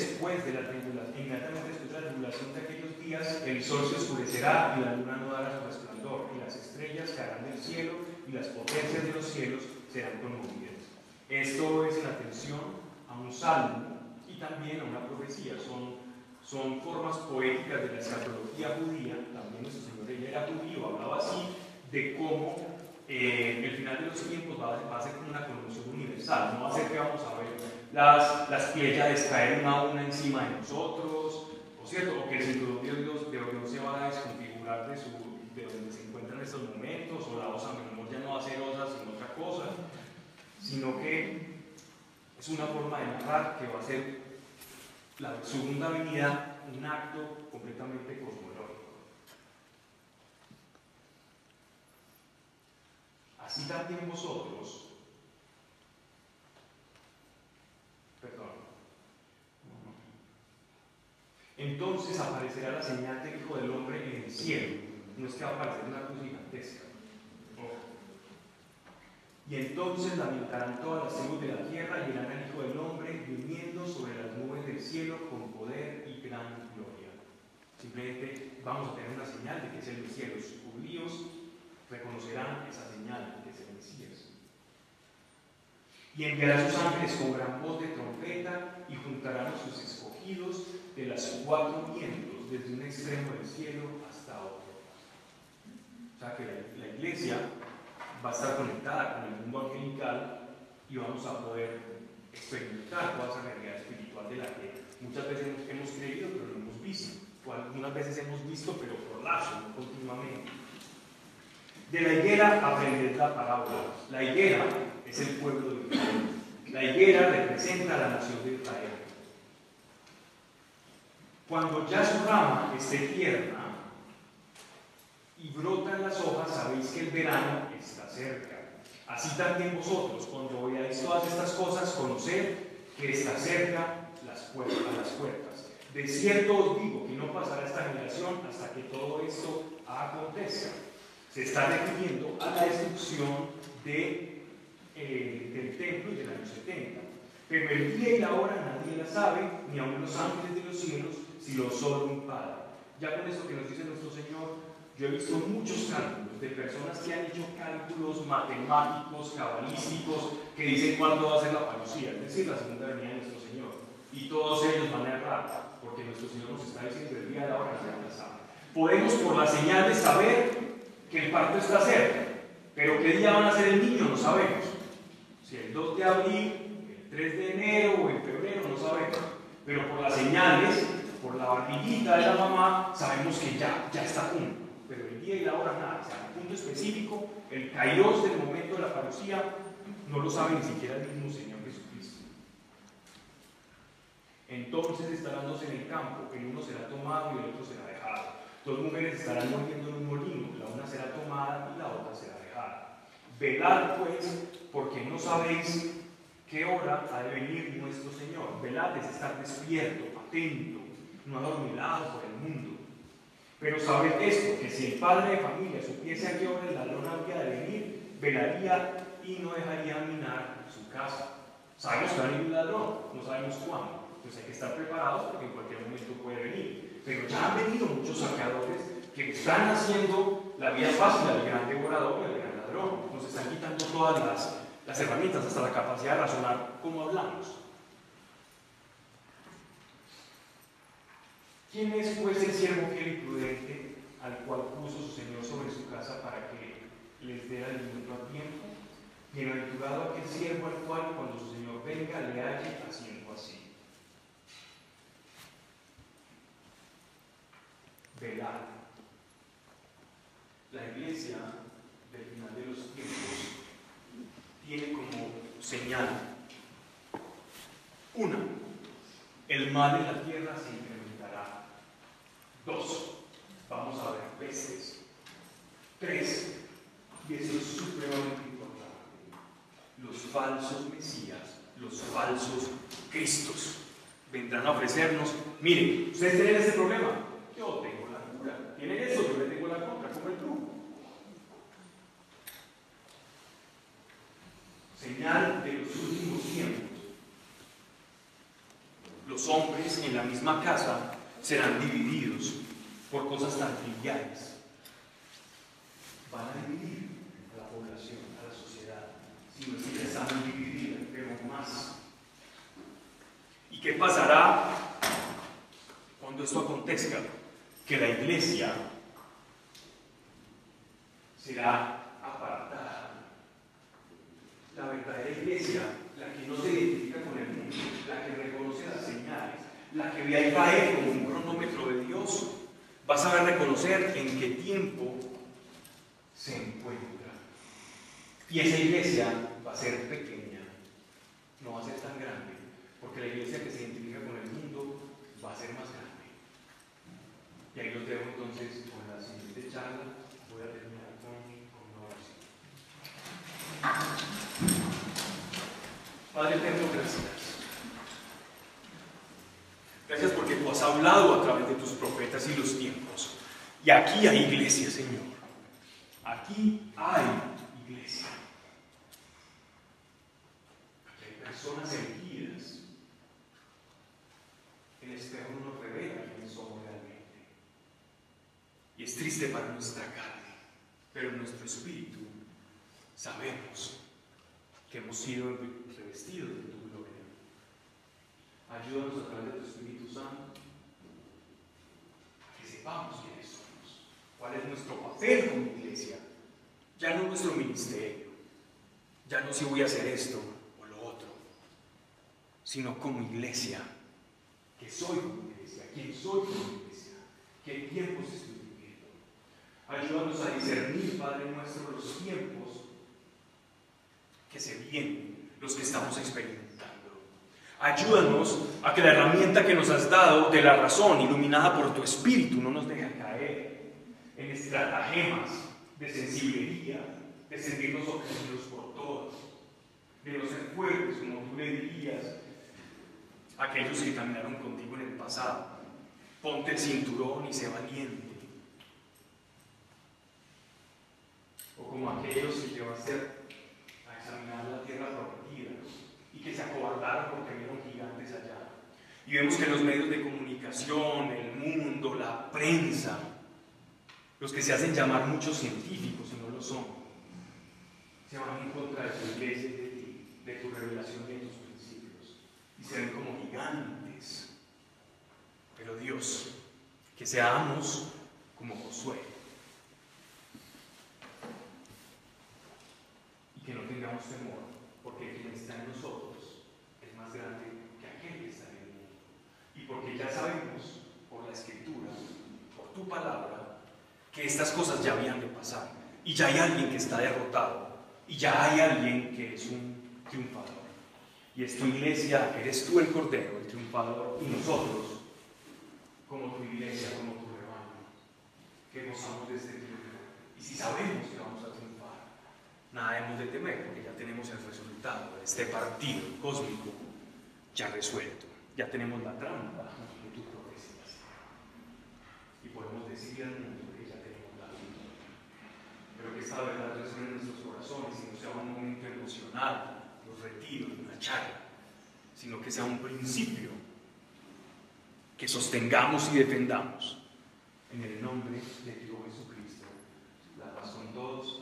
después de la tribulación, inmediatamente después de la tribulación de aquellos días, el sol se oscurecerá y la luna no dará su resplandor, y las estrellas caerán del cielo y las potencias de los cielos serán conmovidas. Esto es en atención a un salmo y también a una profecía. Son, son formas poéticas de la escatología judía. También nuestro Señor ella era judío, hablaba así de cómo eh, el final de los tiempos va a, va a ser como una conmoción universal. No va a ser que vamos a ver las, las pléyades caer una a una encima de nosotros, ¿o cierto? O que el cinturón de Dios, de Dios se va a desconfigurar de, su, de donde se encuentra en estos momentos, o la osa menor ya no va a ser osa, sino otra cosa, sino que es una forma de narrar que va a ser la segunda venida un acto completamente cosmológico. Así también vosotros, perdón, entonces aparecerá la señal del Hijo del Hombre en el cielo. No es que va a aparecer una cruz gigantesca. Y entonces lamentarán todas las tribus de la tierra y verán al Hijo del Hombre viniendo sobre las nubes del cielo con poder y gran gloria. Simplemente vamos a tener una señal de que es el cielo. Los judíos reconocerán esa señal de que es el Mesías. Y enviará sus ángeles con gran voz de trompeta y juntarán a sus escogidos de las cuatro vientos, desde un extremo del cielo hasta otro. O sea que la, iglesia va a estar conectada con el mundo angelical y vamos a poder experimentar toda esa realidad espiritual de la que muchas veces hemos creído pero no hemos visto, o algunas veces hemos visto pero por lazo, no continuamente. De la higuera aprended la parábola. La higuera es el pueblo de Israel. La higuera representa a la nación de Israel. Cuando ya su rama esté tierna, y brotan las hojas, sabéis que el verano está cerca. Así también vosotros, cuando veáis todas estas cosas, conoced que está cerca las puertas, las puertas. De cierto os digo que no pasará esta generación hasta que todo esto acontezca. Se está refiriendo a la destrucción de, eh, del templo y del año 70. Pero el día y la hora nadie la sabe, ni aun los ángeles de los cielos, sino solo un Padre. Ya con esto que nos dice nuestro Señor, yo he visto muchos cálculos de personas que han hecho cálculos matemáticos, cabalísticos, que dicen cuándo va a ser la parucía, es decir, la segunda venida de nuestro Señor. Y todos ellos van a errar, porque nuestro Señor nos está diciendo el día de la hora ya sabe. Podemos por la señal de saber que el parto está cerca, pero qué día van a ser el niño no sabemos. Si el 2 de abril, el 3 de enero o en febrero no sabemos. Pero por las señales por la barbillita de la mamá sabemos que ya, ya está a punto. Pero el día y la hora nada, o sea, el punto específico, el kairos del momento de la parucía, no lo sabe ni siquiera el mismo Señor Jesucristo. Entonces estarán dándose en el campo, el uno será tomado y el otro será dejado. Dos mujeres estarán muriendo en un molino, la una será tomada y la otra será dejada. Velad pues, porque no sabéis qué hora ha de venir nuestro Señor. Velad es estar despierto, atento, no adormilado por el mundo. Pero sabed esto, que si el padre de familia supiese a qué hora el ladrón había de venir, velaría y no dejaría minar su casa. Sabemos que va a un ladrón, no sabemos cuándo. Pues hay que estar preparados porque en cualquier momento puede venir. Pero ya han venido muchos saqueadores que están haciendo la vida fácil al gran devorador y al gran ladrón. Nos están quitando todas las, las herramientas, hasta la capacidad de razonar cómo hablamos. ¿Quién es pues el siervo fiel y prudente al cual puso su Señor sobre su casa para que les dé alimento a tiempo? Bienaventurado aquel siervo al cual cuando su Señor venga le halle haciendo así. Velad. La iglesia del final de los tiempos tiene como señal una, el mal en la tierra incrementará. Dos, vamos a ver peces. Tres, y eso es supremamente importante, los falsos mesías, los falsos cristos vendrán a ofrecernos, miren, ustedes tienen ese problema, yo tengo la cura, tienen eso, yo le tengo la contra, como el truco. Señal de los últimos tiempos. Los hombres en la misma casa serán divididos por cosas tan triviales. Van a dividir a la población, a la sociedad, si no están divididas, pero más. ¿Y qué pasará cuando esto acontezca? Que la iglesia será apartada. La verdadera iglesia, la que no se identifica con el mundo, la que reconoce las señales, la que ve a Israel como un cronómetro de Dios, va a saber reconocer en qué tiempo se encuentra. Y esa iglesia va a ser pequeña, no va a ser tan grande, porque la iglesia que se identifica con el mundo va a ser más grande. Y ahí los dejo entonces con la siguiente charla. Voy a terminar con, con una oración. Padre eterno, gracias. Gracias porque tú has hablado a través de tus profetas y los tiempos. Y aquí hay iglesia, Señor. Aquí hay iglesia. Hay personas elegidas. El espejo no nos revela quiénes somos realmente. Y es triste para nuestra carne, pero en nuestro espíritu sabemos que hemos sido revestidos de tu. Ayúdanos a través de tu Espíritu Santo a que sepamos quiénes somos, cuál es nuestro papel como iglesia, ya no nuestro ministerio, ya no si voy a hacer esto o lo otro, sino como iglesia, que soy como iglesia, quién soy como iglesia, qué tiempos estoy viviendo. Ayúdanos a discernir, Padre nuestro, los tiempos que se vienen, los que estamos experimentando. Ayúdanos a que la herramienta que nos has dado de la razón, iluminada por tu espíritu, no nos deje caer en estratagemas de sensibilidad, de sentirnos ofendidos por todos, de no ser fuertes, como tú le dirías aquellos que caminaron contigo en el pasado. Ponte el cinturón y sé valiente. O como aquellos que llevaste a examinar la tierra prometida que se acobardaron porque vieron gigantes allá. Y vemos que los medios de comunicación, el mundo, la prensa, los que se hacen llamar muchos científicos y no lo son, se van en contra de tu iglesia y de ti, de tu revelación y de tus principios, y se ven como gigantes. Pero Dios, que seamos como Josué, y que no tengamos temor, porque quien está en nosotros grande que aquel que está en el mundo. Y porque ya sabemos, por la escritura, por tu palabra, que estas cosas ya habían de pasar. Y ya hay alguien que está derrotado. Y ya hay alguien que es un triunfador. Y es tu iglesia, eres tú el cordero, el triunfador, y nosotros, como tu iglesia, como tu rebaño, que gozamos de este triunfo. Y si sabemos que vamos a triunfar, nada hemos de temer, porque ya tenemos el resultado de este partido cósmico ya resuelto. Ya tenemos la trampa que tú profecías. Y podemos decirle al mundo que ya tenemos la vida. Pero que esta verdad resuene en nuestros corazones y no sea un momento emocional, los retiros, una charla, sino que sea un principio que sostengamos y defendamos. En el nombre de Dios Jesucristo. La paz con todos.